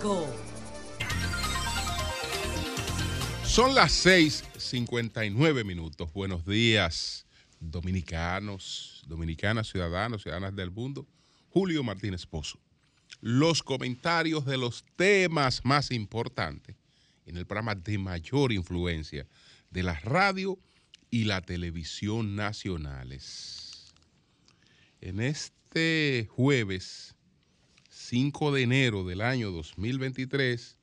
100.5. Son las 6:59 minutos. Buenos días, dominicanos, dominicanas, ciudadanos, ciudadanas del mundo. Julio Martínez Pozo. Los comentarios de los temas más importantes en el programa de mayor influencia de la radio y la televisión nacionales. En este jueves 5 de enero del año 2023,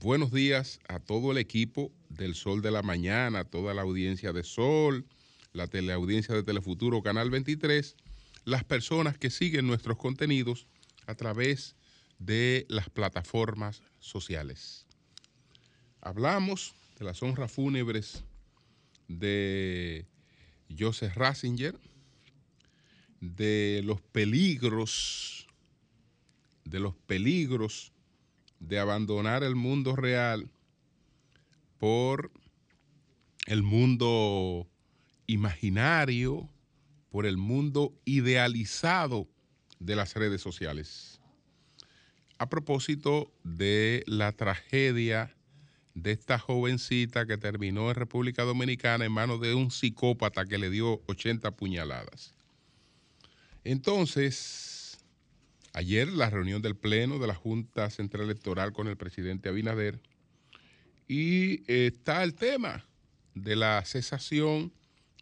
buenos días a todo el equipo del Sol de la Mañana, toda la audiencia de Sol, la teleaudiencia de Telefuturo Canal 23, las personas que siguen nuestros contenidos a través de las plataformas sociales. Hablamos de las honras fúnebres de Joseph Ratzinger, de los peligros, de los peligros de abandonar el mundo real por el mundo imaginario, por el mundo idealizado de las redes sociales. A propósito de la tragedia de esta jovencita que terminó en República Dominicana en manos de un psicópata que le dio 80 puñaladas. Entonces, ayer la reunión del Pleno de la Junta Central Electoral con el presidente Abinader y está el tema de la cesación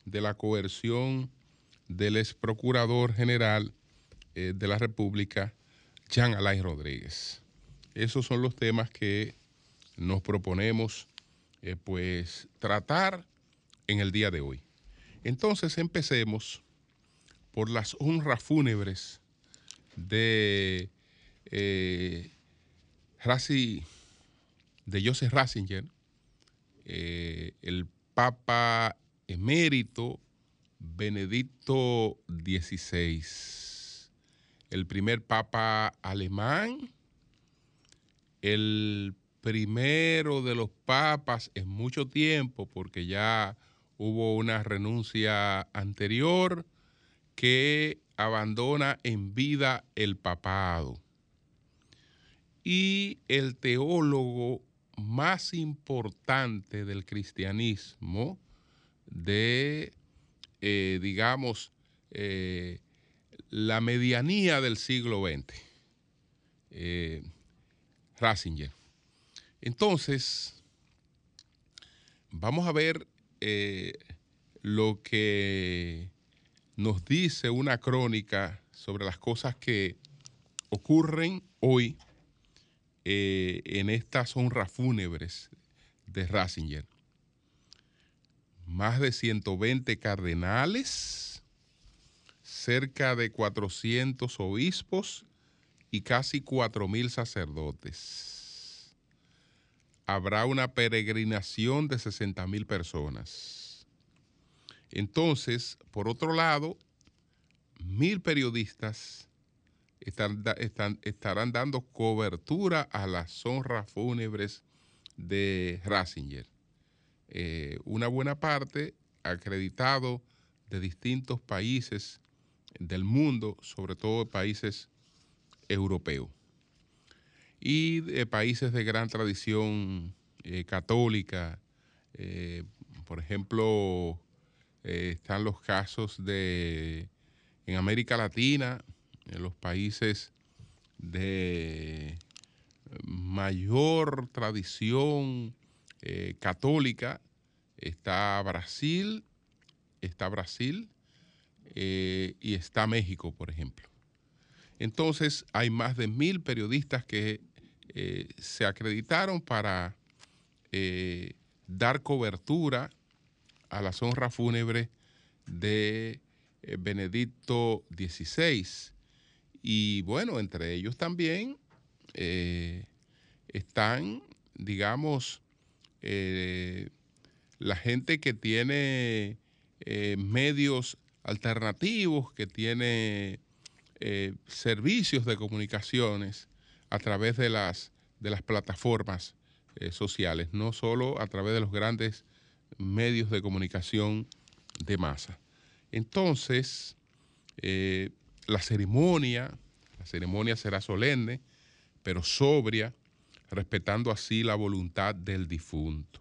de la coerción del ex procurador general eh, de la República, Jean Alain Rodríguez. Esos son los temas que nos proponemos eh, pues tratar en el día de hoy. Entonces empecemos por las honras fúnebres de eh, de Joseph Ratzinger, eh, el Papa emérito Benedicto XVI, el primer Papa alemán, el primero de los papas en mucho tiempo, porque ya hubo una renuncia anterior que abandona en vida el papado. Y el teólogo más importante del cristianismo, de, eh, digamos, eh, la medianía del siglo XX, eh, Ratzinger. Entonces, vamos a ver eh, lo que nos dice una crónica sobre las cosas que ocurren hoy eh, en estas honras fúnebres de Ratzinger. Más de 120 cardenales, cerca de 400 obispos y casi 4.000 sacerdotes habrá una peregrinación de 60 mil personas. Entonces, por otro lado, mil periodistas estarán dando cobertura a las honras fúnebres de Ratzinger. Eh, una buena parte acreditado de distintos países del mundo, sobre todo países europeos y de países de gran tradición eh, católica. Eh, por ejemplo, eh, están los casos de en América Latina, en los países de mayor tradición católica, está Brasil, está Brasil y está México, por ejemplo. Entonces hay más de mil periodistas que eh, se acreditaron para eh, dar cobertura a las honras fúnebres de eh, Benedicto XVI. Y bueno, entre ellos también están, digamos, la gente que tiene medios alternativos, que tiene servicios de comunicaciones a través de las, de las plataformas eh, sociales, no solo a través de los grandes medios de comunicación de masa. Entonces, eh, la ceremonia, la ceremonia será solemne, pero sobria, respetando así la voluntad del difunto.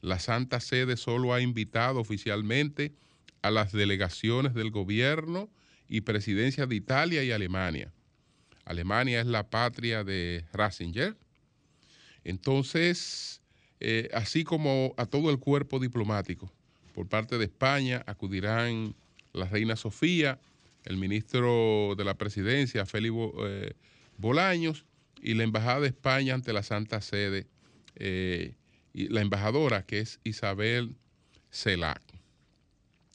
La Santa Sede solo ha invitado oficialmente a las delegaciones del gobierno y presidencia de Italia y Alemania. Alemania es la patria de Ratzinger. Entonces, eh, así como a todo el cuerpo diplomático, por parte de España acudirán la reina Sofía, el ministro de la presidencia, Félix eh, Bolaños, y la embajada de España ante la Santa Sede, eh, y la embajadora que es Isabel Celac.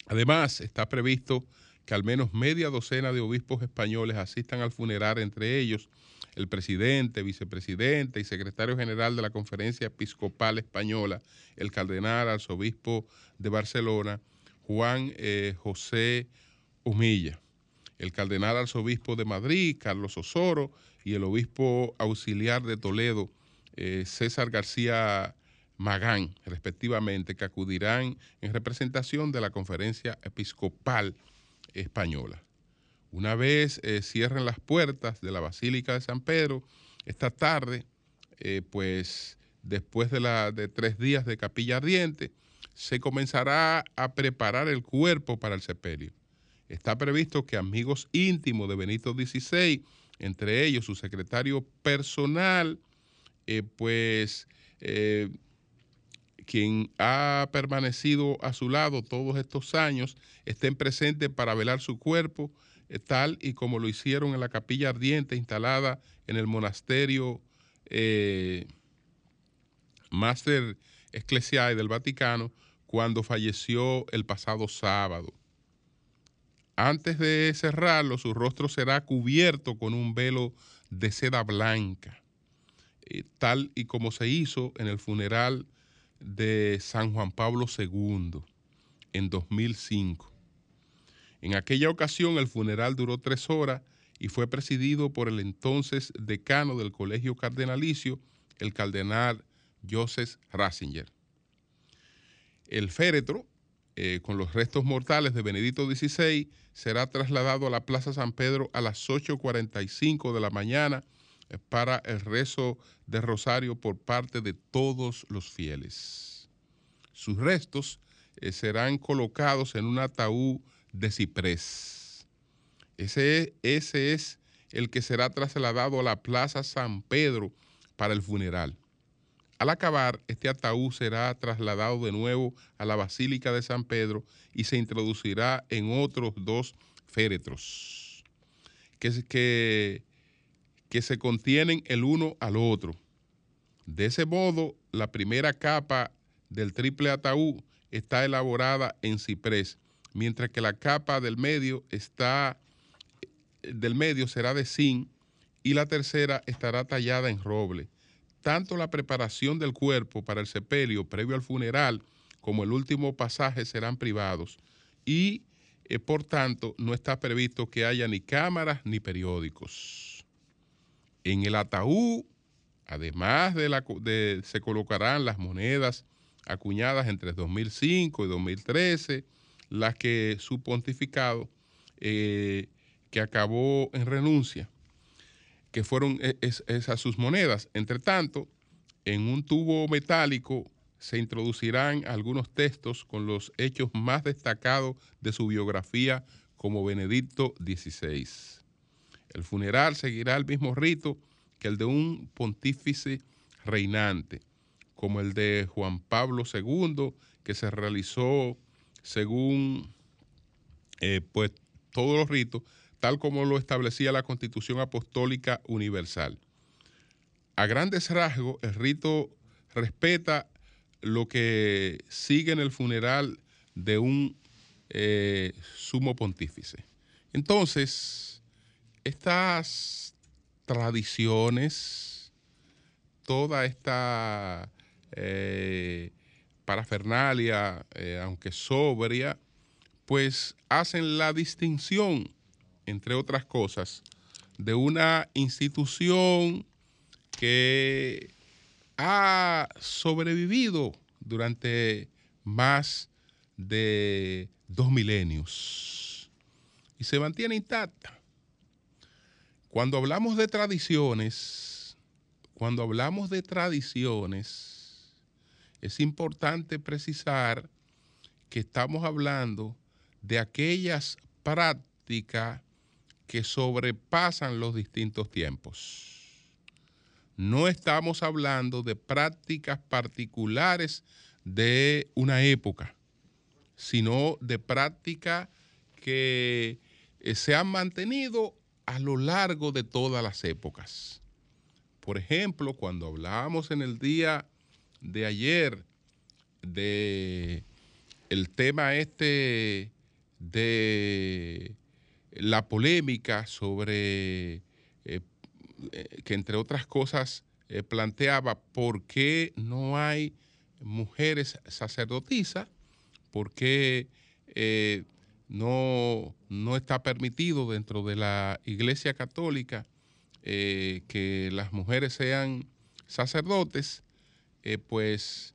Además, está previsto que al menos media docena de obispos españoles asistan al funeral, entre ellos el presidente, vicepresidente y secretario general de la Conferencia Episcopal Española, el cardenal arzobispo de Barcelona, Juan eh, José Humilla, el cardenal arzobispo de Madrid, Carlos Osoro, y el obispo auxiliar de Toledo, eh, César García Magán, respectivamente, que acudirán en representación de la Conferencia Episcopal Española. Una vez eh, cierren las puertas de la Basílica de San Pedro, esta tarde, eh, pues después de, tres días de capilla ardiente, se comenzará a preparar el cuerpo para el sepelio. Está previsto que amigos íntimos de Benito XVI, entre ellos su secretario personal, eh, pues quien ha permanecido a su lado todos estos años, estén presentes para velar su cuerpo tal y como lo hicieron en la capilla ardiente instalada en el monasterio eh, Master Ecclesiae del Vaticano cuando falleció el pasado sábado. Antes de cerrarlo, su rostro será cubierto con un velo de seda blanca, eh, tal y como se hizo en el funeral de San Juan Pablo II en 2005. En aquella ocasión el funeral duró tres horas y fue presidido por el entonces decano del Colegio Cardenalicio, el cardenal Joseph Ratzinger. El féretro, eh, con los restos mortales de Benedicto XVI, será trasladado a la Plaza San Pedro a las 8.45 de la mañana eh, para el rezo de rosario por parte de todos los fieles. Sus restos eh, serán colocados en un ataúd de ciprés. Ese, ese es el que será trasladado a la Plaza San Pedro para el funeral. Al acabar, este ataúd será trasladado de nuevo a la Basílica de San Pedro y se introducirá en otros dos féretros que, que, que se contienen el uno al otro. De ese modo, la primera capa del triple ataúd está elaborada en ciprés mientras que la capa del medio está del medio será de zinc y la tercera estará tallada en roble. Tanto la preparación del cuerpo para el sepelio previo al funeral como el último pasaje serán privados y eh, por tanto no está previsto que haya ni cámaras ni periódicos. En el ataúd, además de, la, se colocarán las monedas acuñadas entre 2005 y 2013 las que su pontificado, eh, que acabó en renuncia, que fueron e, esas sus monedas. Entre tanto, en un tubo metálico se introducirán algunos textos con los hechos más destacados de su biografía como Benedicto XVI. El funeral seguirá el mismo rito que el de un pontífice reinante, como el de Juan Pablo II, que se realizó según eh, pues, todos los ritos, tal como lo establecía la Constitución Apostólica Universal. A grandes rasgos, el rito respeta lo que sigue en el funeral de un eh, sumo pontífice. Entonces, estas tradiciones, toda esta eh, parafernalia, eh, aunque sobria, pues hacen la distinción, entre otras cosas, de una institución que ha sobrevivido durante más de dos milenios y se mantiene intacta. Cuando hablamos de tradiciones, cuando hablamos de tradiciones, es importante precisar que estamos hablando de aquellas prácticas que sobrepasan los distintos tiempos. No estamos hablando de prácticas particulares de una época, sino de prácticas que eh, se han mantenido a lo largo de todas las épocas. Por ejemplo, cuando hablábamos en el día de ayer de el tema este de la polémica sobre eh, que entre otras cosas eh, planteaba por qué no hay mujeres sacerdotisas, por qué eh, no, no, está permitido dentro de la Iglesia Católica eh, que las mujeres sean sacerdotes, pues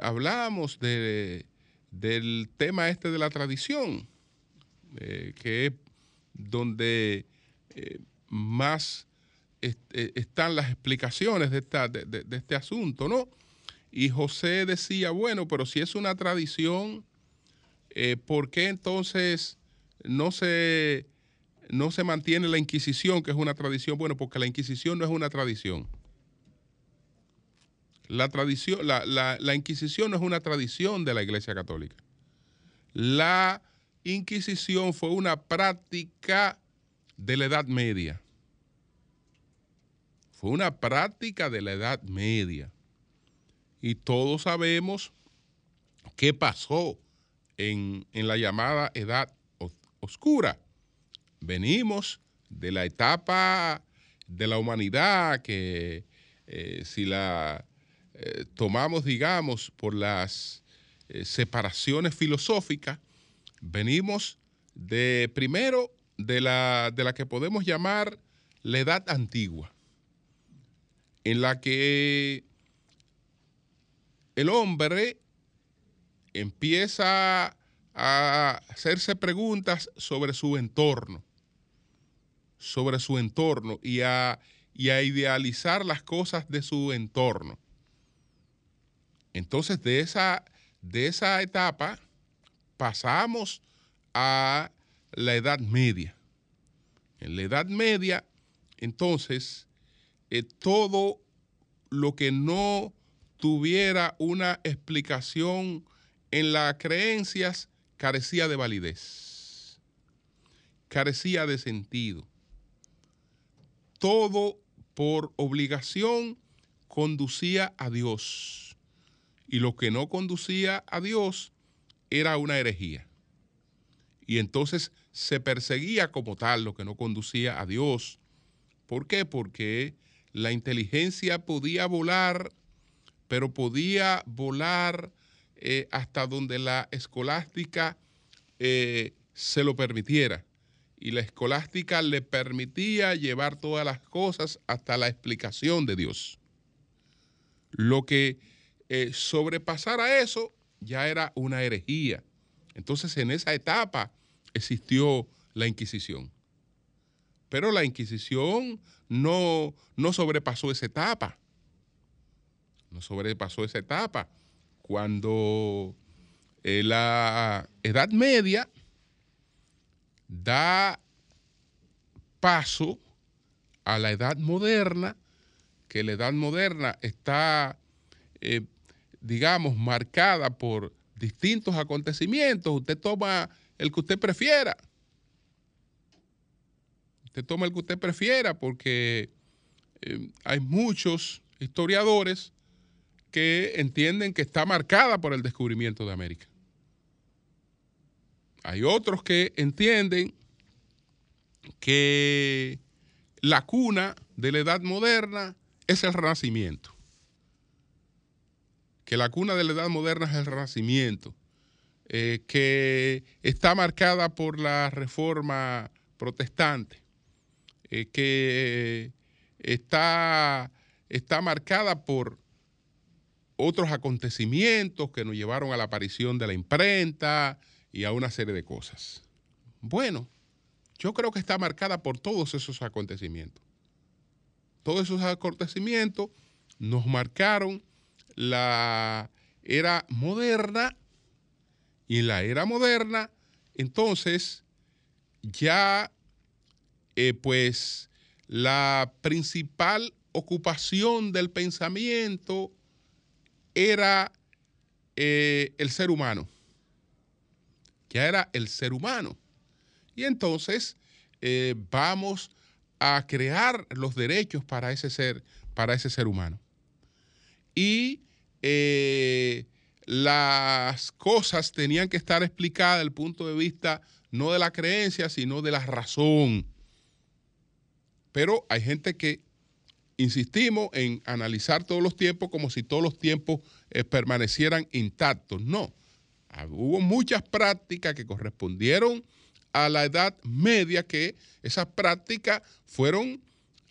hablábamos de, del tema este de la tradición, que es donde más están las explicaciones de, de, este asunto, ¿no? Y José decía, bueno, pero si es una tradición, eh, ¿por qué entonces no se, no se mantiene la Inquisición, que es una tradición? Bueno, porque la Inquisición no es una tradición. La, tradición, la, la Inquisición no es una tradición de la Iglesia Católica. La Inquisición fue una práctica de la Edad Media. Fue una práctica de la Edad Media y todos sabemos qué pasó en, la llamada Edad Oscura. Venimos de la etapa de la humanidad que eh, si la eh, tomamos, digamos, por las eh, separaciones filosóficas, venimos de primero de la, de la que podemos llamar la edad antigua, en la que el hombre empieza a hacerse preguntas sobre su entorno, sobre su entorno y a, idealizar las cosas de su entorno. Entonces, de esa, de esa etapa pasamos a la Edad Media. En la Edad Media, entonces, eh, todo lo que no tuviera una explicación en las creencias, carecía de validez, carecía de sentido. Todo por obligación conducía a Dios. Y lo que no conducía a Dios era una herejía. Y entonces se perseguía como tal lo que no conducía a Dios. ¿Por qué? Porque la inteligencia podía volar pero podía volar eh, hasta donde la escolástica eh, se lo permitiera. Y la escolástica le permitía llevar todas las cosas hasta la explicación de Dios. Lo que eh, sobrepasara eso ya era una herejía. Entonces en esa etapa existió la Inquisición. Pero la Inquisición no, no sobrepasó esa etapa no sobrepasó esa etapa. Cuando eh, la Edad Media da paso a la Edad Moderna, que la Edad Moderna está, eh, digamos, marcada por distintos acontecimientos. Usted toma el que usted prefiera. Usted toma el que usted prefiera porque eh, hay muchos historiadores que entienden que está marcada por el descubrimiento de América. Hay otros que entienden que la cuna de la edad moderna es el renacimiento. Que la cuna de la edad moderna es el renacimiento. Eh, que está marcada por la reforma protestante. Eh, que está, está marcada por otros acontecimientos que nos llevaron a la aparición de la imprenta y a una serie de cosas. Bueno, yo creo que está marcada por todos esos acontecimientos. todos esos acontecimientos nos marcaron la era moderna y en la era moderna, entonces, ya eh, pues la principal ocupación del pensamiento era eh, el ser humano. Ya era el ser humano. Y entonces eh, vamos a crear los derechos para ese ser, para ese ser humano. Y eh, las cosas tenían que estar explicadas desde el punto de vista no de la creencia, sino de la razón. Pero hay gente que insistimos en analizar todos los tiempos como si todos los tiempos eh, permanecieran intactos. No, hubo muchas prácticas que correspondieron a la Edad Media que esas prácticas fueron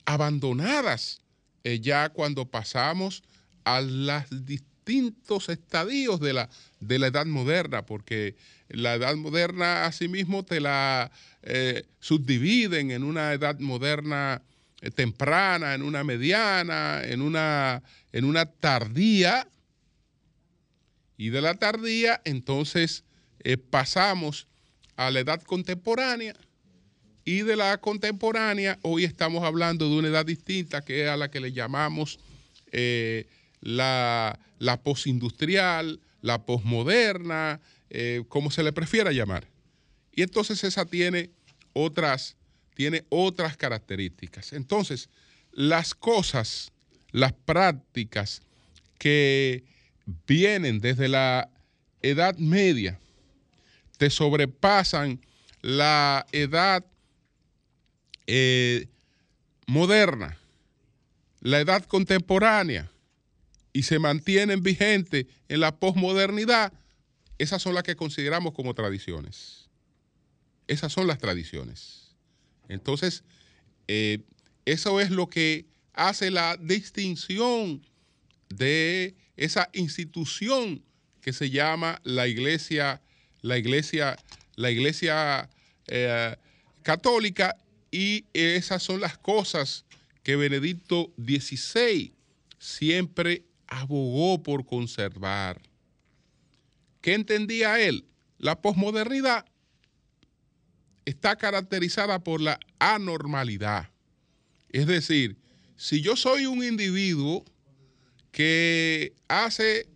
abandonadas eh, ya cuando pasamos a los distintos estadios de la, de la Edad Moderna, porque la Edad Moderna asimismo te la eh, subdividen en una Edad Moderna eh, temprana, en una mediana, en una, en una tardía. Y de la tardía, entonces eh, pasamos a la edad contemporánea. Y de la contemporánea, hoy estamos hablando de una edad distinta, que es a la que le llamamos la, posindustrial, la posmoderna, como se le prefiera llamar. Y entonces esa tiene otras tiene otras características. Entonces, las cosas, las prácticas que vienen desde la Edad Media, te sobrepasan la edad eh, moderna, la edad contemporánea, y se mantienen vigentes en la posmodernidad, esas son las que consideramos como tradiciones. Esas son las tradiciones. Entonces, eh, eso es lo que hace la distinción de esa institución que se llama la iglesia, la iglesia, la iglesia eh, católica, y esas son las cosas que Benedicto XVI siempre abogó por conservar. ¿Qué entendía él? La posmodernidad está caracterizada por la anormalidad. Es decir, si yo soy un individuo que hace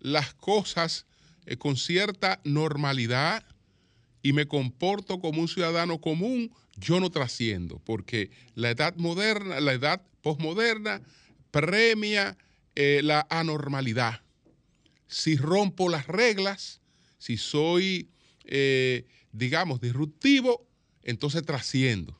las cosas eh, con cierta normalidad y me comporto como un ciudadano común, yo no trasciendo, porque la edad moderna, la edad posmoderna premia eh, la anormalidad. Si rompo las reglas, si soy eh, digamos, disruptivo, entonces trasciendo.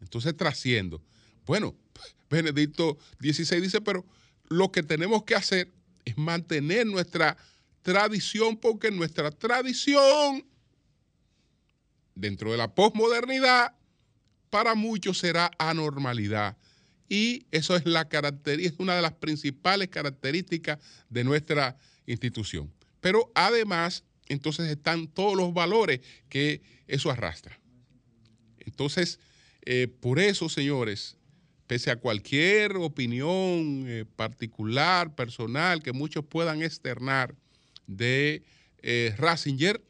Entonces trasciendo. Bueno, Benedicto XVI dice, pero lo que tenemos que hacer es mantener nuestra tradición, porque nuestra tradición, dentro de la posmodernidad, para muchos será anormalidad. Y eso es, una de las principales características de nuestra institución. Pero además entonces están todos los valores que eso arrastra. Entonces, eh, por eso, señores, pese a cualquier opinión eh, particular, personal, que muchos puedan externar de eh, Ratzinger,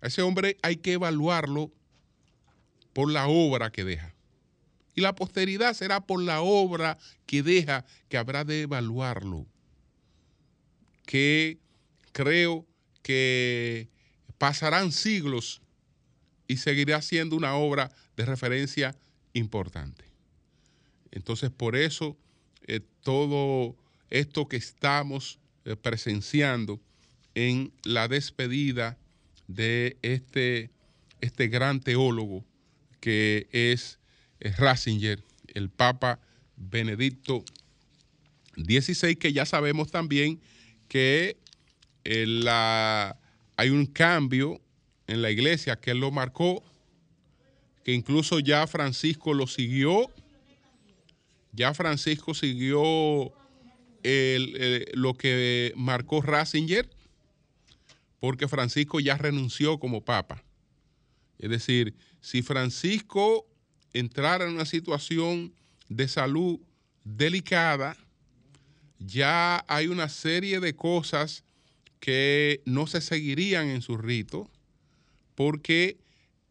a ese hombre hay que evaluarlo por la obra que deja. Y la posteridad será por la obra que deja que habrá de evaluarlo. Que creo que pasarán siglos y seguirá siendo una obra de referencia importante. Entonces, por eso, eh, todo esto que estamos eh, presenciando en la despedida de este, este gran teólogo que es, Ratzinger, el Papa Benedicto XVI, que ya sabemos también que la, hay un cambio en la iglesia que él lo marcó, que incluso ya Francisco lo siguió, ya Francisco siguió lo que marcó Ratzinger, porque Francisco ya renunció como papa. Es decir, si Francisco entrara en una situación de salud delicada. Ya hay una serie de cosas que no se seguirían en su rito porque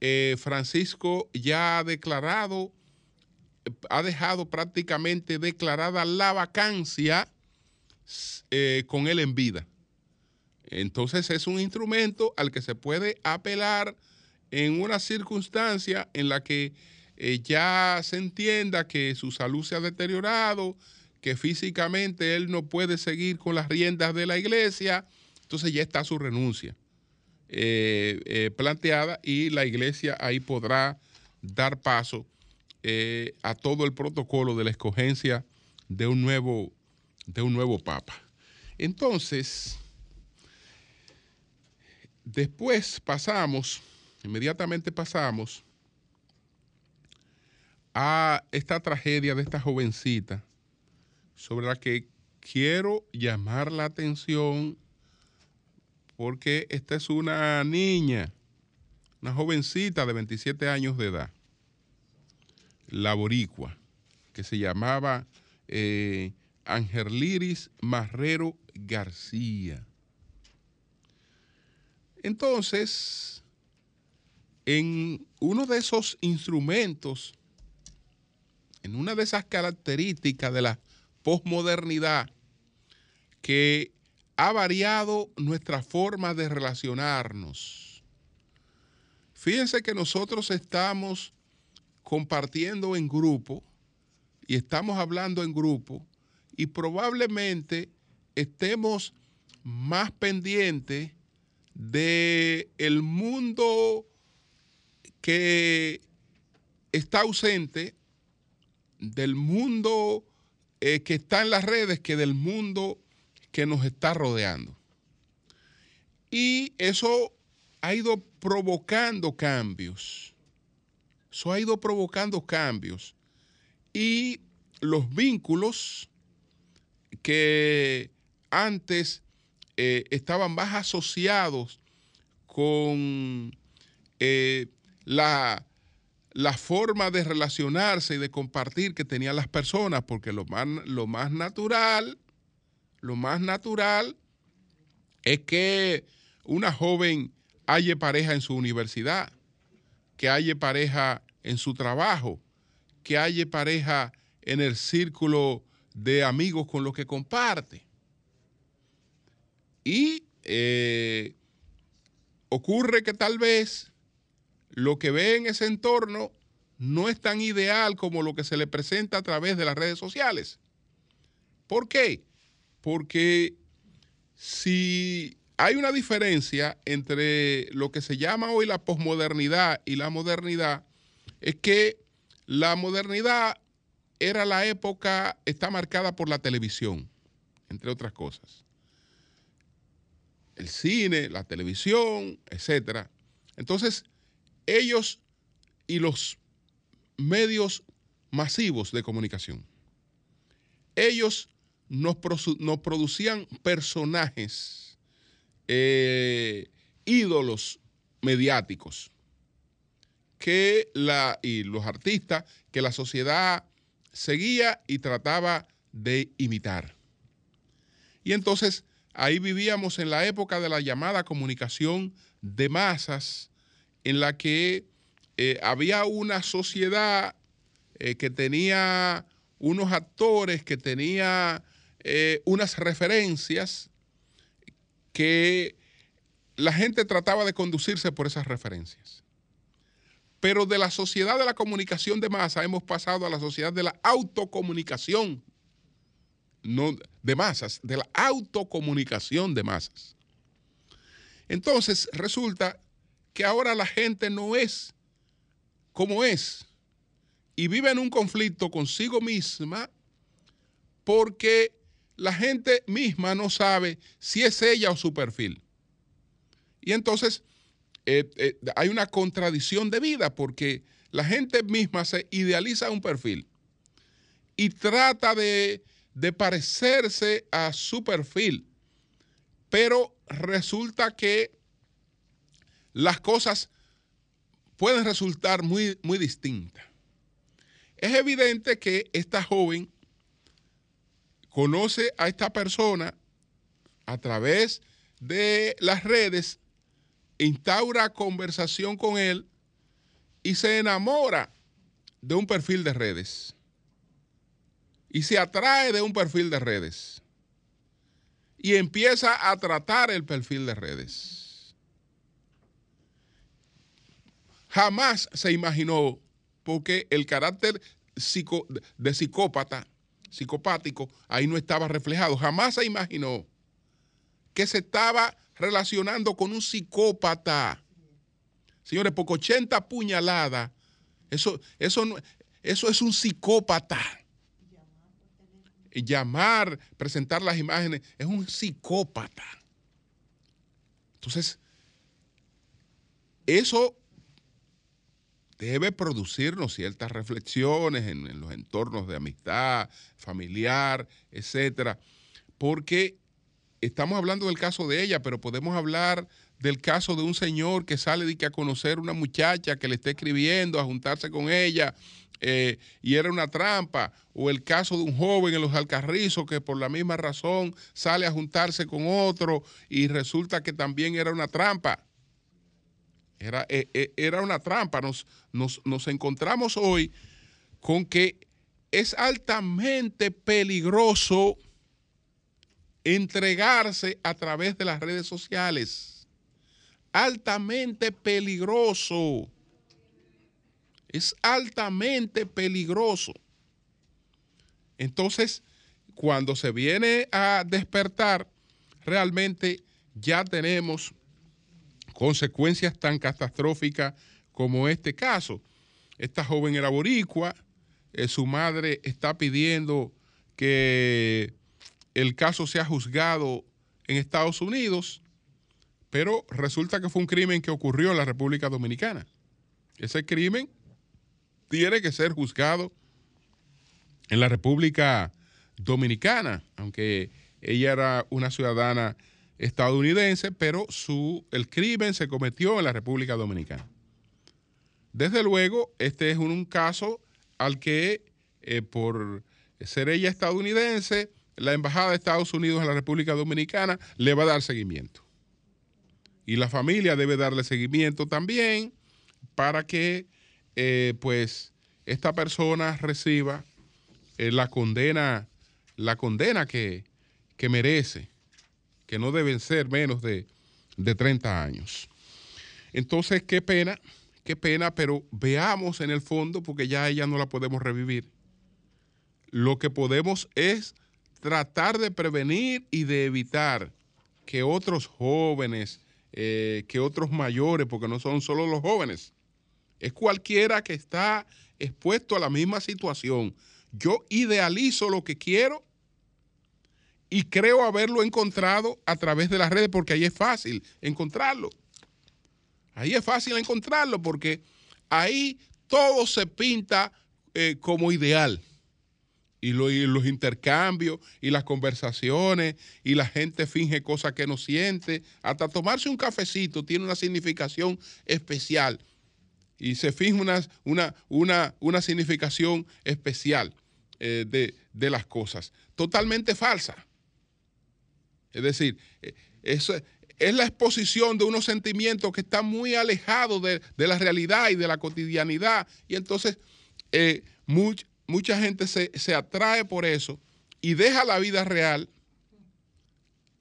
eh, Francisco ya ha declarado, ha dejado prácticamente declarada la vacancia eh, con él en vida. Entonces es un instrumento al que se puede apelar en una circunstancia en la que eh, ya se entienda que su salud se ha deteriorado, que físicamente él no puede seguir con las riendas de la iglesia, entonces ya está su renuncia eh, eh, planteada y la iglesia ahí podrá dar paso a todo el protocolo de la escogencia de un nuevo, de un nuevo papa. Entonces, después pasamos, inmediatamente pasamos a esta tragedia de esta jovencita sobre la que quiero llamar la atención porque esta es una niña, una jovencita de 27 años de edad, la boricua, que se llamaba eh, Liris Marrero García. Entonces, en uno de esos instrumentos en una de esas características de la posmodernidad que ha variado nuestra forma de relacionarnos. Fíjense que nosotros estamos compartiendo en grupo y estamos hablando en grupo y probablemente estemos más pendientes de el mundo que está ausente del mundo eh, que está en las redes que del mundo que nos está rodeando. Y eso ha ido provocando cambios. Eso ha ido provocando cambios. Y los vínculos que antes eh, estaban más asociados con eh, la la forma de relacionarse y de compartir que tenían las personas, porque lo más, lo más natural, lo más natural es que una joven haya pareja en su universidad, que haya pareja en su trabajo, que haya pareja en el círculo de amigos con los que comparte. Y eh, ocurre que tal vez lo que ve en ese entorno no es tan ideal como lo que se le presenta a través de las redes sociales. ¿Por qué? Porque si hay una diferencia entre lo que se llama hoy la posmodernidad y la modernidad, es que la modernidad era la época, está marcada por la televisión, entre otras cosas. El cine, la televisión, etc. Entonces, ellos y los medios masivos de comunicación, ellos nos, producían personajes, eh, ídolos mediáticos, que la, y los artistas que la sociedad seguía y trataba de imitar. Y entonces ahí vivíamos en la época de la llamada comunicación de masas, en la que eh, había una sociedad eh, que tenía unos actores, que tenía eh, unas referencias que la gente trataba de conducirse por esas referencias. Pero de la sociedad de la comunicación de masa hemos pasado a la sociedad de la autocomunicación, no de masas, de la autocomunicación de masas. Entonces resulta que ahora la gente no es como es y vive en un conflicto consigo misma porque la gente misma no sabe si es ella o su perfil. Y entonces eh, eh, hay una contradicción de vida porque la gente misma se idealiza un perfil y trata de, de parecerse a su perfil, pero resulta que las cosas pueden resultar muy, muy distintas. es evidente que esta joven conoce a esta persona a través de las redes, instaura conversación con él y se enamora de un perfil de redes. Y se atrae de un perfil de redes. Y empieza a tratar el perfil de redes. Jamás se imaginó, porque el carácter de psicópata, psicopático, ahí no estaba reflejado. Jamás se imaginó que se estaba relacionando con un psicópata. Señores, porque 80 puñaladas, eso, eso, eso es un psicópata. Llamar, presentar las imágenes, es un psicópata. Entonces, eso debe producirnos ciertas reflexiones en, los entornos de amistad, familiar, etcétera, porque estamos hablando del caso de ella, pero podemos hablar del caso de un señor que sale de que a conocer una muchacha que le está escribiendo, a juntarse con ella, eh, y era una trampa, o el caso de un joven en los Alcarrizos que por la misma razón sale a juntarse con otro y resulta que también era una trampa. Era, eh, eh, era una trampa. Nos, nos, nos encontramos hoy con que es altamente peligroso entregarse a través de las redes sociales. Altamente peligroso. Es altamente peligroso. Entonces, cuando se viene a despertar, realmente ya tenemos consecuencias tan catastróficas como este caso. Esta joven era boricua, eh, su madre está pidiendo que el caso se ha juzgado en Estados Unidos, pero resulta que fue un crimen que ocurrió en la República Dominicana. Ese crimen tiene que ser juzgado en la República Dominicana, aunque ella era una ciudadana estadounidense, pero su, el crimen se cometió en la República Dominicana. Desde luego, este es un, caso al que eh, por ser ella estadounidense, la Embajada de Estados Unidos en la República Dominicana le va a dar seguimiento. Y la familia debe darle seguimiento también para que eh, pues esta persona reciba eh, la condena, la condena que, que, merece, que no deben ser menos de, de 30 años. Entonces, qué pena, qué pena, pero veamos en el fondo, porque ya ella no la podemos revivir. Lo que podemos es tratar de prevenir y de evitar que otros jóvenes, eh, que otros mayores, porque no son solo los jóvenes, es cualquiera que está expuesto a la misma situación. Yo idealizo lo que quiero y creo haberlo encontrado a través de las redes porque ahí es fácil encontrarlo. Ahí es fácil encontrarlo porque ahí todo se pinta eh, como ideal y, los intercambios y las conversaciones y la gente finge cosas que no siente. Hasta tomarse un cafecito tiene una significación especial y se finge una, una, una, una significación especial eh, de, de, las cosas. Totalmente falsa. Es decir, eh, es la exposición de unos sentimientos que están muy alejados de, de la realidad y de la cotidianidad. Y entonces, eh, mucha gente se, atrae por eso y deja la vida real,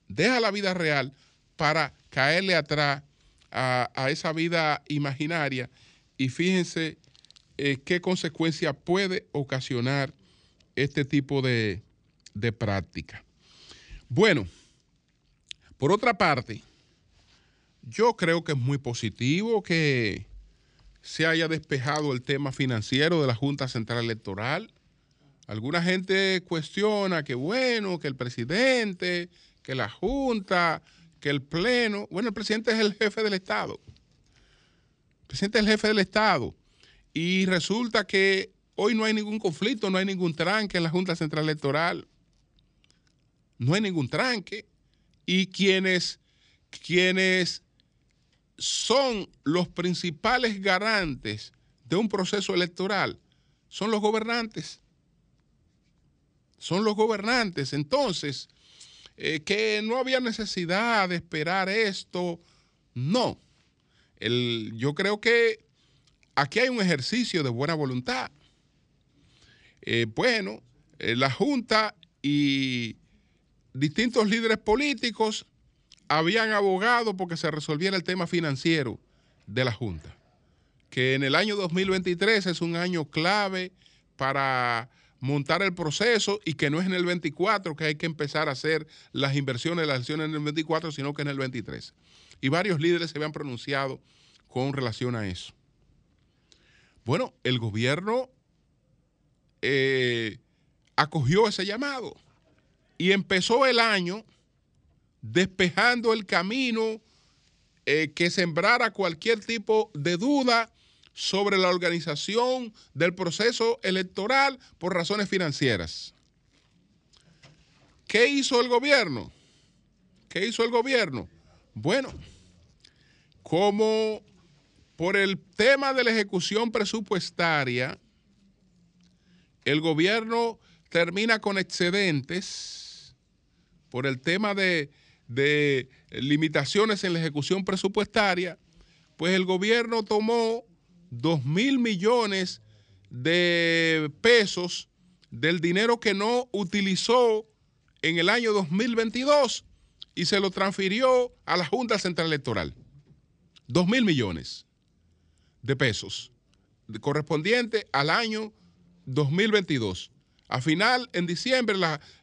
deja la vida real para caerle atrás a, esa vida imaginaria y fíjense eh, qué consecuencia puede ocasionar este tipo de, de práctica. Bueno, por otra parte, yo creo que es muy positivo que se haya despejado el tema financiero de la Junta Central Electoral. Alguna gente cuestiona que bueno, que el presidente, que la Junta, que el Pleno. Bueno, el presidente es el jefe del Estado. El presidente es el jefe del Estado. Y resulta que hoy no hay ningún conflicto, no hay ningún tranque en la Junta Central Electoral. No hay ningún tranque. Y quienes, quienes son los principales garantes de un proceso electoral son los gobernantes. Son los gobernantes. Entonces, eh, que no había necesidad de esperar esto, no. yo creo que aquí hay un ejercicio de buena voluntad. Eh, bueno, eh, la Junta y distintos líderes políticos habían abogado porque se resolviera el tema financiero de la Junta, que en el año 2023 es un año clave para montar el proceso y que no es en el 24 que hay que empezar a hacer las inversiones, las acciones en el 24, sino que en el 23. Y varios líderes se habían pronunciado con relación a eso. Bueno, el gobierno eh, acogió ese llamado y empezó el año despejando el camino eh, que sembrara cualquier tipo de duda sobre la organización del proceso electoral por razones financieras. ¿Qué hizo el gobierno? ¿Qué hizo el gobierno? Bueno, como por el tema de la ejecución presupuestaria, el gobierno termina con excedentes por el tema de limitaciones en la ejecución presupuestaria, pues el gobierno tomó 2 mil millones de pesos del dinero que no utilizó en el año 2022 y se lo transfirió a la Junta Central Electoral. 2 mil millones de pesos correspondiente al año 2022. A final, en diciembre,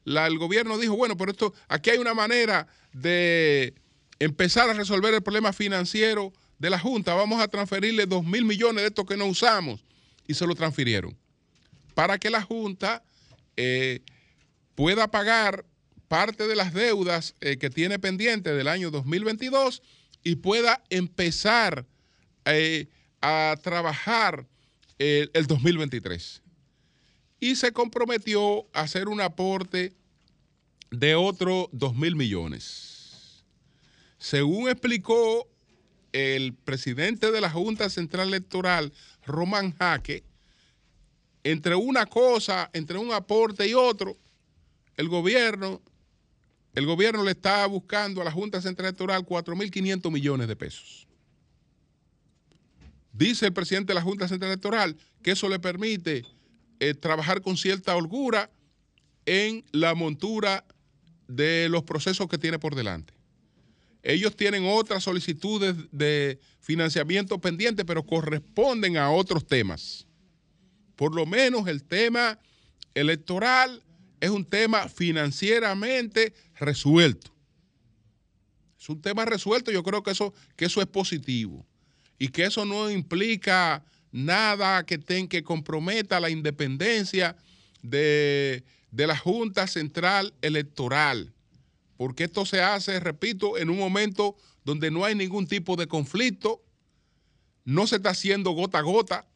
el gobierno dijo, bueno, pero esto, aquí hay una manera de empezar a resolver el problema financiero de la Junta. Vamos a transferirle dos mil millones de estos que no usamos. Y se lo transfirieron. Para que la Junta eh, pueda pagar parte de las deudas eh, que tiene pendiente del año 2022 y pueda empezar eh, a trabajar el 2023 y se comprometió a hacer un aporte de otros 2 mil millones. Según explicó el presidente de la Junta Central Electoral, Román Jaque, entre una cosa, entre un aporte y otro, el gobierno, el gobierno le está buscando a la Junta Central Electoral 4.500 millones de pesos. Dice el presidente de la Junta Central Electoral que eso le permite eh, trabajar con cierta holgura en la montura de los procesos que tiene por delante. Ellos tienen otras solicitudes de financiamiento pendientes, pero corresponden a otros temas. Por lo menos el tema electoral es un tema financieramente resuelto. Es un tema resuelto, yo creo que eso, que eso es positivo y que eso no implica nada que, ten, que comprometa la independencia de, de la Junta Central Electoral, porque esto se hace, repito, en un momento donde no hay ningún tipo de conflicto, no se está haciendo gota a gota,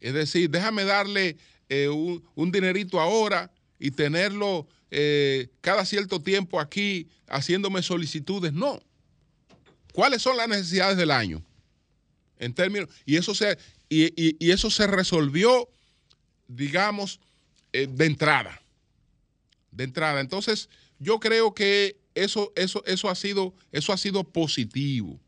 es decir, déjame darle eh, un, dinerito ahora y tenerlo eh, cada cierto tiempo aquí haciéndome solicitudes, no. ¿Cuáles son las necesidades del año? En términos, y eso se, y, eso se resolvió, digamos, eh, de entrada. De entrada. Entonces, yo creo que eso, eso, eso, ha, sido, eso ha sido positivo.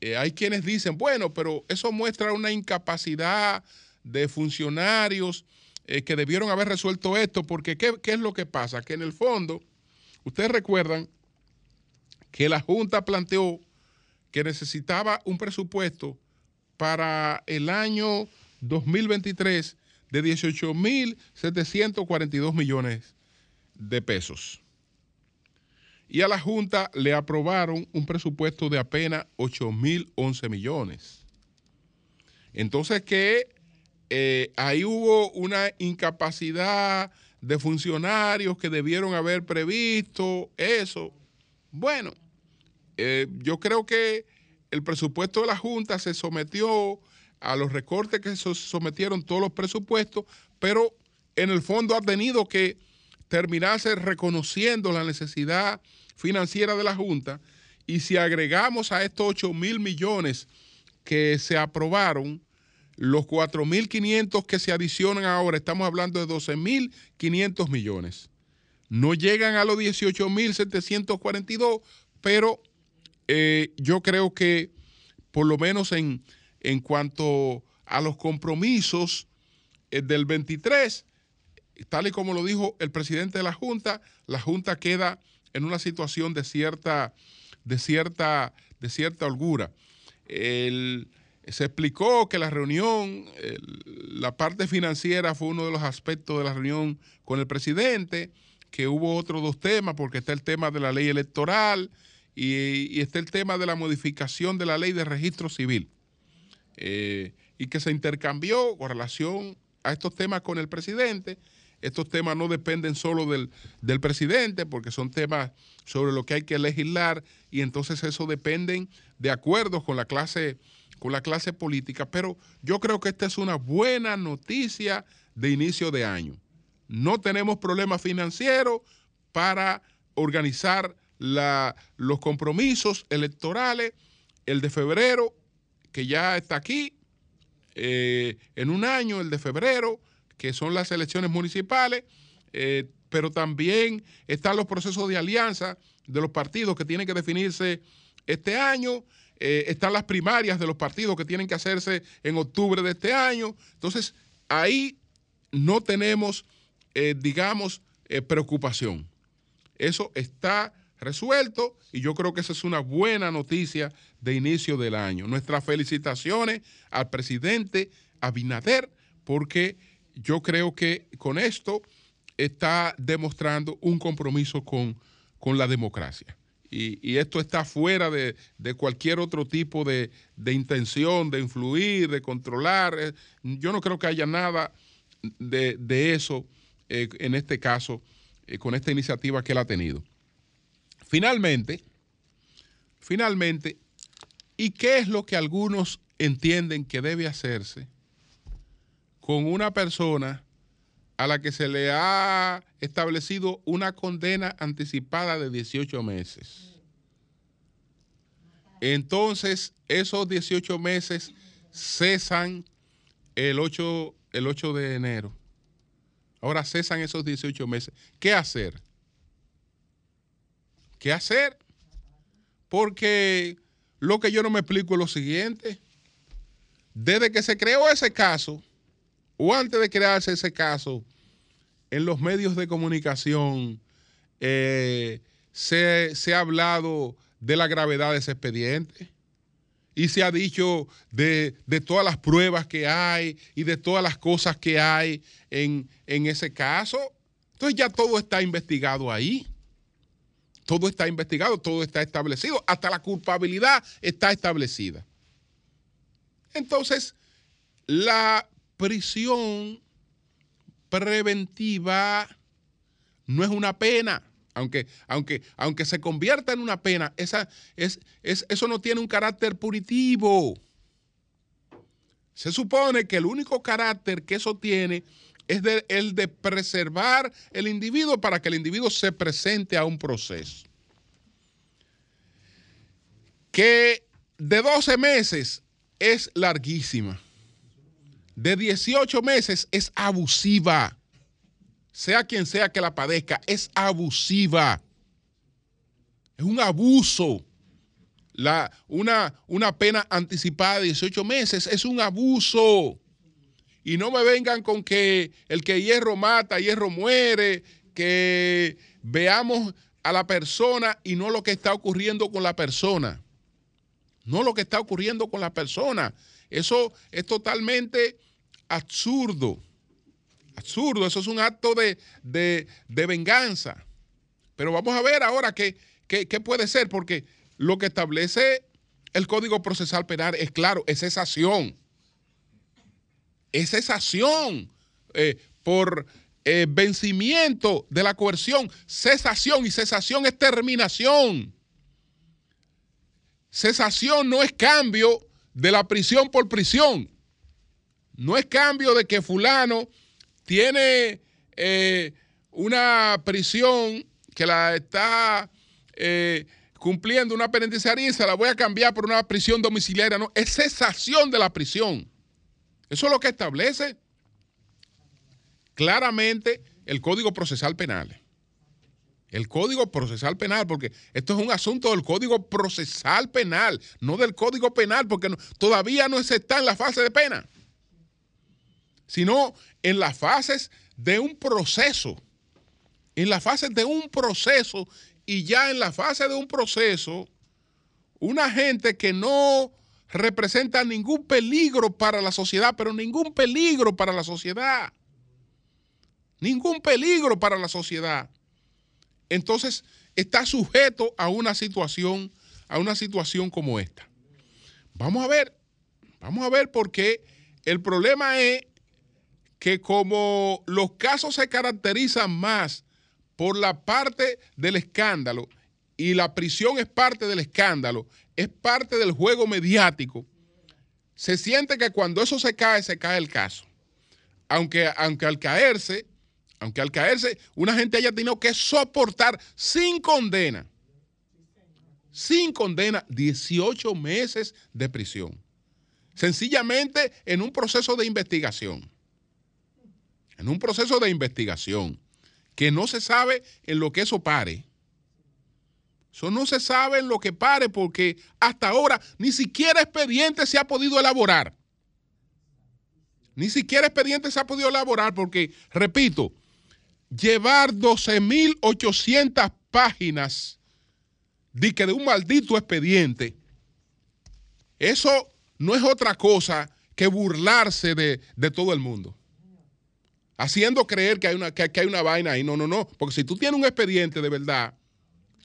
Eh, hay quienes dicen, bueno, pero eso muestra una incapacidad de funcionarios eh, que debieron haber resuelto esto, porque ¿qué, ¿qué, es lo que pasa? Que en el fondo, ustedes recuerdan que la Junta planteó que necesitaba un presupuesto para el año 2023 de 18.742 millones de pesos. Y a la Junta le aprobaron un presupuesto de apenas 8.011 millones. Entonces que eh, ahí hubo una incapacidad de funcionarios que debieron haber previsto eso. Bueno, eh, yo creo que el presupuesto de la Junta se sometió a los recortes que se sometieron todos los presupuestos, pero en el fondo ha tenido que terminarse reconociendo la necesidad financiera de la Junta y si agregamos a estos 8 mil millones que se aprobaron, los 4.500 que se adicionan ahora, estamos hablando de 12.500 millones. No llegan a los 18.742, pero eh, yo creo que por lo menos en, en cuanto a los compromisos eh, del 23, tal y como lo dijo el presidente de la Junta, la Junta queda en una situación de cierta, de cierta, de cierta holgura. se explicó que la reunión, la parte financiera fue uno de los aspectos de la reunión con el presidente, que hubo otros dos temas, porque está el tema de la ley electoral y, está el tema de la modificación de la ley de registro civil. Eh, y que se intercambió con relación a estos temas con el presidente estos temas no dependen solo del, presidente, porque son temas sobre lo que hay que legislar y entonces eso dependen de acuerdos con la clase con la clase política, pero yo creo que esta es una buena noticia de inicio de año. No tenemos problemas financieros para organizar los compromisos electorales, el de febrero, que ya está aquí, eh, en un año, el de febrero, que son las elecciones municipales, eh, pero también están los procesos de alianza de los partidos que tienen que definirse este año, eh, están las primarias de los partidos que tienen que hacerse en octubre de este año. Entonces, ahí no tenemos, digamos, preocupación. Eso está resuelto y yo creo que esa es una buena noticia de inicio del año. Nuestras felicitaciones al presidente Abinader porque yo creo que con esto está demostrando un compromiso con, la democracia. Y, esto está fuera de, cualquier otro tipo de, intención de influir, de controlar. Eh, yo no creo que haya nada de, eso eh, en este caso, eh, con esta iniciativa que él ha tenido. Finalmente, finalmente, ¿y qué es lo que algunos entienden que debe hacerse? con una persona a la que se le ha establecido una condena anticipada de 18 meses. Entonces, esos 18 meses cesan el 8, el 8 de enero. Ahora cesan esos 18 meses. ¿Qué hacer? ¿Qué hacer? Porque lo que yo no me explico es lo siguiente. Desde que se creó ese caso, o antes de crearse ese caso, en los medios de comunicación eh, se, ha hablado de la gravedad de ese expediente y se ha dicho de, todas las pruebas que hay y de todas las cosas que hay en, en ese caso. Entonces ya todo está investigado ahí. Todo está investigado, todo está establecido, hasta la culpabilidad está establecida. Entonces, la prisión preventiva no es una pena. Aunque, aunque, aunque se convierta en una pena, esa, es, eso no tiene un carácter punitivo. Se supone que el único carácter que eso tiene es el de preservar el individuo para que el individuo se presente a un proceso. Que de 12 meses es larguísima de 18 meses es abusiva. Sea quien sea que la padezca, es abusiva. Es un abuso. La, una, una pena anticipada de 18 meses es un abuso. Y no me vengan con que el que hierro mata, hierro muere, que veamos a la persona y no lo que está ocurriendo con la persona. No lo que está ocurriendo con la persona. Eso es totalmente absurdo. Absurdo, eso es un acto de, venganza. Pero vamos a ver ahora qué, qué, puede ser, porque lo que establece el Código Procesal Penal es claro, es cesación. Es cesación eh, por eh, vencimiento de la coerción. Cesación y cesación es terminación. Cesación no es cambio de la prisión por prisión. No es cambio de que fulano tiene eh, una prisión que la está cumpliendo una penitenciaria y se la voy a cambiar por una prisión domiciliaria. No, es cesación de la prisión. Eso es lo que establece claramente el Código Procesal Penal. El Código Procesal Penal, porque esto es un asunto del Código Procesal Penal, no del Código Penal, porque todavía no se está en la fase de pena, sino en las fases de un proceso. En la fase de un proceso y ya en la fase de un proceso, una gente que no representa ningún peligro para la sociedad, pero ningún peligro para la sociedad. Ningún peligro para la sociedad. Entonces está sujeto a una situación, a una situación como esta. Vamos a ver, vamos a ver porque el problema es que como los casos se caracterizan más por la parte del escándalo y la prisión es parte del escándalo, es parte del juego mediático, se siente que cuando eso se cae, se cae el caso. Aunque, aunque al caerse, aunque al caerse una gente haya tenido que soportar sin condena, sin condena, 18 meses de prisión. Sencillamente en un proceso de investigación. En un proceso de investigación que no se sabe en lo que eso pare. Eso no se sabe en lo que pare porque hasta ahora ni siquiera expediente se ha podido elaborar. Ni siquiera expediente se ha podido elaborar porque, repito, llevar 12.800 páginas de, que de un maldito expediente, eso no es otra cosa que burlarse de, de todo el mundo haciendo creer que hay, una, que, hay una vaina ahí. No, no, no. Porque si tú tienes un expediente de verdad,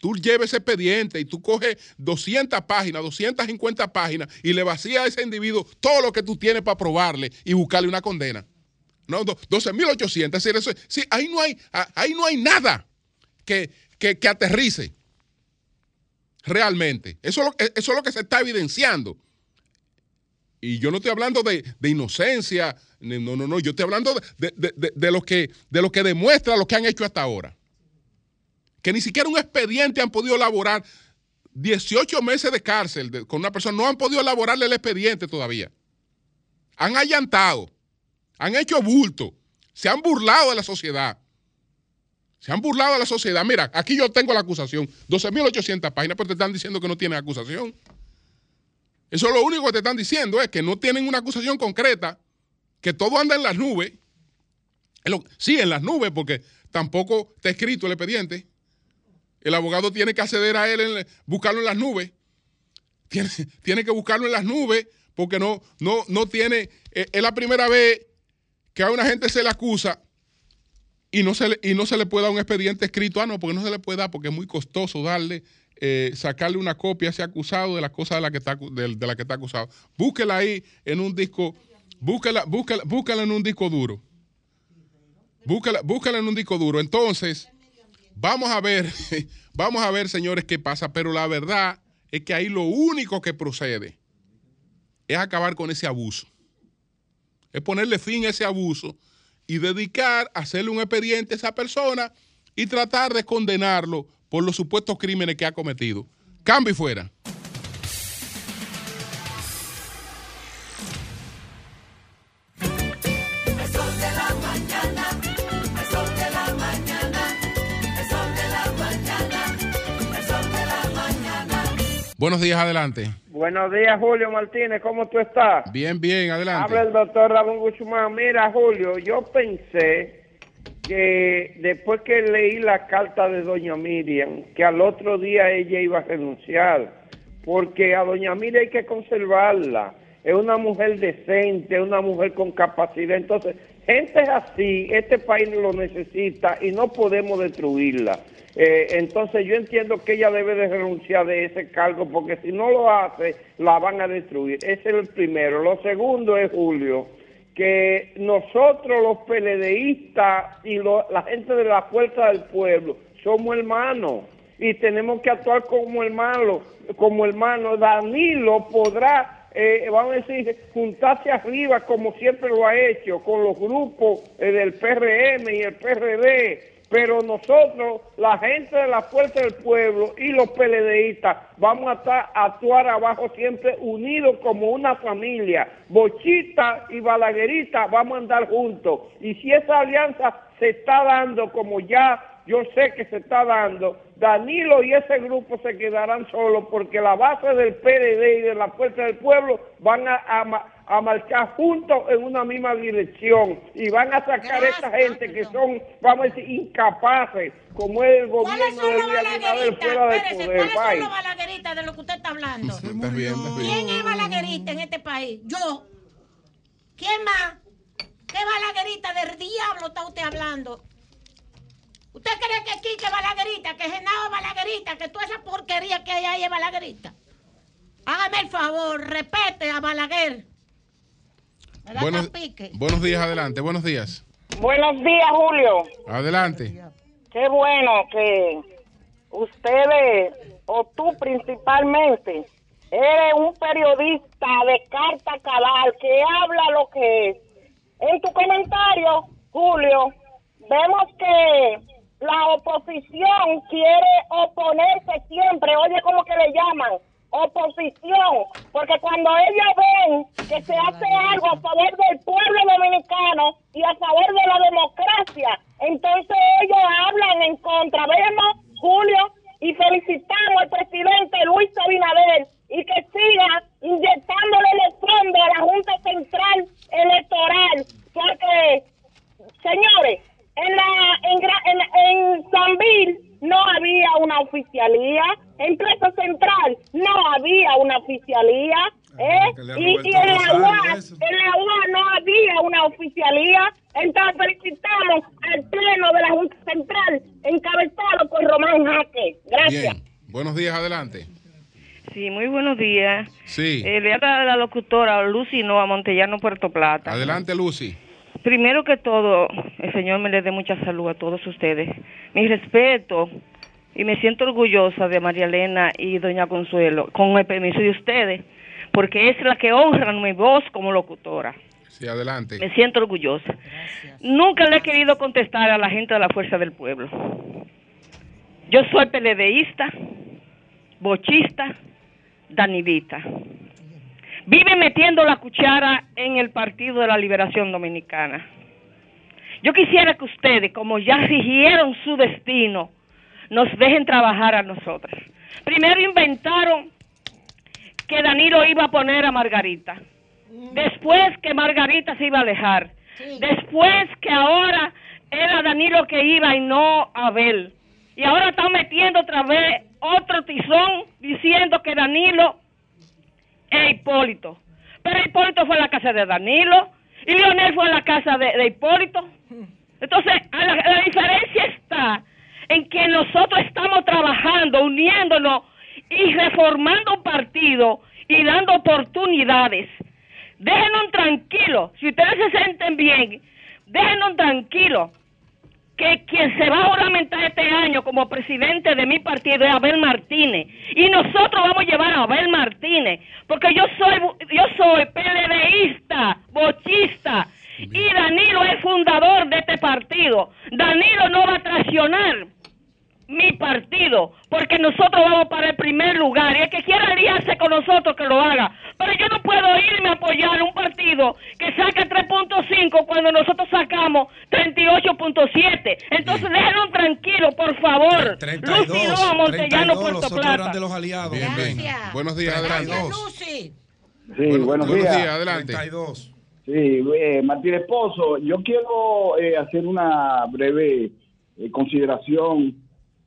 tú lleves ese expediente y tú coges 200 páginas, 250 páginas y le vacías a ese individuo todo lo que tú tienes para probarle y buscarle una condena. No, 12.800. Es decir, eso, sí, ahí no hay, ahí no hay nada que, que, aterrice realmente. Eso eso es lo que se está evidenciando. Y yo no estoy hablando de, inocencia, no, no, no, yo estoy hablando de, lo que, de lo que demuestra lo que han hecho hasta ahora. Que ni siquiera un expediente han podido elaborar 18 meses de cárcel con una persona, no han podido elaborarle el expediente todavía. Han allantado, han hecho bulto, se han burlado de la sociedad. Se han burlado de la sociedad. Mira, aquí yo tengo la acusación, 12.800 páginas, pero te están diciendo que no tienen acusación. Eso es lo único que te están diciendo, es que no tienen una acusación concreta, que todo anda en las nubes. Sí, en las nubes, porque tampoco está escrito el expediente. El abogado tiene que acceder a él, buscarlo en las nubes. Tiene, que buscarlo en las nubes, porque no, no, no tiene. Eh, es la primera vez que a una gente se le acusa y no se le, y no se le puede dar un expediente escrito. Ah, no, porque no se le puede dar, porque es muy costoso darle eh, sacarle una copia a ese acusado de las cosas de la que está, de, la que acusado. Búsquela ahí en un disco, búsquela, búsquela, búsquela en un disco duro. Búsquela, búsquela en un disco duro. Entonces, vamos a ver, vamos a ver, señores, qué pasa. Pero la verdad es que ahí lo único que procede es acabar con ese abuso. Es ponerle fin a ese abuso y dedicar a hacerle un expediente a esa persona y tratar de condenarlo por los supuestos crímenes que ha cometido. Cambio y fuera. Buenos días, adelante. Buenos días, Julio Martínez, ¿cómo tú estás? Bien, bien, adelante. Habla el doctor Ramón Guzmán. Mira, Julio, yo pensé que después que leí la carta de doña Miriam, que al otro día ella iba a renunciar, porque a doña Miriam hay que conservarla. Es una mujer decente, es una mujer con capacidad. Entonces, gente así, este país lo necesita y no podemos destruirla. Eh, entonces yo entiendo que ella debe de renunciar de ese cargo porque si no lo hace, la van a destruir. Ese es el primero. Lo segundo es, Julio, que nosotros los peledeístas y la gente de la fuerza del pueblo somos hermanos y tenemos que actuar como hermanos, como hermanos. Danilo podrá, eh, vamos a decir, juntarse arriba como siempre lo ha hecho con los grupos eh, del PRM y el PRD pero nosotros, la gente de la Fuerza del Pueblo y los PLDistas, vamos a, estar, a actuar abajo siempre unidos como una familia. Bochita y Balaguerita vamos a andar juntos. Y si esa alianza se está dando como ya yo sé que se está dando, Danilo y ese grupo se quedarán solos porque la base del PLD y de la Fuerza del Pueblo van a, a, marchar juntos en una misma dirección y van a sacar a esa gente que son, vamos a decir, incapaces, como es el gobierno de Luis Abinader fuera del poder. ¿Cuáles son los balagueritas de lo que usted está hablando? ¿Quién es balaguerita en este país? Yo. ¿Quién más? ¿Qué balaguerita del diablo está usted hablando? ¿Usted cree que Quique Balaguerita, que Genao Balaguerita, que toda esa porquería que hay ahí es Balaguerita? Hágame el favor, repete a Balaguer. Buenos, buenos días, adelante, buenos días. Buenos días, Julio. Adelante. Qué bueno que ustedes, o tú principalmente, eres un periodista de carta cabal que habla lo que es. En tu comentario, Julio, vemos que la oposición quiere oponerse siempre, oye, ¿cómo que le llaman? Oposición, porque cuando ellos ven que se hace algo a favor del pueblo dominicano y a favor de la democracia, entonces ellos hablan en contra. Vemos, Julio, y felicitamos al presidente Luis Abinader y que siga inyectándole el fondo a la Junta Central Electoral, porque, señores, en la en, en, Sanville no había una oficialía, en Plaza Central no había una oficialía, ¿eh? y, en la UAS, en la UAS no había una oficialía, entonces felicitamos al pleno de la Junta Central encabezado por Román Jaque. Gracias. Buenos días, adelante. Sí, muy buenos días. Sí. Eh, le habla la locutora Lucy Nova Montellano, Puerto Plata. Adelante, Lucy. Primero que todo, el Señor me le dé mucha salud a todos ustedes. Mi respeto y me siento orgullosa de María Elena y Doña Consuelo, con el permiso de ustedes, porque es la que honra mi voz como locutora. Sí, adelante. Me siento orgullosa. Nunca le he querido contestar a la gente de la Fuerza del Pueblo. Yo soy peledeísta, bochista, danidita vive metiendo la cuchara en el Partido de la Liberación Dominicana. Yo quisiera que ustedes, como ya rigieron su destino, nos dejen trabajar a nosotros. Primero inventaron que Danilo iba a poner a Margarita. Después que Margarita se iba a alejar. Después que ahora era Danilo que iba y no Abel. Y ahora están metiendo otra vez otro tizón diciendo que Danilo es Hipólito. Pero Hipólito fue a la casa de Danilo y Leonel fue a la casa de, Hipólito. Entonces, la, diferencia está en que nosotros estamos trabajando, uniéndonos y reformando un partido y dando oportunidades. Déjenos tranquilos. Si ustedes se sienten bien, déjenos tranquilos que quien se va a ornamentar este año como presidente de mi partido es Abel Martínez. Y nosotros vamos a llevar a Abel Martínez, porque yo soy yo soy PLDista, bochista, y Danilo es fundador de este partido. Danilo no va a traicionar mi partido, porque nosotros vamos para el primer lugar. Y el que quiera aliarse con nosotros, que lo haga. Pero yo no puedo irme a apoyar un partido que saca 3.5 cuando nosotros sacamos 38.7. Entonces déjenlo tranquilo, por favor. 32, Lucy Montellano, Puerto Plata. de los aliados. Bien, bien. Buenos días, adelante. Lucy. Sí, buenos, días. adelante. 32. Sí, eh, Martín Esposo, yo quiero eh, hacer una breve eh, consideración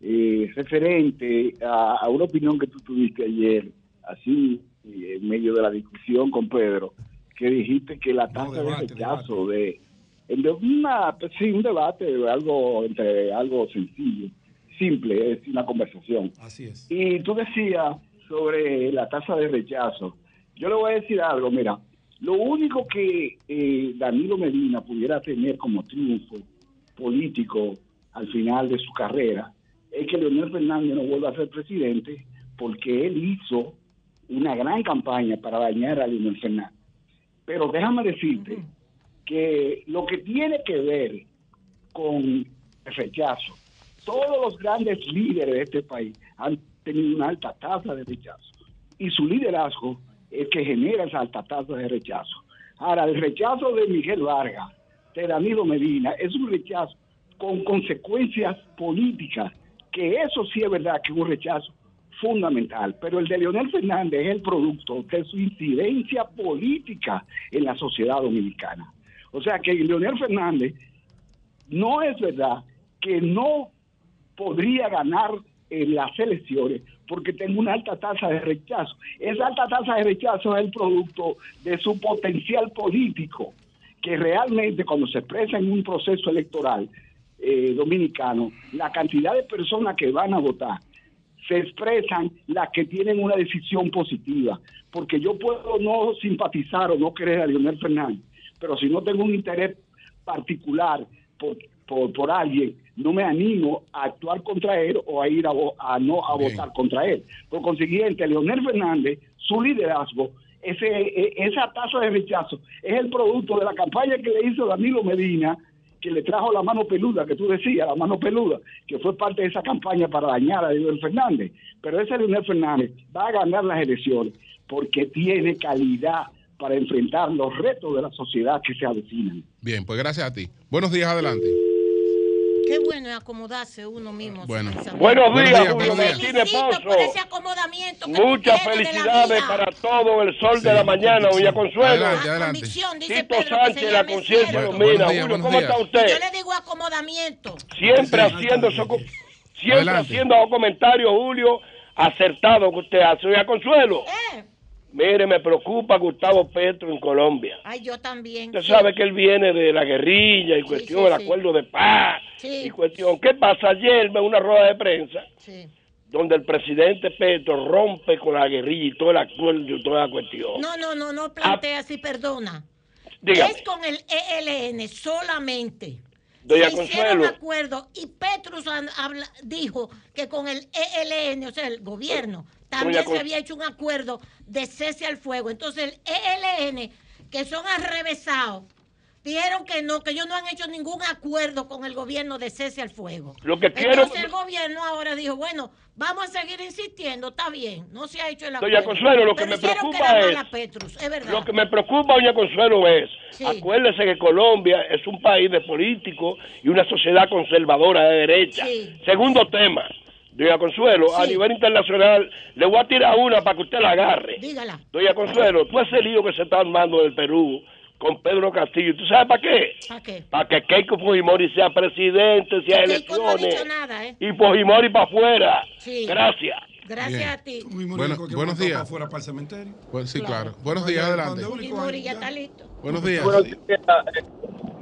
eh, referente a, una opinión que tú tuviste ayer, así en medio de la discusión con Pedro, que dijiste que la tasa de rechazo de, de una, pues sí, un debate, algo entre algo sencillo, simple, es una conversación. Así es. Y tú decías sobre la tasa de rechazo. Yo le voy a decir algo, mira, lo único que eh, Danilo Medina pudiera tener como triunfo político al final de su carrera es que Leonel Fernández no vuelva a ser presidente porque él hizo una gran campaña para dañar a Leonel Fernández. Pero déjame decirte que lo que tiene que ver con de rechazo. Todos los grandes líderes de este país han tenido una alta tasa de rechazo. Y su liderazgo es que genera esa alta tasa de rechazo. Ahora, el rechazo de Miguel Vargas, de Danilo Medina, es un rechazo con consecuencias políticas, que eso sí es verdad que es un rechazo fundamental, pero el de Leonel Fernández es el producto de su incidencia política en la sociedad dominicana. O sea que Leonel Fernández no es verdad que no podría ganar en las elecciones porque tengo una alta tasa de rechazo. Esa alta tasa de rechazo es el producto de su potencial político, que realmente cuando se expresa en un proceso electoral eh, dominicano, la cantidad de personas que van a votar se expresan las que tienen una decisión positiva, porque yo puedo no simpatizar o no querer a Leonel Fernández, pero si no tengo un interés particular por, por, alguien, no me animo a actuar contra él o a ir a, no a votar contra él. Por consiguiente, Leonel Fernández, su liderazgo, ese, e, esa tasa de rechazo es el producto de la campaña que le hizo Danilo Medina, que le trajo la mano peluda, que tú decías, la mano peluda, que fue parte de esa campaña para dañar a Leonel Fernández. Pero ese Leonel Fernández va a ganar las elecciones porque tiene calidad para enfrentar los retos de la sociedad que se avecinan. Bien, pues gracias a ti. Buenos días, adelante. Qué bueno es acomodarse uno mismo. Bueno. Buenos días, Julio Martínez Pozo. ese acomodamiento Muchas felicidades para todo el sol de la mañana, Villa Consuelo. Adelante, adelante. Tito Sánchez, la conciencia ilumina. Julio, ¿cómo está usted? Yo le digo acomodamiento. Siempre haciendo siempre haciendo comentarios, Julio, acertado que usted hace. Villa Consuelo. Eh. Mire, me preocupa Gustavo Petro en Colombia. Ay, yo también. Usted sabe que él viene de la guerrilla y cuestión del acuerdo de paz. Y cuestión. ¿Qué pasa? Ayer en una rueda de prensa donde el presidente Petro rompe con la guerrilla y todo el acuerdo y toda la cuestión. No, no, no, no plantea así, perdona. Es con el ELN solamente. Doña se hicieron un acuerdo y Petrus dijo que con el ELN, o sea, el gobierno, también se había hecho un acuerdo de cese al fuego. Entonces el ELN, que son arrevesados, dijeron que no, que ellos no han hecho ningún acuerdo con el gobierno de cese al fuego. Lo que quiero... Entonces el gobierno ahora dijo, bueno, vamos a seguir insistiendo, está bien, no se ha hecho el acuerdo. Doña Consuelo, lo que me preocupa es... Lo que me preocupa, doña Consuelo, es, acuérdese que Colombia es un país de políticos y una sociedad conservadora de derecha. Segundo tema. Doña Consuelo, a nivel internacional, le voy a tirar una para que usted la agarre. Dígala. Doña Consuelo, tú ese lío que se está armando en el Perú con Pedro Castillo, ¿tú sabes para qué? ¿Para qué? Para que Keiko Fujimori sea presidente, sea elecciones. No ha dicho nada, ¿eh? Y Fujimori para afuera. Sí. Gracias. Gracias a ti. Bueno, buenos días. Para afuera para el cementerio. Sí, claro. Buenos días, adelante. Fujimori ya está listo. Buenos días. Buenos días.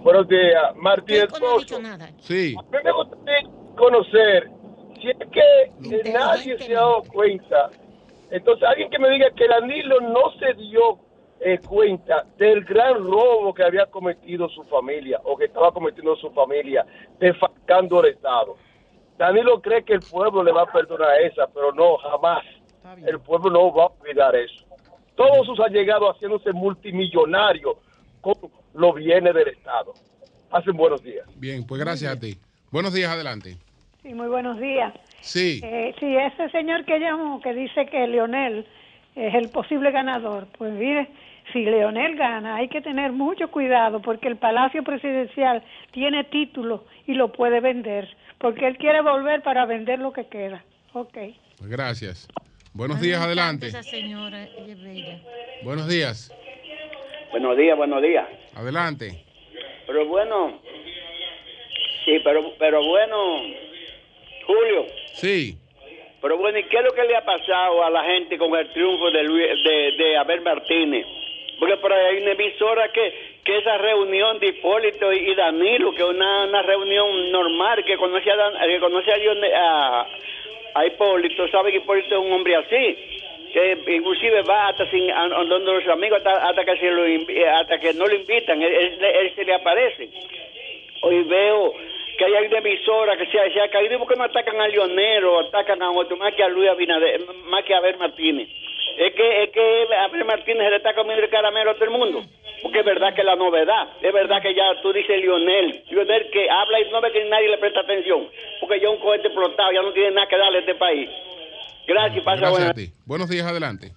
Buenos días. Martín Esposo. No ha dicho nada. Sí. A mí me gustaría conocer si es que nadie se ha dado cuenta, entonces alguien que me diga que Danilo no se dio eh, cuenta del gran robo que había cometido su familia o que estaba cometiendo su familia, defacando el Estado. Danilo cree que el pueblo le va a perdonar esa, pero no, jamás. El pueblo no va a olvidar eso. Todos sus allegados haciéndose multimillonarios con los bienes del Estado. Hacen buenos días. Bien, pues gracias a ti. Buenos días, adelante. Sí, muy buenos días. Sí. Eh, sí, ese señor que llamó, que dice que Leonel es el posible ganador, pues mire, si Leonel gana, hay que tener mucho cuidado porque el Palacio Presidencial tiene título y lo puede vender, porque él quiere volver para vender lo que queda. Ok. Pues gracias. Buenos días, adelante. Esa señora Buenos días. Buenos días, buenos días. Adelante. Pero bueno, sí, pero, pero bueno, Julio. Sí. Pero bueno, ¿y qué es lo que le ha pasado a la gente con el triunfo de, de, de Abel Martínez? Porque por ahí hay una emisora que, que esa reunión de Hipólito y, Danilo, que es una, una reunión normal, que conoce a, que conoce a, a, Hipólito, sabe que Hipólito es un hombre así, que inclusive va hasta sin donde los amigos hasta, que se lo, hasta que no lo invitan, él se le aparece. Hoy veo que hay una emisora que se, ha caído, ¿por qué no atacan a Leonero, atacan a otro, más que a Luis Abinader, más que a Abel Martínez? Es que, es que Abel Martínez se le está comiendo el caramelo a todo el mundo. porque es verdad que es la novedad. Es verdad que ya tú dices Lionel. Lionel que habla y no ve que nadie le presta atención. Porque ya un cohete explotado, ya no tiene nada que darle a este país. Gracias, pasa Gracias buena. a ti. Buenos días, adelante.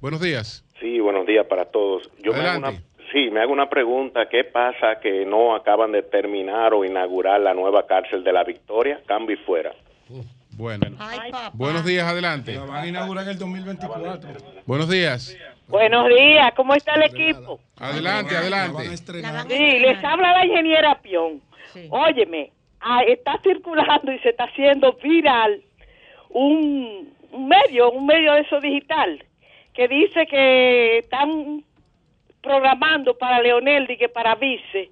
Buenos días. Sí, buenos días para todos. Yo me hago, una, sí, me hago una pregunta. ¿Qué pasa que no acaban de terminar o inaugurar la nueva cárcel de la Victoria? Cambio y fuera. Bueno. Buenos días, adelante. La van a inaugurar en el 2024. Buenos días. Buenos días, ¿cómo está el equipo? Adelante, adelante. Sí, les habla la ingeniera Pion. Óyeme, ah, está circulando y se está haciendo viral un, un medio, un medio de eso digital, que dice que están programando para Leonel y que para vice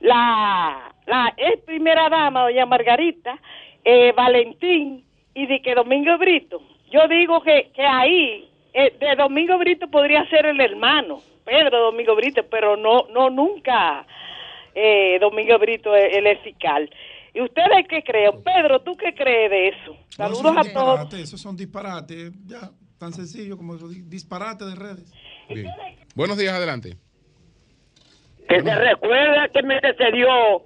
la, la ex primera dama, doña Margarita, eh, Valentín y de que Domingo Brito. Yo digo que, que ahí, eh, de Domingo Brito podría ser el hermano, Pedro Domingo Brito, pero no, no nunca eh, Domingo Brito el, el fiscal. ¿Y ustedes qué creen? Pedro, ¿tú qué crees de eso? Saludos No, a todos. Esos son disparates, ya, tan sencillo como eso, di- disparate de redes. Bien. Buenos días, adelante. que se recuerda que me dio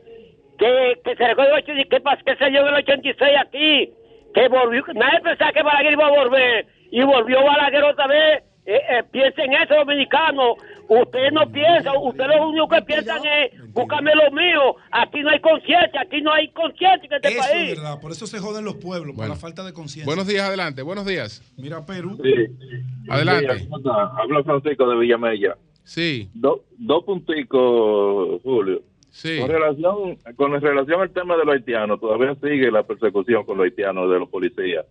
que, que se recuerda el 80 que, que se dio en el 86 aquí, que volvió, nadie pensaba que Balaguer iba a volver, y volvió Balaguer otra vez, eh, eh, piensen eso dominicano, ustedes no piensan, ustedes lo único que piensan es, búscame lo mío, aquí no hay conciencia, aquí no hay conciencia en este Eso país. es verdad, por eso se joden los pueblos, por Bueno. la falta de conciencia. Buenos días, adelante. Buenos días. Mira Perú. Adelante. ¿Cómo está? Habla Francisco de Villamella. Sí. Do- dos punticos, Julio. Sí. Con relación, con relación al tema de los haitianos, todavía sigue la persecución con los haitianos de los policías.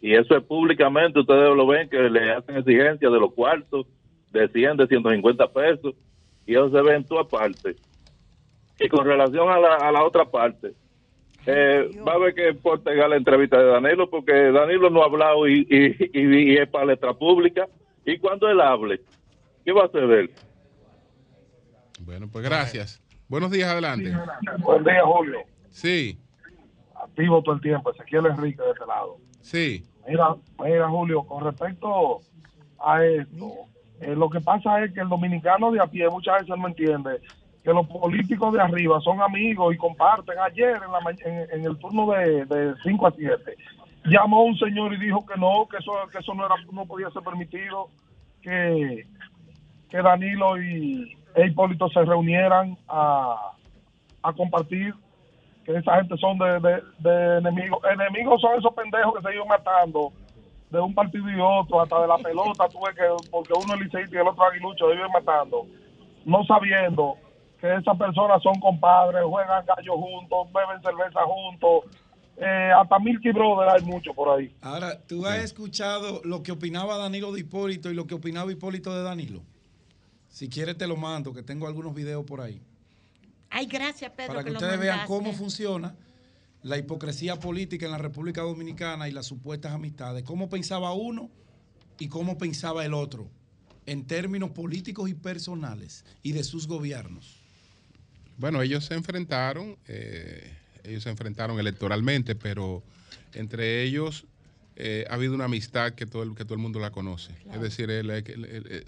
Y eso es públicamente, ustedes lo ven, que le hacen exigencias de los cuartos, de 100, de 150 pesos, y eso se ve en todas partes. Y con relación a la, a la otra parte, eh, va a ver que importa la entrevista de Danilo, porque Danilo no ha hablado y, y, y- y es para letra pública. Y cuando él hable, ¿qué va a hacer él? Bueno, pues gracias. Buenos días, adelante. Buen día, Julio. Sí, Activo todo el tiempo. Ezequiel Enrique de este lado. sí. Mira, mira, Julio, con respecto a esto, eh, lo que pasa es que el dominicano de a pie muchas veces no entiende que los políticos de arriba son amigos y comparten. Ayer, en, la ma- en, el turno de 5 a 7, llamó un señor y dijo que no, que eso, que eso no, era, no podía ser permitido, que, Danilo y e Hipólito se reunieran a, compartir que esa gente son de, de, de enemigos. Enemigos son esos pendejos que se iban matando de un partido y otro, hasta de la pelota, tú ves que porque uno es liceísta y el otro aguilucho, iban matando, no sabiendo que esas personas son compadres, juegan gallo juntos, beben cerveza juntos, eh, hasta Milky Brother hay mucho por ahí. Ahora, ¿tú has escuchado lo que opinaba Danilo de Hipólito y lo que opinaba Hipólito de Danilo? Si quieres te lo mando, que tengo algunos videos por ahí. Ay, gracias, Pedro. para que, que lo ustedes vean cómo funciona la hipocresía política en la República Dominicana y las supuestas amistades. Cómo pensaba uno y cómo pensaba el otro en términos políticos y personales y de sus gobiernos. Bueno, ellos se enfrentaron, eh, ellos se enfrentaron electoralmente, pero entre ellos eh, ha habido una amistad que todo el, que todo el mundo la conoce. Es decir, el- el- el- el-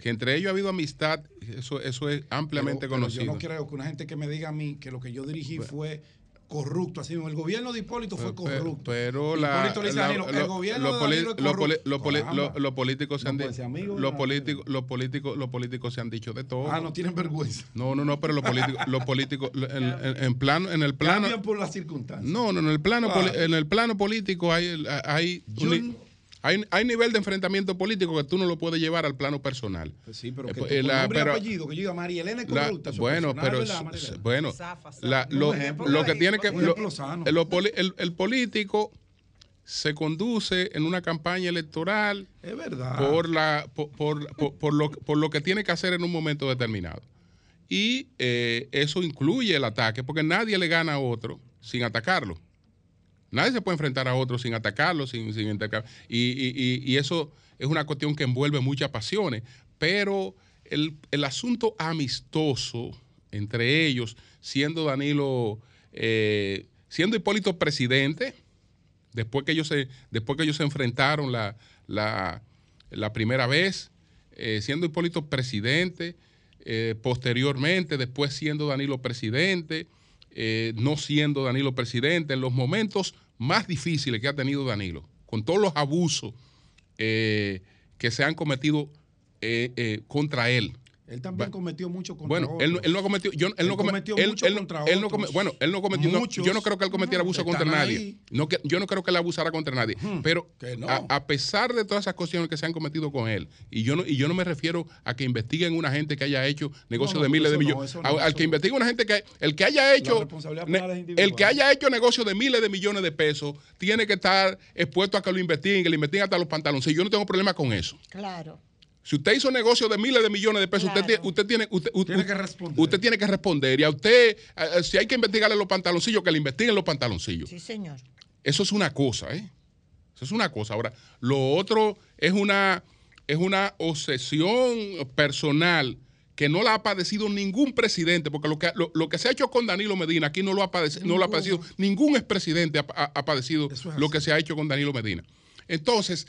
que entre ellos ha habido amistad, eso, eso es ampliamente Pero- pero conocido. Yo no creo que una gente que me diga a mí que lo que yo dirigí fue corrupto. Así mismo, el gobierno de Hipólito fue Pero- corrupto. Pero la, a la- Danilo, el gobierno lo de es lo lo lo- los políticos se han No di- puede ser amigo de los la- políticos los políticos los políticos se han dicho de todo. Ah, no tienen vergüenza. No, no, no, pero los políticos los políticos en, en- en plano en el plano Cambian por las circunstancias. No, no, en el plano poli- en el plano político hay hay un ni- hay, hay nivel de enfrentamiento político que tú no lo puedes llevar al plano personal. Pues sí, pero Eh, que tú, eh, la- nombre y pero- apellido, que yo diga María Elena es la- corrupta. es bueno, personal, pero bueno, Zafa, zafa. la- Un lo, ejemplo. lo que tiene que lo- el, el- el político se conduce en una campaña electoral Es verdad. por la por, por- por- por lo, por lo que tiene que hacer en un momento determinado. Y eh, eso incluye el ataque, porque nadie le gana a otro sin atacarlo. Nadie se puede enfrentar a otro sin atacarlo, sin, sin intercam- y, y- y- y eso es una cuestión que envuelve muchas pasiones. Pero el, el asunto amistoso entre ellos, siendo Danilo, eh, siendo Hipólito presidente, después que ellos se, después que ellos se enfrentaron la, la, la primera vez, eh, siendo Hipólito presidente, eh, posteriormente, después siendo Danilo presidente, eh, no siendo Danilo presidente, en los momentos más difíciles que ha tenido Danilo, con todos los abusos que se han cometido contra él él también cometió mucho contra Bueno, él, él, no cometió, yo, él, no cometió mucho contra él no Bueno, él no cometió, yo no creo que él cometiera abuso contra nadie. No, que, yo no creo que él abusara contra nadie. Hmm, pero a, pesar de todas esas cuestiones que se han cometido con él, y yo no, y yo no me refiero a que investiguen una gente que haya hecho negocios de miles de millones. al que investigue una gente que el que haya hecho el que haya hecho negocios de miles de millones de pesos tiene que estar expuesto a que lo investiguen, que le investiguen hasta los pantalones. Yo no tengo problema con eso. Claro. Si usted hizo negocio de miles de millones de pesos, usted, usted, tiene, usted, tiene que responder. Usted tiene que responder. Y a usted, si hay que investigarle los pantaloncillos, que le investiguen los pantaloncillos. Sí, señor. Eso es una cosa, ¿eh? Eso es una cosa. Ahora, lo otro es una, es una obsesión personal que no la ha padecido ningún presidente, porque lo que, lo, que se ha hecho con Danilo Medina aquí no lo ha padecido, no lo ha padecido ningún expresidente ha, ha padecido lo que se ha hecho con Danilo Medina. Entonces,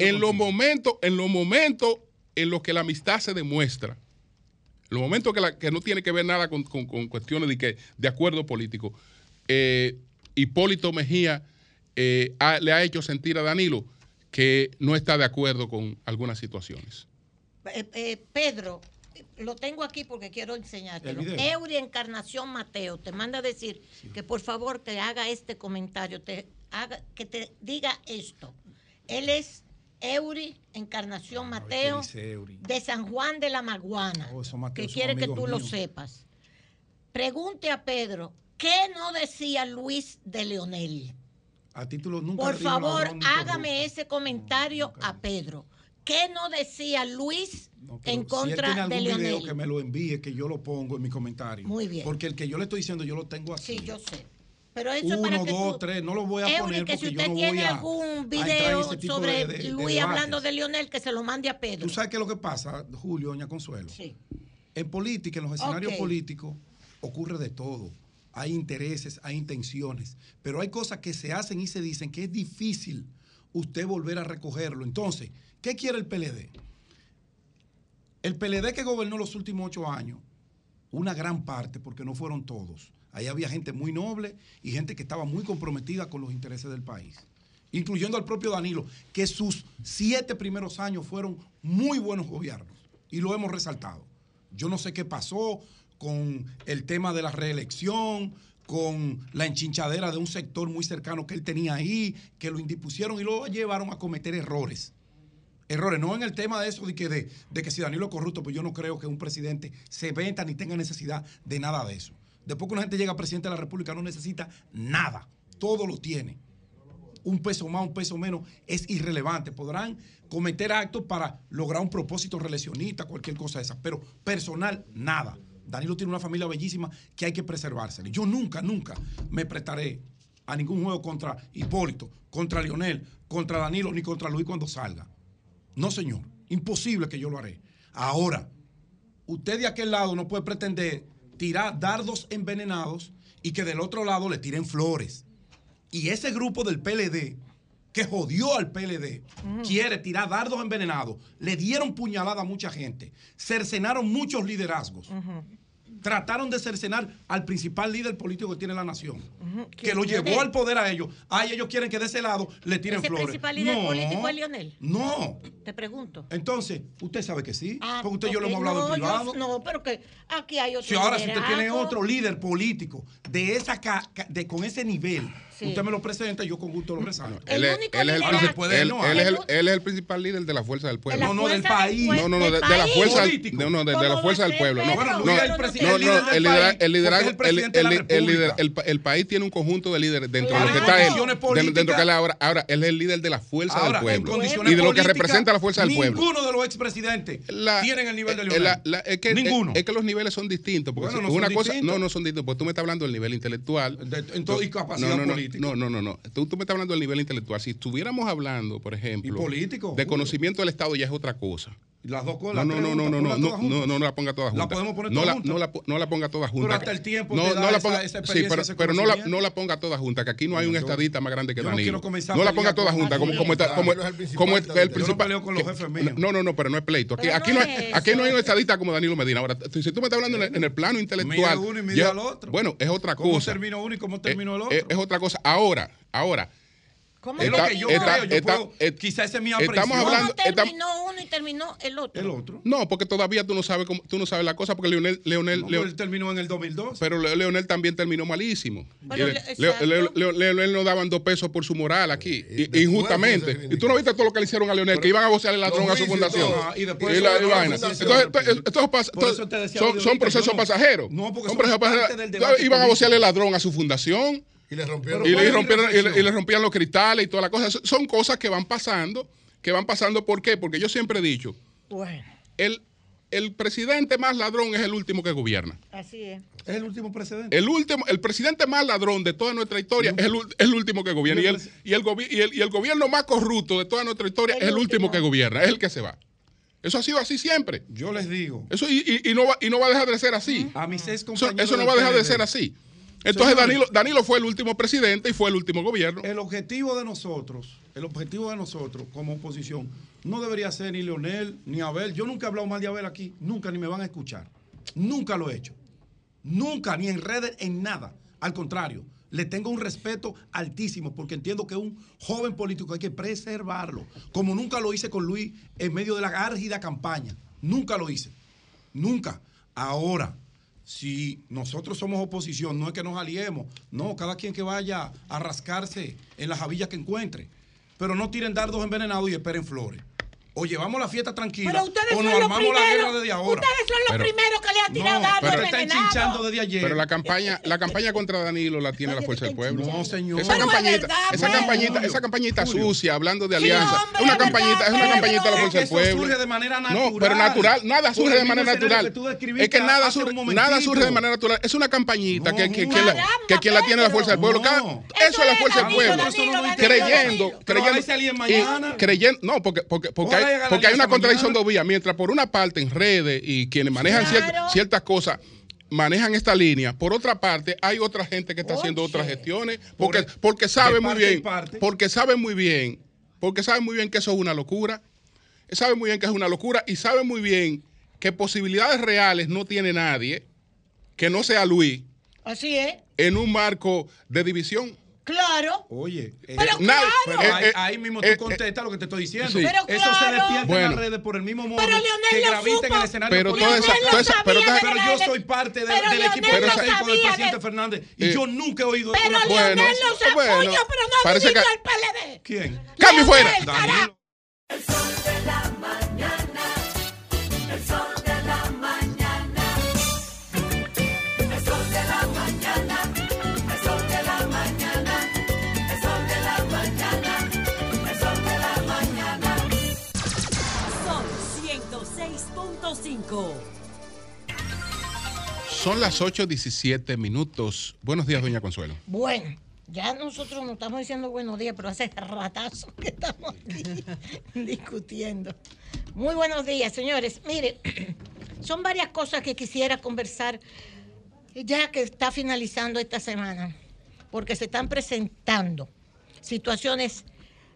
en los momentos, en los momentos en los que la amistad se demuestra, en los momentos que, la, que no tiene que ver nada con, cuestiones de, que, de acuerdo político, eh, Hipólito Mejía eh, le ha hecho sentir a Danilo que no está de acuerdo con algunas situaciones. Eh, Pedro, lo tengo aquí porque quiero enseñártelo. Eury Encarnación Mateo te manda a decir que por favor te haga este comentario. Te que te diga esto. Él es Eury Encarnación Mateo de San Juan de la Maguana, oh, que quiere que tú lo sepas. Pregunte a Pedro, ¿qué no decía Luis de Leonel? A título nunca Por favor, hágame ese comentario a Pedro. ¿Qué no decía Luis en contra de Leonel? que me lo envíe, que yo lo pongo en mi comentario. Muy bien. Porque el que yo le estoy diciendo, yo lo tengo aquí. Sí, yo sé. Pero eso Uno, para que dos, tres, no lo voy a poner que si usted tiene algún video sobre Luis hablando de Lionel, que se lo mande a Pedro. ¿Tú sabes qué es lo que pasa, Julio, doña Consuelo? Sí. En política, en los escenarios políticos, ocurre de todo. Hay intereses, hay intenciones, pero hay cosas que se hacen y se dicen que es difícil usted volver a recogerlo. Entonces, ¿qué quiere el PLD? El PLD que gobernó los últimos ocho años, una gran parte, porque no fueron todos, Ahí había gente muy noble y gente que estaba muy comprometida con los intereses del país, incluyendo al propio Danilo, que sus siete primeros años fueron muy buenos gobiernos y lo hemos resaltado. Yo no sé qué pasó con el tema de la reelección, con la enchinchadera de un sector muy cercano que él tenía ahí, que lo indispusieron y lo llevaron a cometer errores. Errores, no en el tema de eso de que, de, que si Danilo es corrupto, pues yo no creo que un presidente se venta ni tenga necesidad de nada de eso. Después que una gente llega a presidente de la República no necesita nada, todo lo tiene. Un peso más, un peso menos es irrelevante. Podrán cometer actos para lograr un propósito reeleccionista, cualquier cosa de esa, pero personal, nada. Danilo tiene una familia bellísima que hay que preservársela. Yo nunca, nunca me prestaré a ningún juego contra Hipólito, contra Lionel, contra Danilo, ni contra Luis cuando salga. No, señor. Imposible que yo lo haré. Ahora, usted de aquel lado no puede pretender tirar dardos envenenados y que del otro lado le tiren flores. Y ese grupo del PLD, que jodió al PLD, quiere tirar dardos envenenados. Le dieron puñalada a mucha gente, cercenaron muchos liderazgos trataron de cercenar al principal líder político que tiene la nación, que lo llevó al poder a ellos. Ay, ellos quieren que de ese lado le tiren flores. ¿El principal líder político es Lionel? No. Te pregunto. Entonces, usted sabe que sí, ah, porque usted y yo lo hemos hablado en privado. no, pero que aquí hay otro Si ahora, si usted tiene otro líder político de esa de, con ese nivel Usted me lo presenta y yo con gusto lo resalto. Él, es, él, es el, principal líder de la fuerza del pueblo. No, no, del país. No, no, no, de, la fuerza, de, no, de, la fuerza del pueblo. No, no, no, el liderazgo, el país tiene un conjunto de líderes dentro de lo que está él. Dentro que él ahora, ahora él es el líder de la fuerza del pueblo y de lo que representa la fuerza del pueblo. Ninguno de los expresidentes tienen el nivel de Lionel. Ninguno. Es que los niveles son distintos. Porque una cosa, no, no son distintos. Porque tú me estás hablando del nivel intelectual. Y capacidad política. No, no, no, no. Tú, tú me estás hablando del nivel intelectual. Si estuviéramos hablando, por ejemplo, político? de conocimiento del Estado, ya es otra cosa. Las dos cosas. No, no, no, no, no, no, no, no, la ponga todas juntas. La podemos poner no todas la, juntas. No la, no la ponga todas juntas. Pero hasta el tiempo no, te da no la esa, ponga, esa Sí, pero, ese pero no, la, no la ponga todas juntas, que aquí no hay un estadista más grande que no Danilo. quiero comenzar No la ponga todas juntas, como, como, es. está- como, el principal el, el Yo no principal. peleo con los que- jefes míos. No, no, no, pero no es pleito. Aquí, aquí, no hay, aquí no hay un estadista como Danilo Medina. Ahora, si tú me estás hablando en el, plano intelectual. uno y mide al otro. Bueno, es otra ¿Cómo cosa. terminó uno y cómo terminó el Eh, otro? eh, Es otra cosa. Ahora, ahora. ¿Cómo Es lo está- que yo está- creo. Yo está- puedo, eh, quizá esa es mi estamos hablando- ¿Cómo estamos- terminó uno y terminó el otro? El otro. No, porque todavía tú no sabes cómo, tú no sabes la cosa, porque Leonel, Leonel, No, Leo- pero él terminó en el 2002. pero Le- Leonel también terminó malísimo. Pero Y le- Leo- exacto. Leo- Leo- Leonel no daban dos pesos por su moral aquí, i- injustamente. Y tú no viste todo lo que le hicieron a Leonel, que iban a vocearle ladrón a su y fundación. y después Y la- y la vaina. Entonces, esto- pasa- son, son procesos pasajeros. No, porque Son procesos pasajeros. Iban a político. vocearle ladrón a su fundación. Y le rompieron. Y le, ¿cuál es mi rompieron, y, le, reflexión? y le rompían los cristales y toda la cosa. Son cosas que van pasando, que van pasando. ¿Por qué? Porque yo siempre he dicho, Bueno, el, el presidente más ladrón es el último que gobierna. así es. Es el último precedente. El último, el presidente más ladrón de toda nuestra historia es el, es el último que gobierna. Y el, y, el gobi- y, el, y el gobierno más corrupto de toda nuestra historia es el último que gobierna, es el que se va. Eso ha sido así siempre. Yo les digo. Eso y, y- y no, va, y no va a dejar de ser así. A mis seis Eso, compañeros eso no del va a dejar de ser así. Entonces Señores. Danilo, Danilo fue el último presidente y fue el último gobierno. El objetivo de nosotros, el objetivo de nosotros como oposición, no debería ser ni Leonel ni Abel. Yo nunca he hablado mal de Abel aquí, nunca ni me van a escuchar. Nunca lo he hecho. Nunca, ni en redes, en nada. Al contrario, le tengo un respeto altísimo porque entiendo que un joven político hay que preservarlo. Como nunca lo hice con Luis en medio de la árgida campaña. Nunca lo hice. Nunca. Ahora, si nosotros somos oposición, no es que nos aliemos. No, cada quien que vaya a rascarse en las javillas que encuentre. Pero no tiren dardos envenenados y esperen flores. O llevamos la fiesta tranquila Pero ustedes o son nos los armamos la primeros. guerra desde ahora. Ustedes son los Pero- primeros que le han tirado No, pero está envenenados. enchinchando desde ayer. Pero la campaña, la campaña contra Danilo la tiene la fuerza del pueblo. No, señor. Esa Pero es campañita, verdad, esa pues. campañita, esa campañita Julio. sucia, hablando de Sí, alianza, hombre, es una es campañita, verdad, es una campañita de la fuerza del pueblo. surge de manera No, natural. pero natural, nada surge de manera natural. Es que nada surge, nada surge de manera natural. Es una campañita No, que, que, que Julio. la, que quien la tiene la fuerza del pueblo. Eso es la fuerza del pueblo. Creyendo, creyendo, creyendo, no, porque, porque, porque, Porque hay una contradicción mañana. de vía. Mientras por una parte en redes y quienes manejan ciert- ciertas cosas manejan esta línea, por otra parte hay otra gente que está haciendo otras gestiones porque, porque sabe de muy bien, porque sabe muy bien, porque sabe muy bien que eso es una locura, sabe muy bien que es una locura y sabe muy bien que posibilidades reales no tiene nadie que no sea Luis Así es. en un marco de división. Claro. Oye, eh, Pero claro. pero eh, ahí, eh, ahí mismo eh, tú contestas lo que te estoy diciendo. sí. Pero Eso se despierta en las redes por el mismo modo Pero Leonel que gravita en el escenario. Pero político. toda esa- toda esa- pero yo soy parte de- Pero del equipo del presidente de- Fernández y Eh, yo nunca he oído Pero. Leonel Bueno, los apoya, bueno, pero no parece que- al PLD. ¿Quién? ¡Cambio fuera! El sol de la mañana, Son las 8.17 minutos. Buenos días, doña Consuelo. Bueno, ya nosotros no estamos diciendo buenos días, pero hace ratazo que estamos aquí discutiendo. Muy buenos días, señores. Mire, son varias cosas que quisiera conversar ya que está finalizando esta semana, porque se están presentando situaciones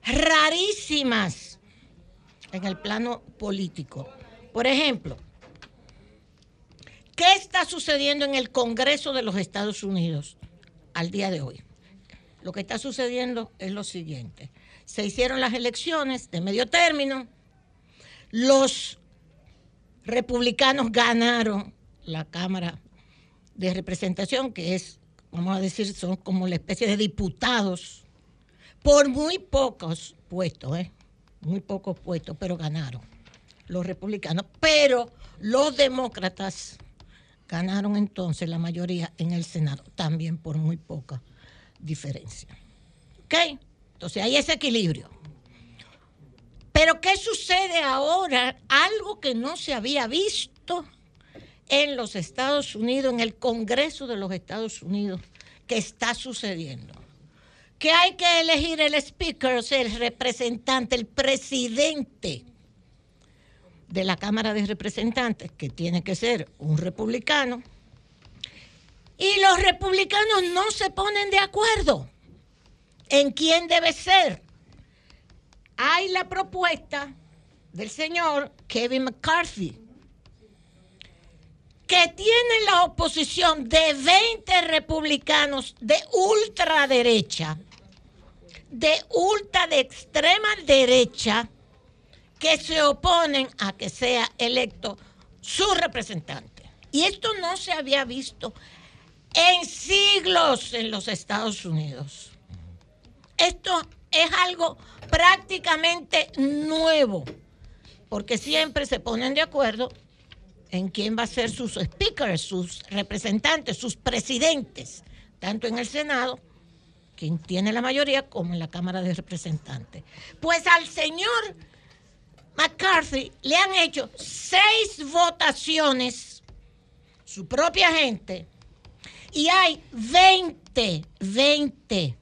rarísimas en el plano político. Por ejemplo, ¿qué está sucediendo en el Congreso de los Estados Unidos al día de hoy? Lo que está sucediendo es lo siguiente. Se hicieron las elecciones de medio término, los republicanos ganaron la Cámara de Representación, que es, vamos a decir, son como la especie de diputados, por muy pocos puestos, ¿eh? muy pocos puestos, pero ganaron los republicanos. Pero los demócratas ganaron entonces la mayoría en el Senado, también por muy poca diferencia. ¿Ok? Entonces hay ese equilibrio. Pero ¿qué sucede ahora? Algo que no se había visto en los Estados Unidos, en el Congreso de los Estados Unidos, que está sucediendo. Que hay que elegir el speaker, o sea, el representante, el presidente de la Cámara de Representantes, que tiene que ser un republicano, y los republicanos no se ponen de acuerdo en quién debe ser. Hay la propuesta del señor Kevin McCarthy, que tiene la oposición de 20 republicanos de ultraderecha, de ultra de extrema derecha, que se oponen a que sea electo su representante. Y esto no se había visto en siglos en los Estados Unidos. Esto es algo prácticamente nuevo, porque siempre se ponen de acuerdo en quién va a ser sus speakers, sus representantes, sus presidentes, tanto en el Senado, quien tiene la mayoría, como en la Cámara de Representantes. Pues al señor McCarthy le han hecho seis votaciones, su propia gente, y hay 20, 20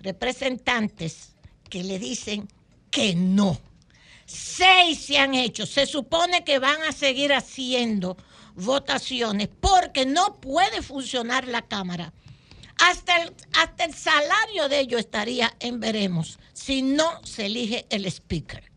representantes que le dicen que no. Seis se han hecho. Se supone que van a seguir haciendo votaciones porque no puede funcionar la Cámara. Hasta el, hasta el salario de ellos estaría en veremos si no se elige el speaker.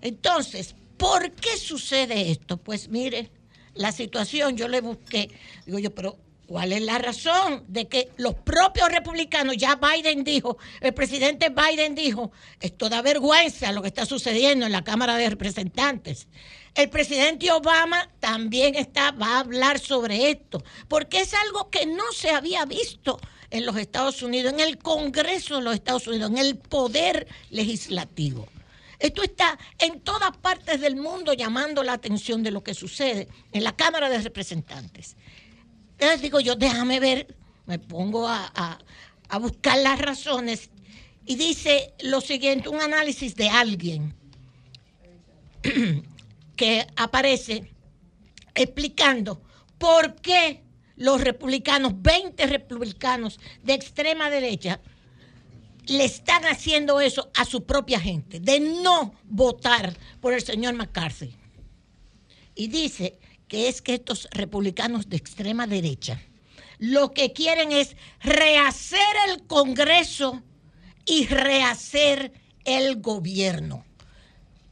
Entonces, ¿por qué sucede esto? Pues mire, la situación yo le busqué, digo yo, pero ¿cuál es la razón de que los propios republicanos, ya Biden dijo, el presidente Biden dijo, esto da vergüenza lo que está sucediendo en la Cámara de Representantes? El presidente Obama también está, va a hablar sobre esto, porque es algo que no se había visto en los Estados Unidos, en el Congreso de los Estados Unidos, en el poder legislativo. Esto está en todas partes del mundo llamando la atención de lo que sucede en la Cámara de Representantes. Entonces digo yo, déjame ver, me pongo a, buscar las razones y dice lo siguiente, un análisis de alguien que aparece explicando por qué los republicanos, 20 republicanos de extrema derecha, le están haciendo eso a su propia gente, de no votar por el señor McCarthy. Y dice que es que estos republicanos de extrema derecha lo que quieren es rehacer el Congreso y rehacer el gobierno.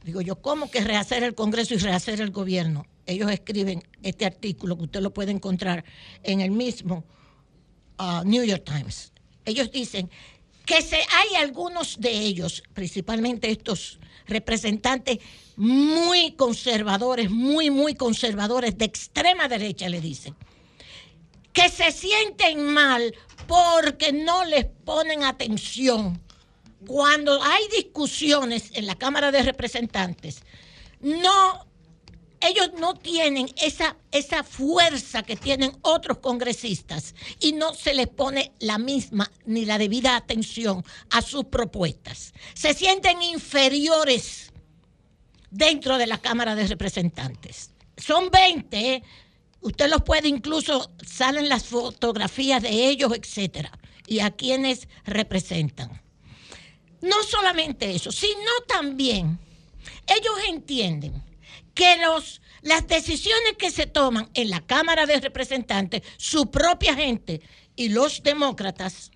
Digo yo, ¿cómo que rehacer el Congreso y rehacer el gobierno? Ellos escriben este artículo que usted lo puede encontrar en el mismo ah, New York Times. Ellos dicen que se, hay algunos de ellos, principalmente estos representantes muy conservadores, muy, muy conservadores, de extrema derecha, le dicen, que se sienten mal porque no les ponen atención. Cuando hay discusiones en la Cámara de Representantes, no, ellos no tienen esa, esa fuerza que tienen otros congresistas y no se les pone la misma ni la debida atención a sus propuestas. Se sienten inferiores dentro de la Cámara de Representantes. Son 20, ¿eh? usted los puede incluso, salen las fotografías de ellos, etcétera, y a quienes representan. No solamente eso, sino también ellos entienden que los, las decisiones que se toman en la Cámara de Representantes, su propia gente y los demócratas,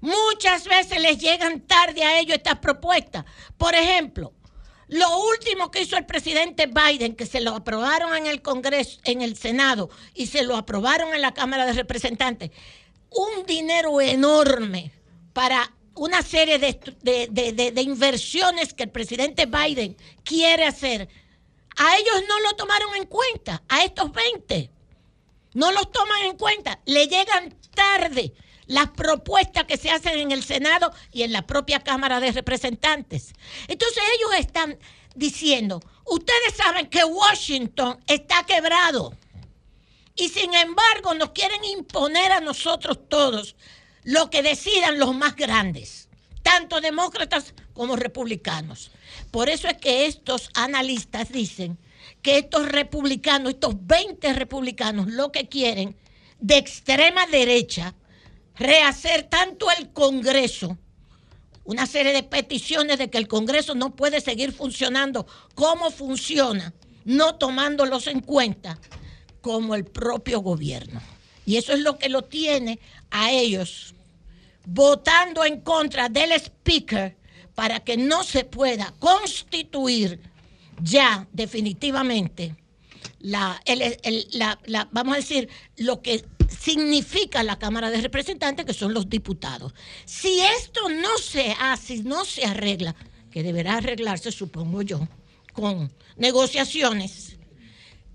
muchas veces les llegan tarde a ellos estas propuestas. Por ejemplo, lo último que hizo el presidente Biden, que se lo aprobaron en el Congreso, en el Senado y se lo aprobaron en la Cámara de Representantes, un dinero enorme para una serie de, de- de- inversiones que el presidente Biden quiere hacer. A ellos no lo tomaron en cuenta, a estos 20. No los toman en cuenta, le llegan tarde las propuestas que se hacen en el Senado y en la propia Cámara de Representantes. Entonces ellos están diciendo, ustedes saben que Washington está quebrado y sin embargo nos quieren imponer a nosotros todos lo que decidan los más grandes, tanto demócratas como republicanos. Por eso es que estos analistas dicen que estos republicanos, estos 20 republicanos, lo que quieren de extrema derecha, rehacer tanto el Congreso, una serie de peticiones de que el Congreso no puede seguir funcionando como funciona, no tomándolos en cuenta, como el propio gobierno. Y eso es lo que lo tiene a ellos votando en contra del speaker para que no se pueda constituir ya definitivamente la, el- el- la- la- vamos a decir, lo que significa la Cámara de Representantes, que son los diputados. Si esto no se hace, no se arregla, que deberá arreglarse, supongo yo, con negociaciones,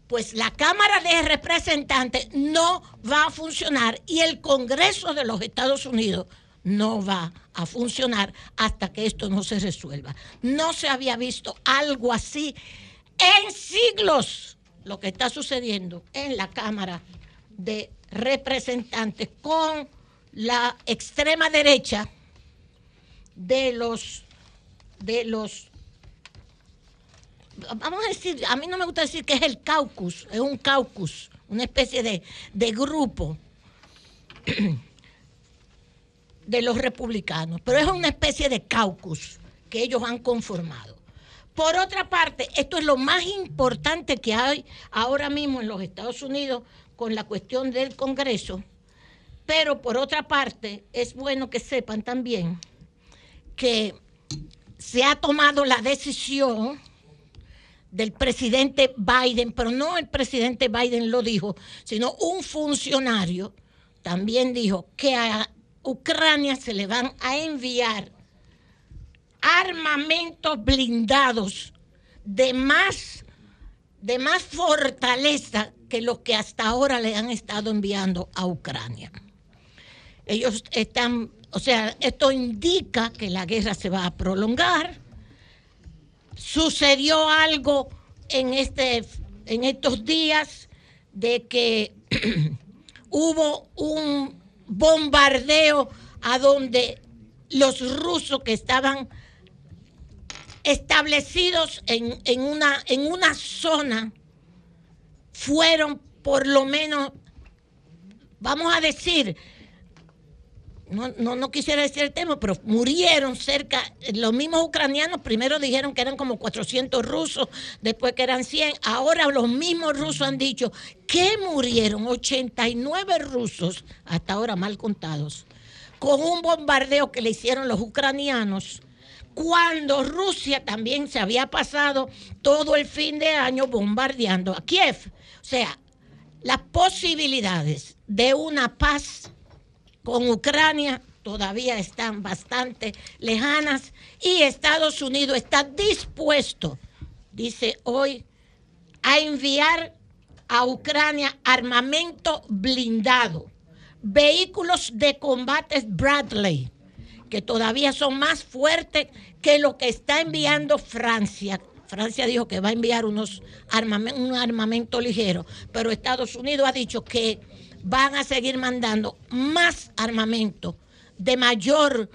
pues la Cámara de Representantes no va a funcionar y el Congreso de los Estados Unidos no va a funcionar hasta que esto no se resuelva. No se había visto algo así en siglos lo que está sucediendo en la Cámara de Representantes con la extrema derecha de los de los vamos a decir, a mí no me gusta decir que es el caucus, es un caucus, una especie de, de grupo de los republicanos, pero es una especie de caucus que ellos han conformado. Por otra parte, esto es lo más importante que hay ahora mismo en los Estados Unidos con la cuestión del Congreso, pero por otra parte, es bueno que sepan también que se ha tomado la decisión del presidente Biden, pero no el presidente Biden lo dijo, sino un funcionario también dijo que a Ucrania se le van a enviar armamentos blindados de más, de más fortaleza que los que hasta ahora le han estado enviando a Ucrania. Ellos están, o sea, esto indica que la guerra se va a prolongar. Sucedió algo en, este, en estos días de que hubo un bombardeo a donde los rusos que estaban establecidos en, en una, en una zona fueron por lo menos, vamos a decir, no, no, no quisiera decir el tema, pero murieron cerca, los mismos ucranianos primero dijeron que eran como 400 rusos, después que eran 100, ahora los mismos rusos han dicho que murieron 89 rusos, hasta ahora mal contados, con un bombardeo que le hicieron los ucranianos cuando Rusia también se había pasado todo el fin de año bombardeando a Kiev. O sea, las posibilidades de una paz con Ucrania todavía están bastante lejanas y Estados Unidos está dispuesto, dice hoy, a enviar a Ucrania armamento blindado, vehículos de combate Bradley, que todavía son más fuertes que lo que está enviando Francia. Francia dijo que va a enviar unos un armamento ligero, pero Estados Unidos ha dicho que van a seguir mandando más armamento de mayor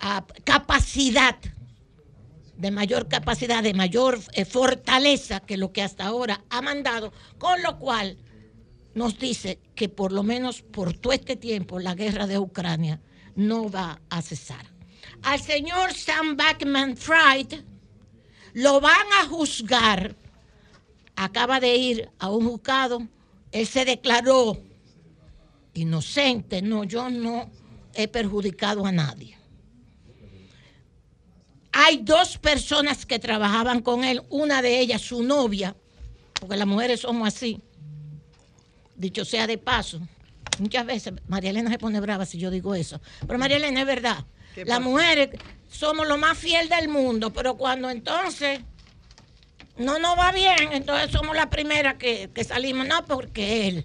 ah, capacidad, de mayor capacidad, de mayor eh, fortaleza que lo que hasta ahora ha mandado, con lo cual nos dice que por lo menos por todo este tiempo la guerra de Ucrania no va a cesar. Al señor Sam Backman Fried lo van a juzgar. Acaba de ir a un juzgado. Él se declaró inocente. No, yo no he perjudicado a nadie. Hay dos personas que trabajaban con él, una de ellas su novia, porque las mujeres somos así, dicho sea de paso. Muchas veces María Elena se pone brava si yo digo eso, pero María Elena es verdad. ¿Qué Las mujeres somos lo más fiel del mundo, pero cuando entonces no nos va bien, entonces somos la primera que, que salimos, no porque él.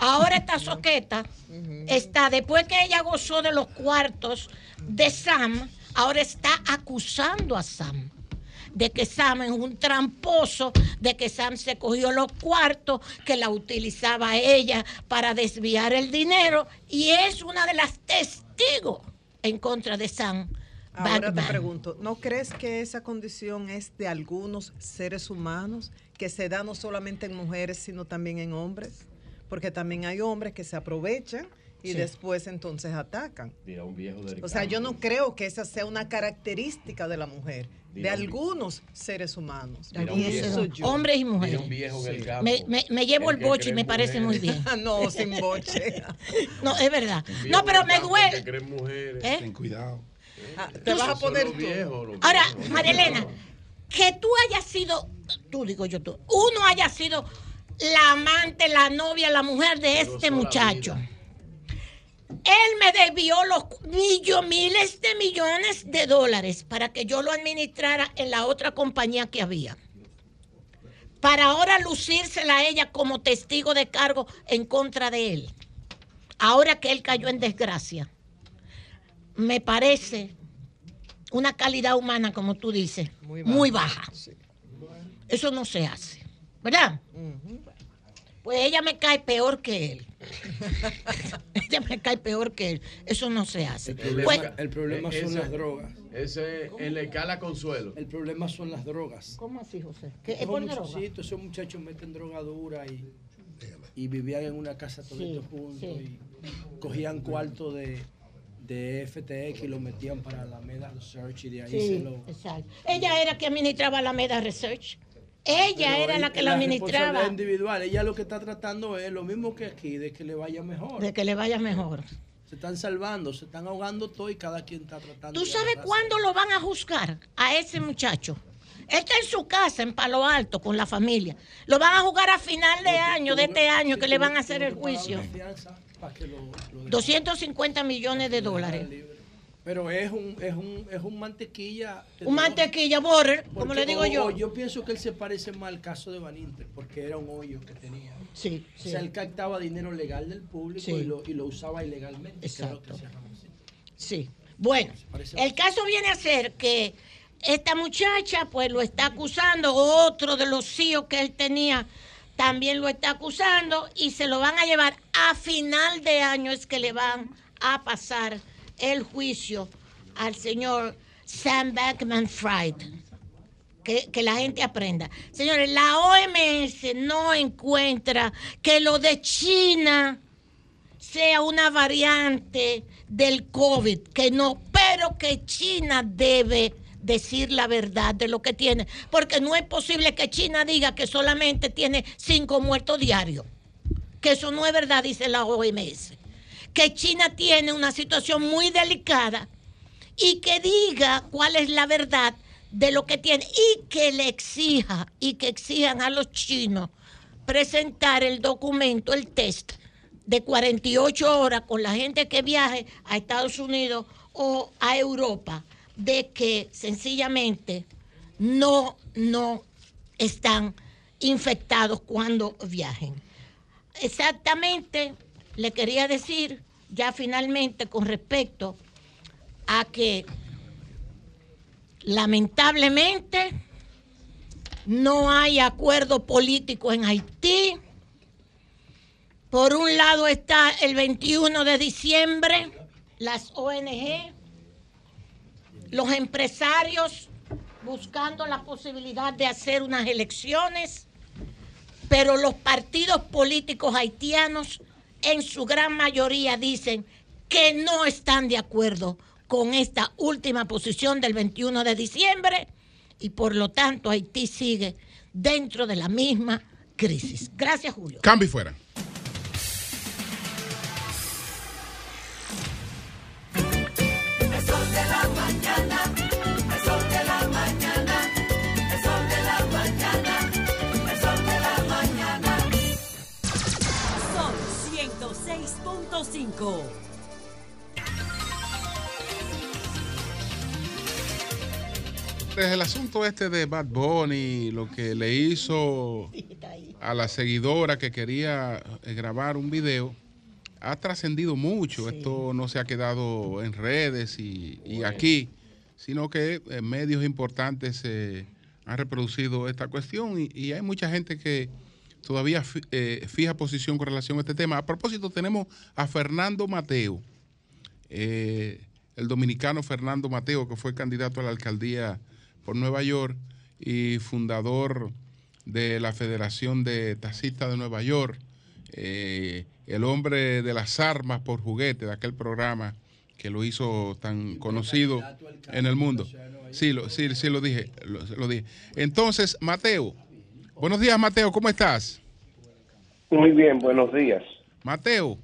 Ahora esta soqueta está, después que ella gozó de los cuartos de Sam, ahora está acusando a Sam de que Sam es un tramposo, de que Sam se cogió los cuartos, que la utilizaba ella para desviar el dinero y es una de las testigos en contra de Sam. Ahora te pregunto, ¿no crees que esa condición es de algunos seres humanos que se da no solamente en mujeres, sino también en hombres? Porque también hay hombres que se aprovechan y Sí. después entonces atacan. Mira, un viejo del O sea, yo no creo que esa sea una característica de la mujer, de Mira, un- algunos seres humanos. Viejo- yo. Hombres y mujeres. Mira, un viejo en el campo. Me, me- me llevo El el boche y me en parece muy bien. mujeres. no, sin boche. No, es verdad. No, pero me duele. mujeres. ¿Eh? Ten cuidado. Ah, te vas a poner tú. viejos, Ahora. María Elena, que tú hayas sido, tú digo yo, tú, uno haya sido la amante, la novia, la mujer de este muchacho. Él me debió los millo- miles de millones de dólares para que yo lo administrara en la otra compañía que había. Para ahora lucírsela a ella como testigo de cargo en contra de él. Ahora que él cayó en desgracia. Me parece una calidad humana, como tú dices, muy baja. Eso no se hace, ¿verdad? Pues ella me cae peor que él. ella me cae peor que él. Eso no se hace. El problema, Pues- el problema son ese- las drogas. Ese en la escala Consuelo. El problema son las drogas. ¿Cómo así, José? ¿Qué, es Esos por droga? muchachitos, esos muchachos meten drogadura y, y vivían en una casa toditos juntos y cogían cuarto de, de FTX y lo metían para la Meda Research y de ahí se Sí, lo... exacto. Ella era que administraba la Meda Research. Ella Pero era la que la administraba. individual. Ella lo que está tratando es lo mismo que aquí, de que le vaya mejor. De que le vaya mejor. Se están salvando, se están ahogando todo y cada quien está tratando. ¿Tú sabes cuándo lo van a juzgar a ese muchacho? Está en su casa, en Palo Alto, con la familia. Lo van a juzgar a final de año, de este año, que le van a hacer el juicio. Para que lo- lo 250 millones de dólares. Pero es un, es un, es un mantequilla. Un mantequilla border, como le digo o- yo. yo pienso que él se parece más al caso de Van Inter, porque era un hoyo que tenía. Sí, O sea, él captaba dinero legal del público Sí. y, lo, y lo usaba ilegalmente. que es lo que Exacto. llama así. Sí. Bueno, el caso viene a ser que esta muchacha, pues lo está acusando, otro de los CIO que él tenía también lo está acusando y se lo van a llevar a final de año es que le van a pasar el juicio al señor Sam Bankman Fried. Que, que la gente aprenda. Señores, la OMS no encuentra que lo de China sea una variante del COVID, que no, pero que China debe decir la verdad de lo que tiene, porque no es posible que China diga que solamente tiene cinco muertos diarios, que eso no es verdad, dice la OMS, que China tiene una situación muy delicada y que diga cuál es la verdad de lo que tiene y que le exija y que exijan a los chinos presentar el documento, el test de 48 horas con la gente que viaje a Estados Unidos o a Europa de que sencillamente no, no están infectados cuando viajen. Exactamente, le quería decir ya finalmente con respecto a que lamentablemente no hay acuerdo político en Haití. Por un lado está el 21 de diciembre, las ONG, los empresarios buscando la posibilidad de hacer unas elecciones, pero los partidos políticos haitianos en su gran mayoría dicen que no están de acuerdo con esta última posición del 21 de diciembre y por lo tanto Haití sigue dentro de la misma crisis. Gracias, Julio. Cambio y fuera. 5. Pues el asunto este de Bad Bunny, lo que le hizo a la seguidora que quería eh, grabar un video, ha trascendido mucho. Esto no se ha quedado en redes y, aquí, sino que eh, medios importantes eh, han reproducido esta cuestión y hay mucha gente que todavía eh, fija posición con relación a este tema. A propósito, tenemos a Fernando Mateo, eh, el dominicano Fernando Mateo, que fue candidato a la alcaldía por Nueva York y fundador de la Federación de Taxistas de Nueva York. Eh, el hombre de las armas por juguete, de aquel programa que lo hizo tan conocido en el mundo. Sí, lo, sí, sí lo dije, lo, lo dije. Entonces, Mateo, buenos días, Mateo, ¿cómo estás? Muy bien, buenos días. Mateo,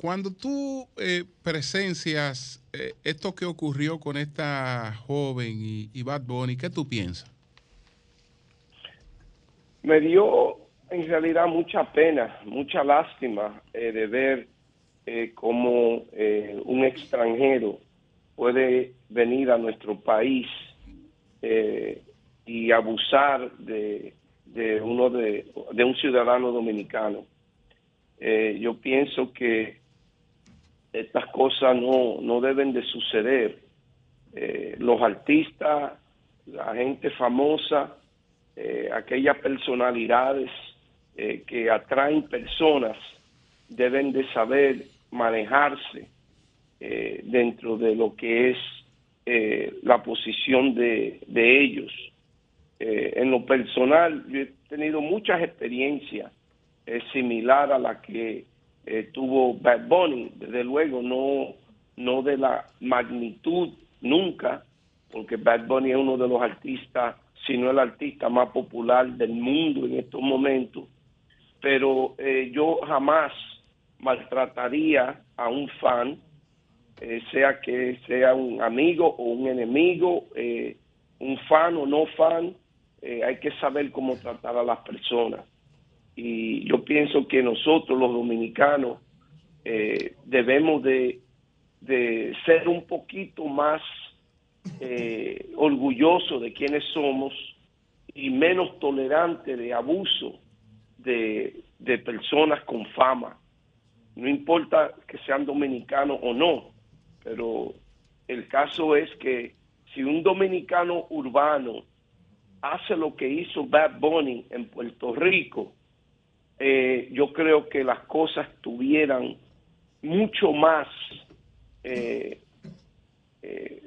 cuando tú eh, presencias eh, esto que ocurrió con esta joven y, y Bad Bunny, ¿qué tú piensas? Me dio en realidad mucha pena, mucha lástima eh, de ver eh, cómo eh, un extranjero puede venir a nuestro país y abusar de, de uno de, de un ciudadano dominicano. Eh, yo pienso que estas cosas no, no deben de suceder. Eh, los artistas, la gente famosa, eh, aquellas personalidades que atraen personas deben de saber manejarse dentro de lo que es la posición de, de ellos. Eh, en lo personal, yo he tenido muchas experiencias eh, similar a la que eh, tuvo Bad Bunny, desde luego no, no de la magnitud nunca, porque Bad Bunny es uno de los artistas, si no el artista más popular del mundo en estos momentos, pero eh, yo jamás maltrataría a un fan, eh, sea que sea un amigo o un enemigo, un fan o no fan, eh, hay que saber cómo tratar a las personas. Y yo pienso que nosotros los dominicanos eh, debemos de, ser un poquito más eh, orgullosos de quienes somos y menos tolerantes de abuso de personas con fama. No importa que sean dominicanos o no, pero el caso es que si un dominicano urbano hace lo que hizo Bad Bunny en Puerto Rico, eh, yo creo que las cosas tuvieran mucho más, eh, eh,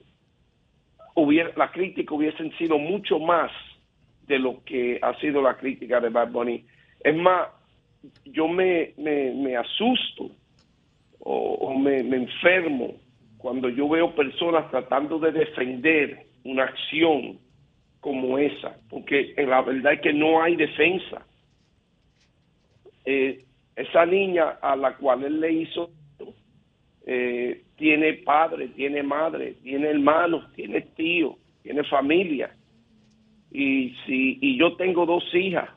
hubiera, la crítica hubiesen sido mucho más de lo que ha sido la crítica de Bad Bunny. Es más, yo me, me, asusto o, o me, me enfermo cuando yo veo personas tratando de defender una acción como esa, porque la verdad es que no hay defensa. Eh, esa niña a la cual él le hizo eh, tiene padre, tiene madre, tiene hermanos, tiene tío, tiene familia. Y si y yo tengo dos hijas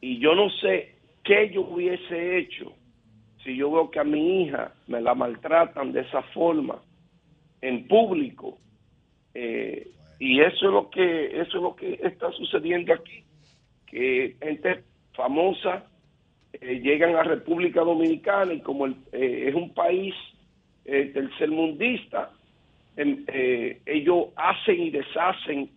y yo no sé qué yo hubiese hecho si yo veo que a mi hija me la maltratan de esa forma en público eh, y eso es lo que eso es lo que está sucediendo aquí que gente famosa eh, llegan a República Dominicana y como el, eh, es un país eh, tercermundista em, ellos hacen y deshacen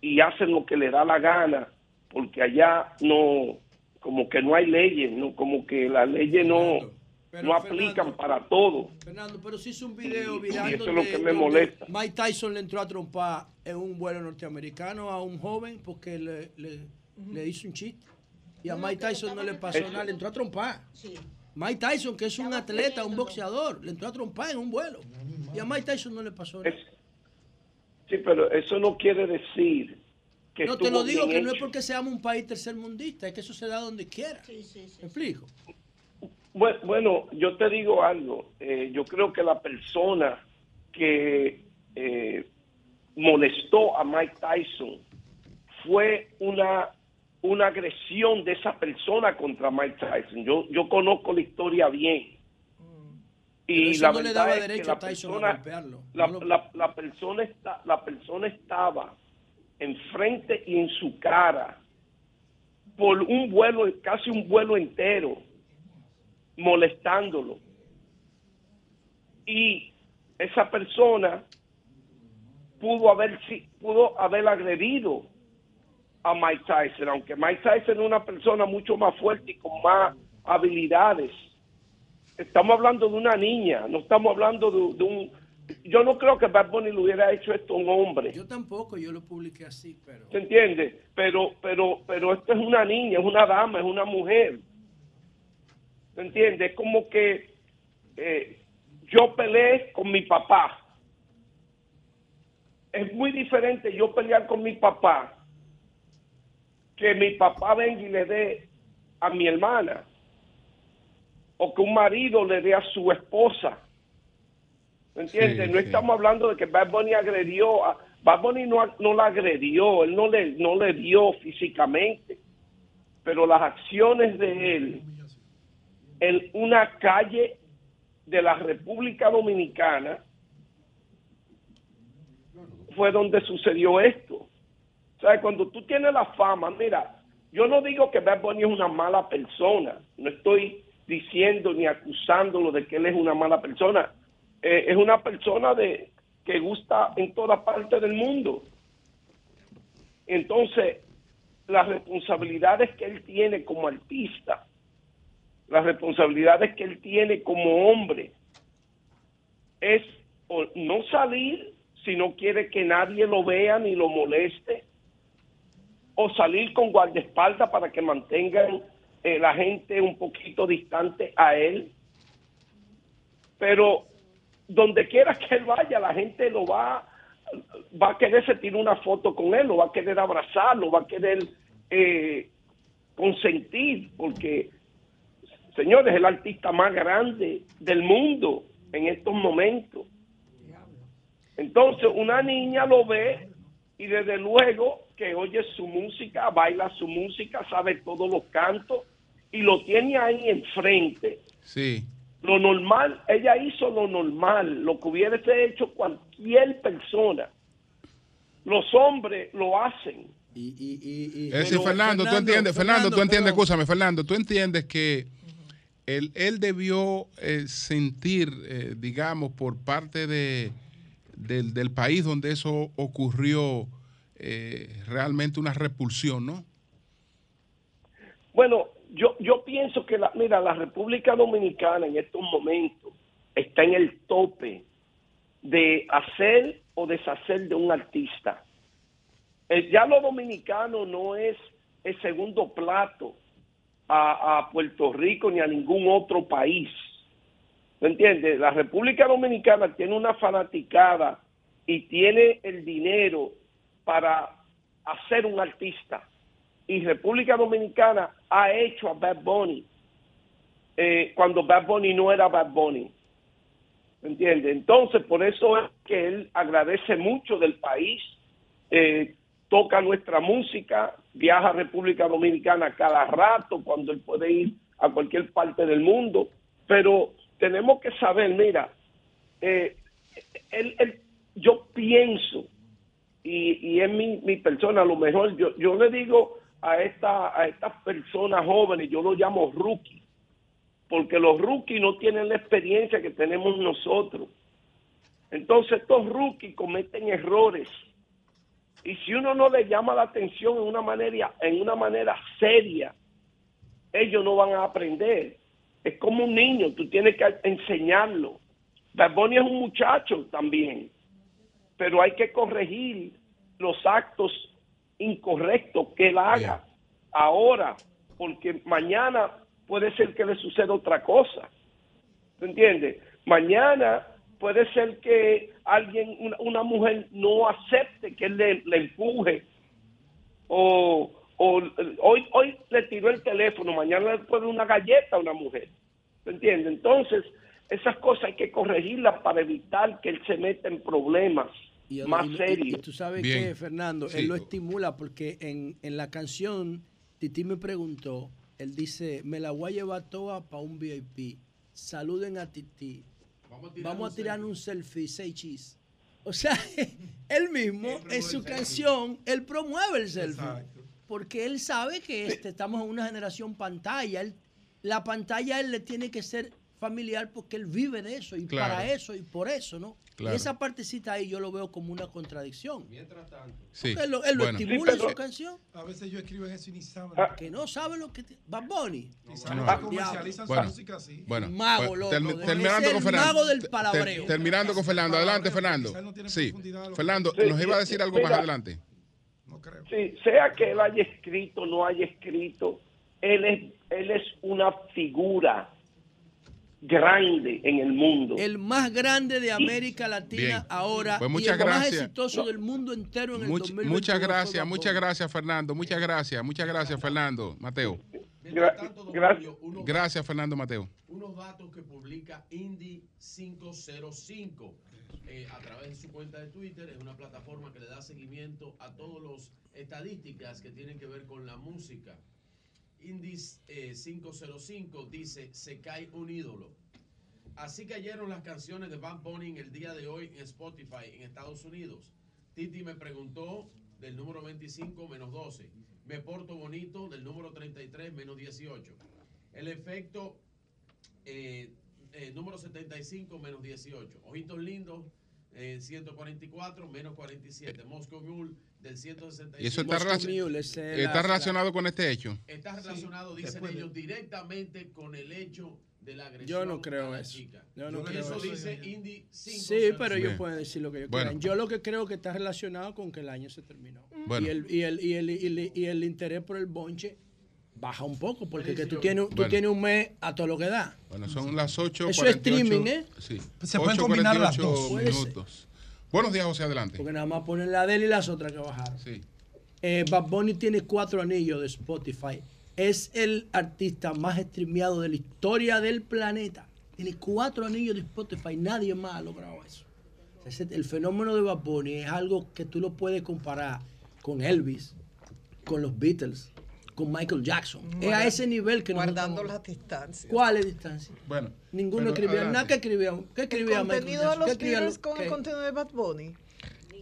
y hacen lo que les da la gana porque allá no como que no hay leyes no como que las leyes no no aplican para todo Fernando, pero sí hizo un video y viral eso es lo que me molesta. Mike Tyson le entró a trompar en un vuelo norteamericano a un joven porque le, le, le hizo un chiste. Y a Mike Tyson no le pasó Eso- nada, le entró a trompar. Mike Tyson, que es un atleta, un boxeador, le entró a trompar en un vuelo. Y a Mike Tyson no le pasó nada. sí pero eso no quiere decir que No, te lo digo que no es porque seamos un país tercermundista, es que eso se da donde quiera. ¿Me explico? Bueno, bueno, yo te digo algo. eh, yo creo que la persona que eh, molestó a Mike Tyson fue una una agresión de esa persona contra Mike Tyson. Yo yo conozco la historia bien. Pero Y eso la no le verdad daba es que derecho la a Tyson a persona- golpearlo. la, No lo- la- la persona está, la persona estaba enfrente y en su cara por un vuelo, casi un vuelo entero, molestándolo. Y esa persona pudo haber si- pudo haber agredido a Mike Tyson, aunque Mike Tyson es una persona mucho más fuerte y con más habilidades. Estamos hablando de una niña, no estamos hablando de, de un... Yo no creo que Bad Bunny le hubiera hecho esto a un hombre. Yo tampoco, yo lo publiqué así, pero... ¿Se entiende? Pero, pero, pero esto es una niña, es una dama, es una mujer. ¿Me entiendes? Como que eh, yo peleé con mi papá. Es muy diferente yo pelear con mi papá que mi papá venga y le dé a mi hermana o que un marido le dé a su esposa. ¿Me entiendes? Sí, no sí. estamos hablando de que Bad Bunny agredió a... Bad Bunny no, no la agredió, él no le, no le dio físicamente, pero las acciones de él en una calle de la República Dominicana fue donde sucedió esto. O sea, cuando tú tienes la fama, mira, yo no digo que Bad Bunny es una mala persona, no estoy diciendo ni acusándolo de que él es una mala persona, Eh, es una persona de que gusta en toda parte del mundo. Entonces, las responsabilidades que él tiene como artista, las responsabilidades que él tiene como hombre, es no salir si no quiere que nadie lo vea ni lo moleste, o salir con guardaespaldas para que mantengan eh, la gente un poquito distante a él. Pero donde quiera que él vaya, la gente lo va, va a querer se tirar una foto con él, lo va a querer abrazar, lo va a querer eh, consentir, porque, señores, es el artista más grande del mundo en estos momentos. Entonces, una niña lo ve y desde luego que oye su música, baila su música, sabe todos los cantos y lo tiene ahí enfrente. Sí. Lo normal, ella hizo lo normal, lo que hubiese hecho cualquier persona. Los hombres lo hacen. Es decir, Fernando, tú entiendes, Fernando, tú entiendes, escúchame, Fernando, tú entiendes que él, debió eh, sentir, eh, digamos, por parte de, del, país donde eso ocurrió, eh, realmente una repulsión, ¿no? Bueno, yo, yo pienso que, la, mira, la República Dominicana en estos momentos está en el tope de hacer o deshacer de un artista. Eh, ya lo dominicano no es el segundo plato a, Puerto Rico ni a ningún otro país. ¿Me entiendes? La República Dominicana tiene una fanaticada y tiene el dinero para hacer un artista. Y República Dominicana ha hecho a Bad Bunny eh, cuando Bad Bunny no era Bad Bunny. ¿Me entiendes? Entonces, por eso es que él agradece mucho del país, eh, toca nuestra música, viaja a República Dominicana cada rato cuando él puede ir a cualquier parte del mundo, pero tenemos que saber, mira, eh, él- él- yo pienso, y, y es mi, mi persona, a lo mejor yo, yo le digo a, esta, a estas personas jóvenes, yo lo llamo rookie, porque los rookies no tienen la experiencia que tenemos nosotros. Entonces estos rookies cometen errores. Y si uno no le llama la atención en una manera, en una manera seria, ellos no van a aprender. Es como un niño, tú tienes que enseñarlo. Bad Bunny es un muchacho también, pero hay que corregir los actos incorrectos que él haga ahora, porque mañana puede ser que le suceda otra cosa. ¿Me entiendes? Mañana puede ser que alguien, una, una mujer no acepte que él le, le empuje o, o hoy, hoy le tiró el teléfono, mañana le pone una galleta a una mujer. ¿Me entiendes? Entonces, esas cosas hay que corregirlas para evitar que él se meta en problemas Y- más y- serios. Y tú sabes Bien. que, Fernando, Sí. él lo estimula porque en, en la canción, Titi me preguntó, él dice, me la voy a llevar toda para un VIP. Saluden a Titi. Vamos a tirar, un, selfie, seis chis. O sea, él mismo, en su canción, él promueve el selfie. Porque él sabe que este, estamos en una generación pantalla. Él- la pantalla a él le tiene que ser familiar porque él vive de eso y Claro. para eso y por eso, ¿no? Claro. Y esa partecita ahí yo lo veo como una contradicción. Mientras tanto. Sí. Él lo, él lo Bueno. estimula Sí, en su canción. A veces yo escribo en eso y ni saben. Que no sabe lo que... te- Bad Bunny. No. no comercializan Bueno, su música así. Bueno, Mago, pues, loco, terminando con el Fernando. mago del Ter- palabreo. terminando con Fernando. Adelante, Fernando. Sí. Fernando, Sí, nos iba a decir algo más adelante. Sí, sea que él haya escrito o no haya escrito, él es, él es una figura grande en el mundo. El más grande de América Latina Bien. ahora Pues y muchas el más gracias. exitoso del mundo entero en el Much- 2021 muchas gracias, muchas gracias, Fernando. Muchas gracias, muchas gracias, Fernando. Mateo. gracias. Gracias, Fernando Mateo. Unos datos que publica Indy 505 eh, a través de su cuenta de Twitter. Es una plataforma que le da seguimiento a todas las estadísticas que tienen que ver con la música. Indy eh, 505 dice, se cae un ídolo. Así cayeron las canciones de Bad Bunny en el día de hoy en Spotify en Estados Unidos. Titi me preguntó del número 25 menos 12. Me porto bonito del número 33 menos 18. El efecto eh, eh, número 75 menos 18. Ojitos lindos eh, 144 menos 47. Moscow Mule del 165. ¿Y eso está, Moscow relaci- Mule, ese es está la- relacionado con este hecho? Está relacionado, dicen después de- ellos, directamente con el hecho de la agresión. Yo no creo a la eso. chica. Yo no creo eso eso. dice Indy 5. Sí, pero ellos Bien. pueden decir lo que ellos Bueno. quieran. Yo lo que creo que está relacionado con que el año se terminó. Bueno. Y, el, y, el, y, el, y, el, y el interés por el bonche baja un poco, porque que tú, tienes, tú Bueno. tienes un mes a todo lo que da. Bueno, son las 8. Eso es streaming, ¿eh? Sí. Se pueden combinar las 8:48 dos. Minutos. Buenos días, José, adelante. Porque nada más ponen la de él y las otras que bajaron. Sí. Eh, Bad Bunny tiene cuatro anillos de Spotify. Es el artista más streameado de la historia del planeta. Tiene cuatro anillos de Spotify. Nadie más ha logrado eso. El fenómeno de Bad Bunny es algo que tú lo puedes comparar con Elvis, con los Beatles, con Michael Jackson. es a ese nivel que Guardando las distancias. ¿Cuál es distancia? Bueno. Ninguno pero escribía adelante. nada que escribía. ¿Qué escribía el Michael contenido de Jackson? los ¿Qué escribía Beatles lo- con qué? el contenido de Bad Bunny.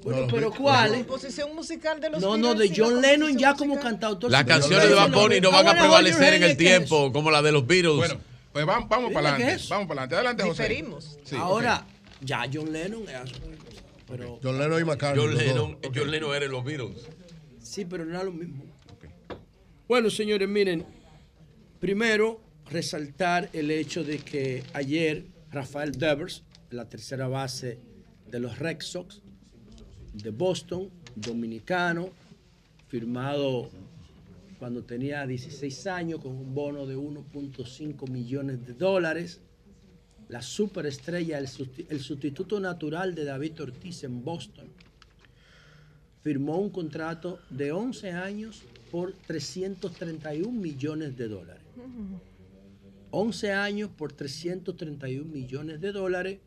Bueno, pero ¿cuál? La composición musical de los No, no, de John Lennon ya como cantautor. Las canciones de Bad Bunny no van a prevalecer en el tiempo como la de los Beatles. Bueno, pues vamos, vamos para ¿qué adelante. es? Vamos para adelante. Adelante, José. Diferimos. Sí, Ahora, ya John Lennon es pero John Lennon y McCartney. John los. Lennon, John Lennon era los Beatles. Sí, pero no era lo mismo. Bueno, señores, miren, primero resaltar el hecho de que ayer Rafael Devers, la tercera base de los Red Sox de Boston, dominicano, firmado cuando tenía 16 años con un bono de 1.5 millones de dólares, la superestrella, el, el sustituto natural de David Ortiz en Boston, firmó un contrato de 11 años por 331 millones de dólares. 11 años por 331 millones de dólares.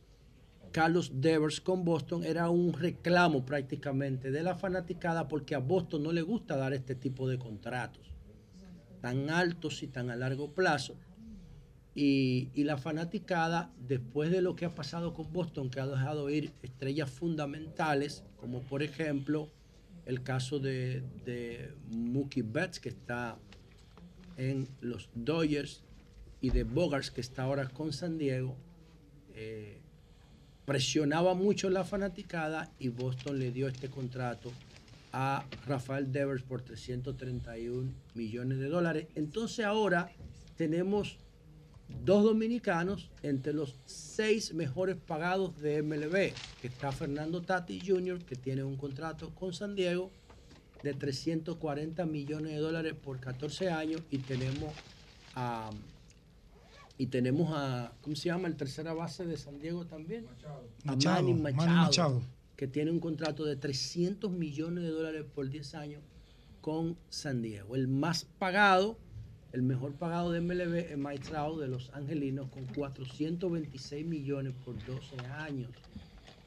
Carlos Devers con Boston era un reclamo prácticamente de la fanaticada porque a Boston no le gusta dar este tipo de contratos tan altos y tan a largo plazo. Y, y la fanaticada, después de lo que ha pasado con Boston, que ha dejado ir estrellas fundamentales, como por ejemplo el caso de, de Mookie Betts, que está en los Dodgers, y de Bogarts, que está ahora con San Diego, eh, presionaba mucho la fanaticada y Boston le dio este contrato a Rafael Devers por 331 millones de dólares. Entonces ahora tenemos dos dominicanos entre los seis mejores pagados de MLB, que está Fernando Tati Jr., que tiene un contrato con San Diego de 340 millones de dólares por 14 años y tenemos a y tenemos a ¿cómo se llama? el tercera base de San Diego también a Machado, Manny Manny Machado, Machado. que tiene un contrato de 300 millones de dólares por 10 años con San Diego el más pagado el mejor pagado de MLB es Mike Trout de los Angelinos con 426 millones por 12 años.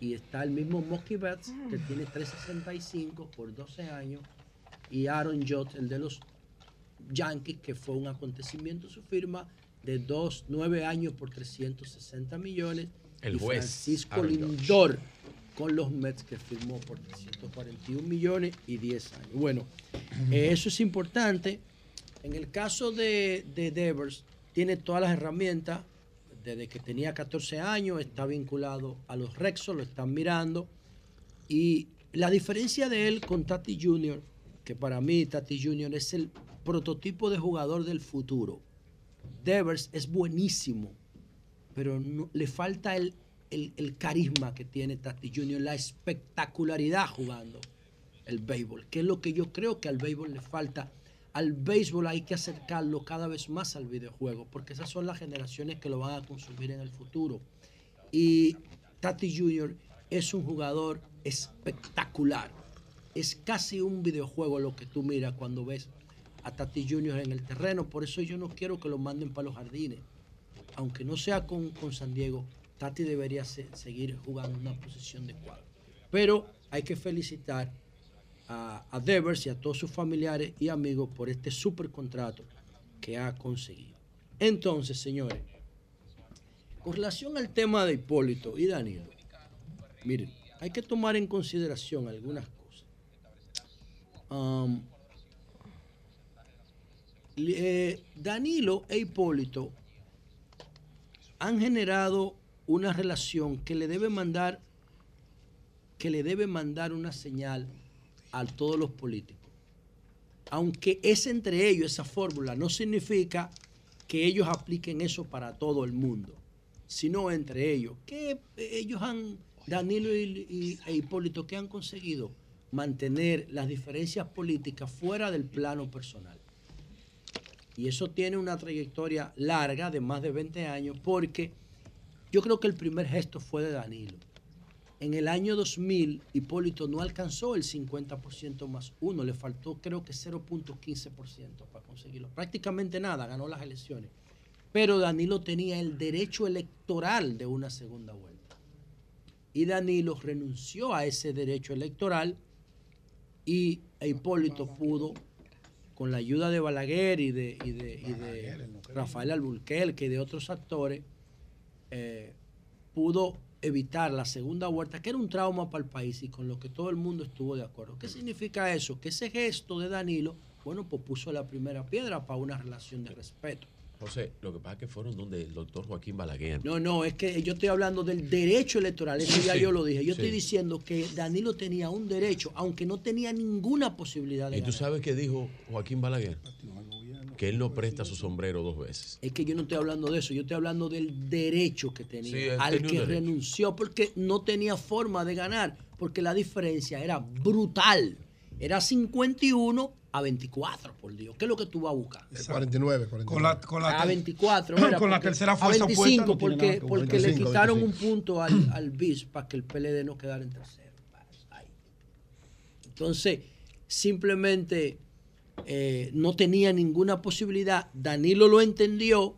Y está el mismo Mookie Betts que tiene 365 por 12 años. Y Aaron Judge, el de los Yankees, que fue un acontecimiento su firma de 2, 9 años por 360 millones. El y juez, Francisco Aaron Judge. Lindor con los Mets que firmó por 341 millones y 10 años. Bueno, eh, eso es importante. En el caso de, de Devers, tiene todas las herramientas. Desde que tenía 14 años, está vinculado a los Rexos, lo están mirando. Y la diferencia de él con Tati Jr., que para mí Tati Jr. es el prototipo de jugador del futuro. Devers es buenísimo, pero le falta el, el- el carisma que tiene Tati Jr., la espectacularidad jugando el béisbol, que es lo que yo creo que al béisbol le falta al béisbol hay que acercarlo cada vez más al videojuego, porque esas son las generaciones que lo van a consumir en el futuro. Y Tati Jr. es un jugador espectacular. Es casi un videojuego lo que tú miras cuando ves a Tati Jr. en el terreno. Por eso yo no quiero que lo manden para los jardines. Aunque no sea con, con San Diego, Tati debería se- seguir jugando una posición de cuadro. Pero hay que felicitar a, Devers y a todos sus familiares y amigos por este super contrato que ha conseguido. Entonces, señores, con relación al tema de Hipólito y Danilo, miren, hay que tomar en consideración algunas cosas. Eh, Danilo e Hipólito han generado una relación que le debe mandar que le debe mandar una señal a todos los políticos. Aunque es entre ellos esa fórmula, no significa que ellos apliquen eso para todo el mundo, sino entre ellos. Que ellos han, Danilo y, e Hipólito, que han conseguido mantener las diferencias políticas fuera del plano personal. Y eso tiene una trayectoria larga de más de 20 años porque yo creo que el primer gesto fue de Danilo. En el año 2000, Hipólito no alcanzó el 50% más uno, le faltó creo que 0.15% para conseguirlo. Prácticamente nada, ganó las elecciones. Pero Danilo tenía el derecho electoral de una segunda vuelta. Y Danilo renunció a ese derecho electoral y Hipólito pudo, con la ayuda de Balaguer y de, y de, y de Rafael Alburquerque y de otros actores, eh, pudo evitar la segunda vuelta, que era un trauma para el país y con lo que todo el mundo estuvo de acuerdo. ¿Qué significa eso? Que ese gesto de Danilo, bueno, pues puso la primera piedra para una relación de respeto. José, lo que pasa es que fueron donde el doctor Joaquín Balaguer. No, no, es que yo estoy hablando del derecho electoral, eso ya Sí, yo lo dije. Yo sí. estoy diciendo que Danilo tenía un derecho, aunque no tenía ninguna posibilidad de ¿Y tú ganar. sabes qué dijo Joaquín Balaguer? Que él no presta su sombrero dos veces. Es que yo no estoy hablando de eso, yo estoy hablando del derecho que tenía, Sí, al tenía que renunció porque no tenía forma de ganar, porque la diferencia era brutal. Era 51 a 24, por Dios. ¿Qué es lo que tú vas a buscar? 49, 49. Con la, con la a ter- 24, era con la tercera a fuerza 25 opuesta no tiene porque, nada porque le 25, quitaron 25. un punto al, al BIS para que el PLD no quedara en tercero. Ahí. Entonces, simplemente eh, no tenía ninguna posibilidad. Danilo lo entendió,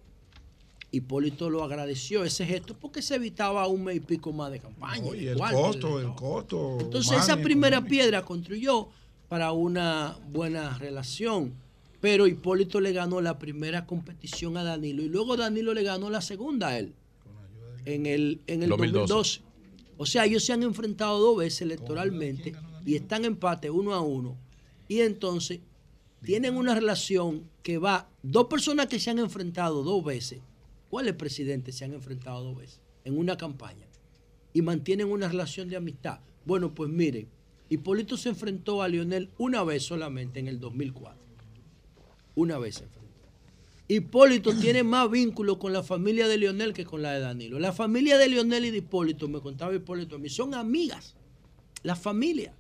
Hipólito lo agradeció ese gesto porque se evitaba un mes y pico más de campaña. Oye, el costo, el costo. entonces humano esa y primera económico. piedra construyó para una buena relación. Pero Hipólito le ganó la primera competición a Danilo y luego Danilo le ganó la segunda a él en el, en el 2012. 2012. O sea, ellos se han enfrentado dos veces electoralmente y están empate uno a uno. Y entonces tienen una relación que va, dos personas que se han enfrentado dos veces, ¿cuáles presidentes se han enfrentado dos veces en una campaña? Y mantienen una relación de amistad. Bueno, pues miren, Hipólito se enfrentó a Lionel una vez solamente en el 2004. Una vez se enfrentó. Hipólito tiene más vínculo con la familia de Lionel que con la de Danilo. La familia de Lionel y de Hipólito, me contaba Hipólito a mí, son amigas. La familia.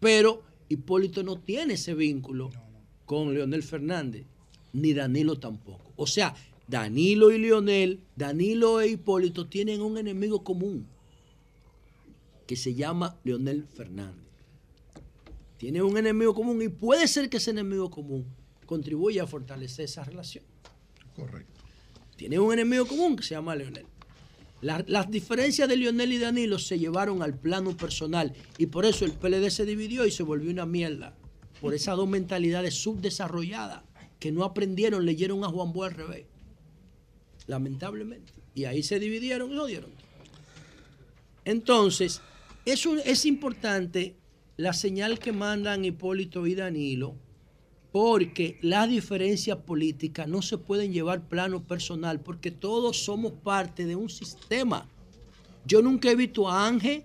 Pero Hipólito no tiene ese vínculo con Leonel Fernández, ni Danilo tampoco. O sea, Danilo y Leonel, Danilo e Hipólito tienen un enemigo común que se llama Leonel Fernández. Tienen un enemigo común y puede ser que ese enemigo común contribuya a fortalecer esa relación. Correcto. Tienen un enemigo común que se llama Leonel. La- las diferencias de Lionel y Danilo se llevaron al plano personal y por eso el PLD se dividió y se volvió una mierda. Por esas dos mentalidades subdesarrolladas que no aprendieron, leyeron a Juan Boy al revés. Lamentablemente. Y ahí se dividieron y lo dieron. Entonces, es importante la señal que mandan Hipólito y Danilo, porque las diferencias políticas no se pueden llevar plano personal, porque todos somos parte de un sistema. Yo nunca he visto a Ángel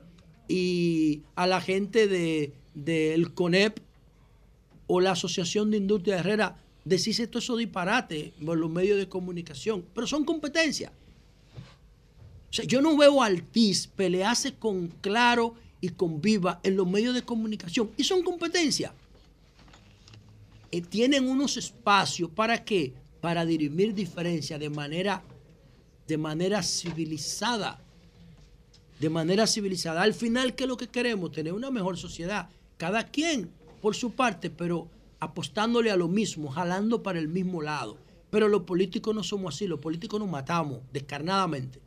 y a la gente de- del CONEP o la Asociación de Industria Herrera decirse todo eso disparate por los medios de comunicación, pero son competencias. O sea, yo no veo a Altiz pelearse con Claro y con Viva en los medios de comunicación. Y son competencias. Eh, tienen unos espacios para qué? Para dirimir diferencias de manera, de manera civilizada. De manera civilizada. Al final, ¿qué es lo que queremos? Tener una mejor sociedad. Cada quien por su parte, pero apostándole a lo mismo, jalando para el mismo lado. Pero los políticos no somos así, los políticos nos matamos descarnadamente,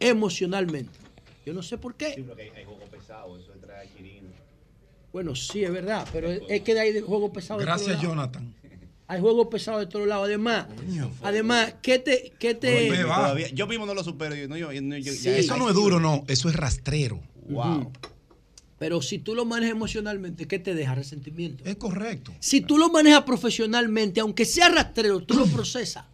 emocionalmente. Yo no sé por qué. Hay, hay pesado, eso. Bueno, sí, es verdad, pero es, es que hay de juego pesado. de Gracias, todos lados. Jonathan. Hay juego pesado de todos lados. Además, además, ¿qué te, qué te, todavía- yo mismo no lo supero. Yo, no, yo, ya- Eso no es duro, no. Eso es rastrero. Wow. Pero si tú lo manejas emocionalmente, ¿qué te deja resentimiento? Es correcto. Si tú lo manejas profesionalmente, aunque sea rastrero, tú lo procesas.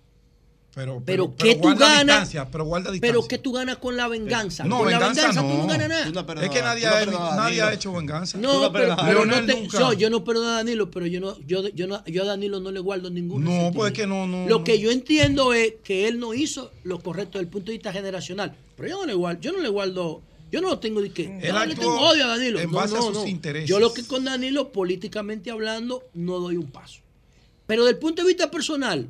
Pero, Pero, ¿qué tú guarda ganas? distancia, pero guarda distancia. Pero ¿qué tú ganas con la venganza? No, con la venganza venganza tú no. no ganas nada. No Es que nadie no ha- nadie ha hecho venganza. No, no pero, no te- yo, yo no perdono a Danilo, pero yo no, yo, yo no, yo a Danilo no le guardo ningún No, pues es que no, no. Lo no. que yo entiendo es que él no hizo lo correcto desde el punto de vista generacional. Pero yo no le guardo, yo no le guardo, yo no tengo de que Él no, le tengo odio a Danilo. en No, base a no, sus no. intereses. Yo lo que con Danilo, políticamente hablando, no doy un paso. Pero desde el punto de vista personal,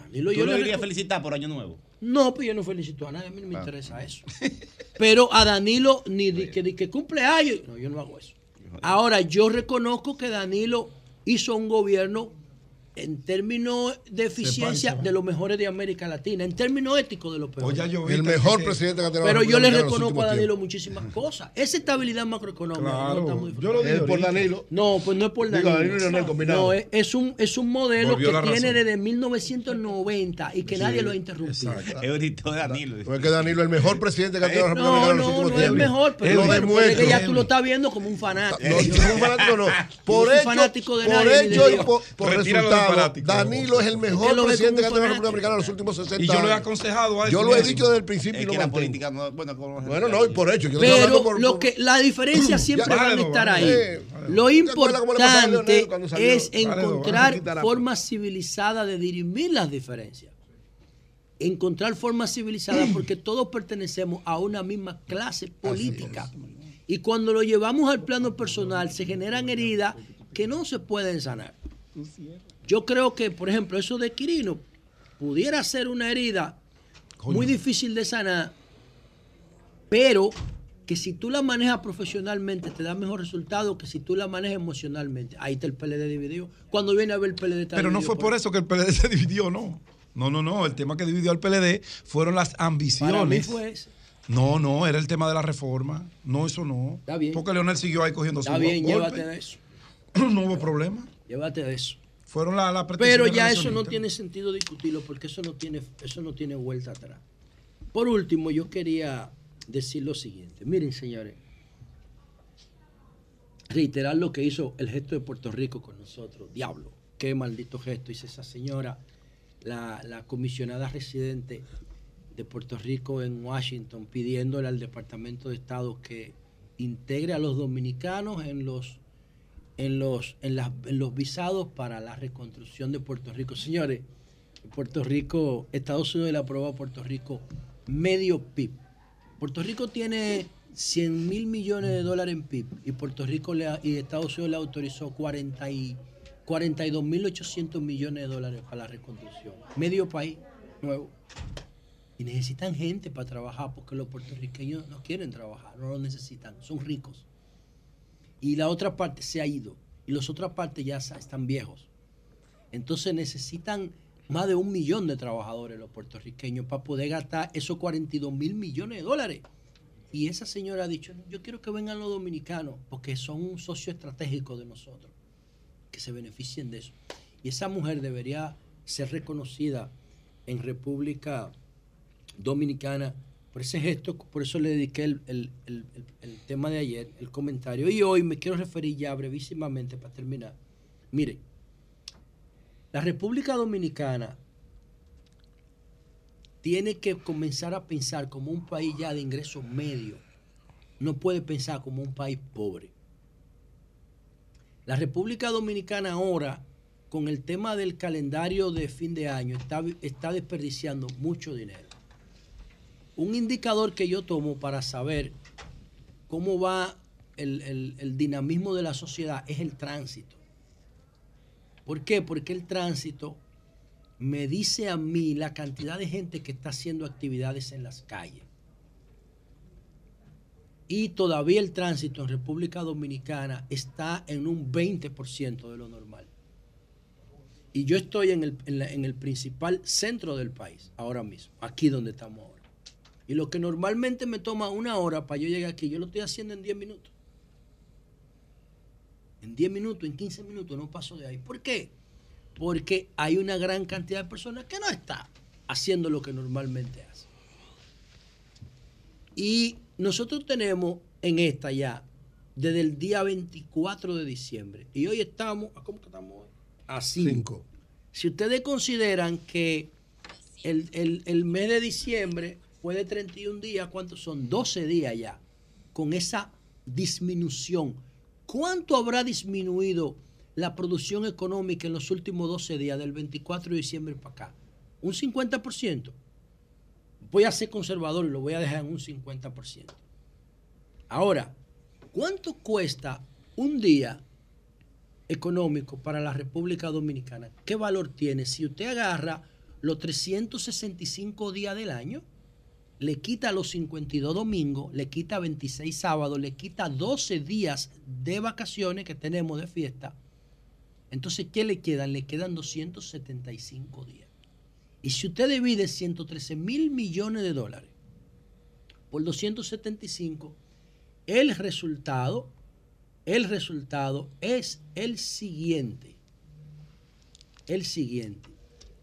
Danilo Tú yo lo le irías reco- felicitar por Año Nuevo. no, pues yo no felicito a nadie, a mí no me Ah. interesa eso. Pero a Danilo, ni de que, de que cumpleaños, no, yo no hago eso. Ahora, yo reconozco que Danilo hizo un gobierno en términos de eficiencia de los mejores de América Latina, en términos éticos de los peores. El mejor presidente que ha tenido la Pero yo le reconozco a Danilo tiempos. muchísimas cosas. Esa estabilidad macroeconómica. Claro, no está muy yo lo Es por. Danilo. No, pues no es por Digo, Danilo. Danilo y Leonel combinado. No, es, es un, es un modelo Volvió que tiene desde 1990 y que Sí, nadie lo ha interrumpido. Es Danilo. No es que Danilo es el mejor presidente que ha tenido la República No, no, últimos no es mejor, pero Lo bueno, porque demuestra. ya tú lo estás viendo como un fanático. No, yo no soy un fanático, no. Por hecho, por hecho y por, resultado, fanático. Danilo es el mejor lo presidente que ha tenido la República Dominicana en los últimos 60 Y yo lo he años. aconsejado a él. Yo lo he dicho desde el principio y Es lo que la mantengo. política no, bueno, como Bueno, no, y por hecho. Yo Pero por, lo que la diferencia siempre van a estar ahí. Lo ¿Te acuerdas cómo le pasó a Leonel importante es encontrar formas civilizadas de dirimir las diferencias. Encontrar formas civilizadas porque todos pertenecemos a una misma clase política. Y cuando lo llevamos al plano personal se generan heridas que no se pueden sanar. Yo creo que, por ejemplo, eso de Quirino pudiera ser una herida muy difícil de sanar, pero que si tú la manejas profesionalmente te da mejor resultado que si tú la manejas emocionalmente. Ahí está el PLD dividido. Cuando viene a ver el PLD está Pero no fue por eso que el PLD se dividió, no. No, no, no. El tema que dividió al PLD fueron las ambiciones. Para mí fue ese. No, no, era el tema de la reforma. No, eso no. Está bien. Porque Leonel siguió ahí cogiendo su Está bien, golpe. llévate de eso. No hubo problema. Llévate de eso. Fueron las la Pero ya eso no tiene sentido discutirlo porque eso no tiene, eso no tiene vuelta atrás. Por último, yo quería decir lo siguiente. Miren, señores, reiterar lo que hizo el gesto de Puerto Rico con nosotros. Diablo, qué maldito gesto hizo esa señora, la, la comisionada residente de Puerto Rico en Washington, pidiéndole al Departamento de Estado que integre a los dominicanos en los en los, en, las- en los visados para la reconstrucción de Puerto Rico. Señores, Puerto Rico, Estados Unidos le aprobó a Puerto Rico medio PIB. Puerto Rico tiene 100 mil millones de dólares en PIB y Puerto Rico le, y Estados Unidos le autorizó 40 y, 42 mil 800 millones de dólares para la reconstrucción. Medio país nuevo. Y necesitan gente para trabajar porque los puertorriqueños no quieren trabajar, no lo necesitan, son ricos y la otra parte se ha ido y las otras partes ya están viejos. Entonces necesitan más de un millón de trabajadores los puertorriqueños para poder gastar esos 42 mil millones de dólares. Y esa señora ha dicho, "No, yo quiero que vengan los dominicanos porque son un socio estratégico de nosotros, que se beneficien de eso. Y esa mujer debería ser reconocida en República Dominicana por ese gesto, por eso le dediqué el, el- el- el- tema de ayer, el comentario. Y hoy me quiero referir ya brevísimamente para terminar. Mire, la República Dominicana tiene que comenzar a pensar como un país ya de ingresos medios. No puede pensar como un país pobre. La República Dominicana ahora, con el tema del calendario de fin de año, está, está desperdiciando mucho dinero. Un indicador que yo tomo para saber cómo va el, dinamismo de la sociedad es el tránsito. ¿Por qué? Porque el tránsito me dice a mí la cantidad de gente que está haciendo actividades en las calles. Y todavía el tránsito en República Dominicana está en un 20% de lo normal. Y yo estoy en el, en el principal centro del país, ahora mismo, aquí donde estamos ahora. Y lo que normalmente me toma una hora para yo llegar aquí, yo lo estoy haciendo en 10 minutos. En 10 minutos, en 15 minutos, no paso de ahí. ¿Por qué? Porque hay una gran cantidad de personas que no está haciendo lo que normalmente hace. Y nosotros tenemos en esta ya, desde el día 24 de diciembre, y hoy estamos, ¿a ¿cómo que estamos hoy? A 5. Si ustedes consideran que el, el- el mes de diciembre fue de 31 días, ¿cuántos son? 12 días ya, con esa disminución. ¿Cuánto habrá disminuido la producción económica en los últimos 12 días, del 24 de diciembre para acá? Un 50%. Voy a ser conservador y lo voy a dejar en un 50%. Ahora, ¿cuánto cuesta un día económico para la República Dominicana? ¿Qué valor tiene? Si usted agarra los 365 días del año, le quita los 52 domingos, le quita 26 sábados, le quita 12 días de vacaciones que tenemos de fiesta. Entonces, ¿qué le quedan? Le quedan 275 días. Y si usted divide 113 mil millones de dólares por 275, el resultado, el resultado es el siguiente. El siguiente.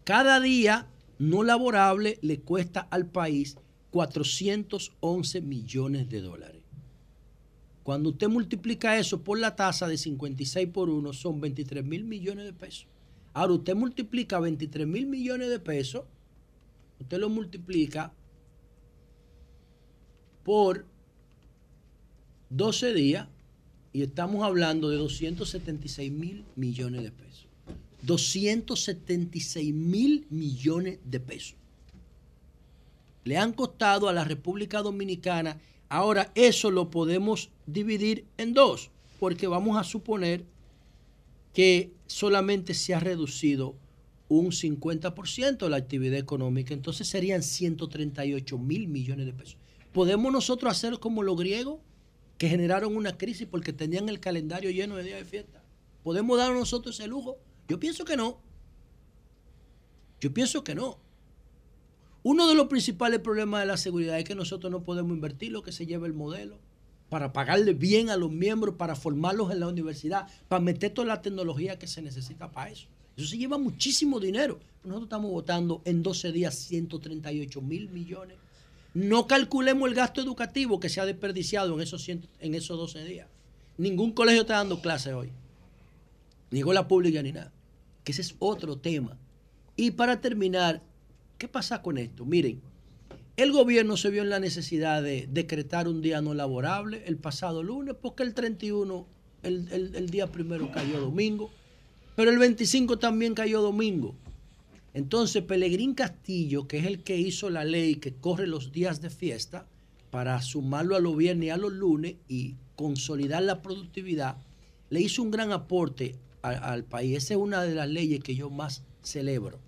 Cada día no laborable le cuesta al país 411 millones de dólares. Cuando usted multiplica eso por la tasa de 56 por 1, son 23 mil millones de pesos. Ahora usted multiplica 23 mil millones de pesos, usted lo multiplica por 12 días y estamos hablando de 276 mil millones de pesos. 276 mil millones de pesos. Le han costado a la República Dominicana. Ahora eso lo podemos dividir en dos, porque vamos a suponer que solamente se ha reducido un 50% la actividad económica, entonces serían 138 mil millones de pesos. ¿Podemos nosotros hacer como los griegos, que generaron una crisis porque tenían el calendario lleno de días de fiesta? ¿Podemos dar nosotros ese lujo? Yo pienso que no. Yo pienso que no. Uno de los principales problemas de la seguridad es que nosotros no podemos invertir lo que se lleva el modelo para pagarle bien a los miembros, para formarlos en la universidad, para meter toda la tecnología que se necesita para eso. Eso se lleva muchísimo dinero. Nosotros estamos votando en 12 días 138 mil millones. No calculemos el gasto educativo que se ha desperdiciado en esos, 100 en esos 12 días. Ningún colegio está dando clases hoy. Ni escuela pública ni nada. Que ese es otro tema. Y para terminar, ¿qué pasa con esto? Miren, el gobierno se vio en la necesidad de decretar un día no laborable el pasado lunes, porque el 31, el, el- el día primero cayó domingo, pero el 25 también cayó domingo. Entonces, Pelegrín Castillo, que es el que hizo la ley que corre los días de fiesta, para sumarlo a los viernes y a los lunes y consolidar la productividad, le hizo un gran aporte al país. Esa es una de las leyes que yo más celebro.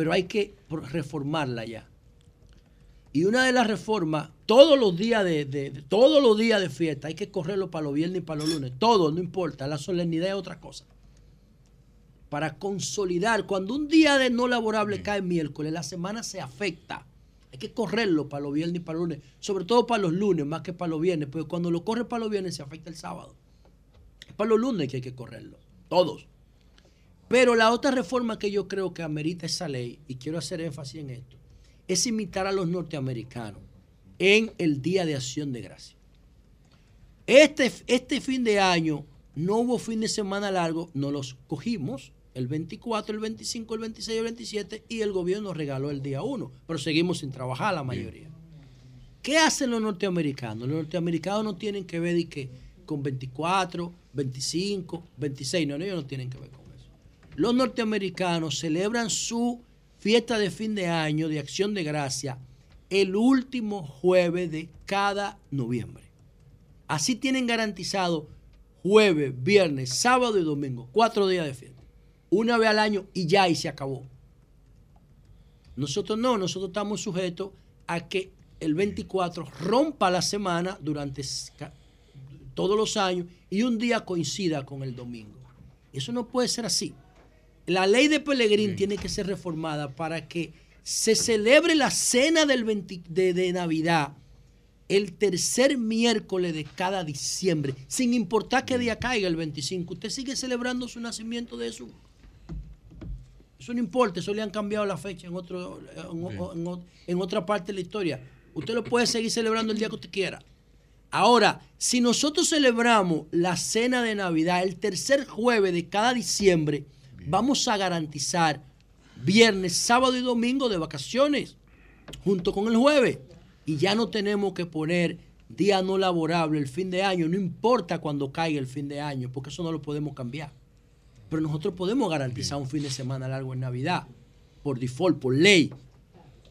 Pero hay que reformarla ya. Y una de las reformas, todos los días de, de- de- todos los días de fiesta, hay que correrlo para los viernes y para los lunes. Todo, no importa. La solemnidad es otra cosa. Para consolidar, cuando un día de no laborable cae miércoles, la semana se afecta. Hay que correrlo para los viernes y para los lunes. Sobre todo para los lunes, más que para los viernes. Porque cuando lo corre para los viernes se afecta el sábado. Es para los lunes que hay que correrlo. Todos. Pero la otra reforma que yo creo que amerita esa ley, y quiero hacer énfasis en esto, es imitar a los norteamericanos en el Día de Acción de Gracia. Este, este fin de año no hubo fin de semana largo, nos los cogimos el 24, el 25, el 26, el 27 y el gobierno regaló el día 1, pero seguimos sin trabajar la mayoría. ¿Qué hacen los norteamericanos? Los norteamericanos no tienen que ver que con 24, 25, 26, no, no, ellos no tienen que ver con. Los norteamericanos celebran su fiesta de fin de año de acción de gracia el último jueves de cada noviembre. Así tienen garantizado jueves, viernes, sábado y domingo, cuatro días de fiesta. una vez al año y ya y se acabó. Nosotros no, nosotros estamos sujetos a que el 24 rompa la semana durante todos los años y un día coincida con el domingo. Eso no puede ser así. La ley de Pelegrín tiene que ser reformada para que se celebre la cena del 20 de, de Navidad el tercer miércoles de cada diciembre, sin importar qué día caiga el 25. Usted sigue celebrando su nacimiento de eso. Eso no importa, eso le han cambiado la fecha en, otro, en otra parte de la historia. Usted lo puede seguir celebrando el día que usted quiera. Ahora, si nosotros celebramos la cena de Navidad el tercer jueves de cada diciembre, vamos a garantizar viernes, sábado y domingo de vacaciones, junto con el jueves. Y ya no tenemos que poner día no laborable el fin de año, no importa cuando caiga el fin de año, porque eso no lo podemos cambiar. Pero nosotros podemos garantizar un fin de semana largo en Navidad, por default, por ley.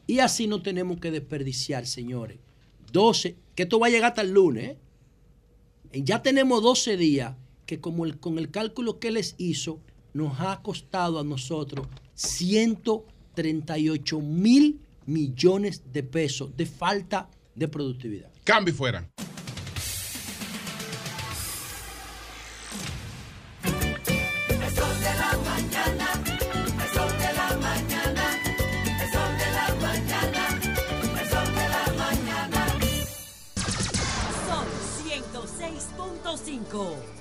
Y así no tenemos que desperdiciar, señores. 12, que esto va a llegar hasta el lunes. ¿eh? Y Ya tenemos 12 días que como el, con el cálculo que les hizo, nos ha costado a nosotros 138 mil millones de pesos de falta de productividad. Cambio fuera. Son 106.5.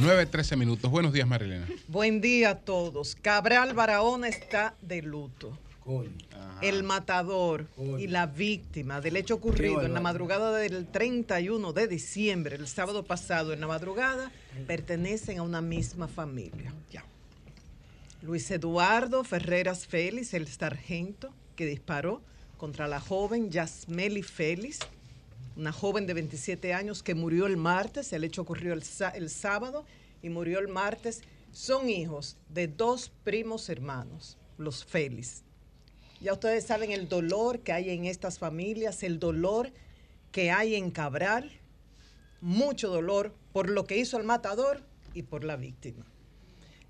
9, 13 minutos. Buenos días, Marilena. Buen día a todos. Cabral Barahona está de luto. El matador y la víctima del hecho ocurrido en la madrugada del 31 de diciembre, el sábado pasado en la madrugada, pertenecen a una misma familia. Luis Eduardo Ferreras Félix, el sargento que disparó contra la joven Yasmeli Félix, una joven de 27 años que murió el martes, el hecho ocurrió el, el sábado y murió el martes, son hijos de dos primos hermanos, los Félix. Ya ustedes saben el dolor que hay en estas familias, el dolor que hay en Cabral, mucho dolor por lo que hizo el matador y por la víctima.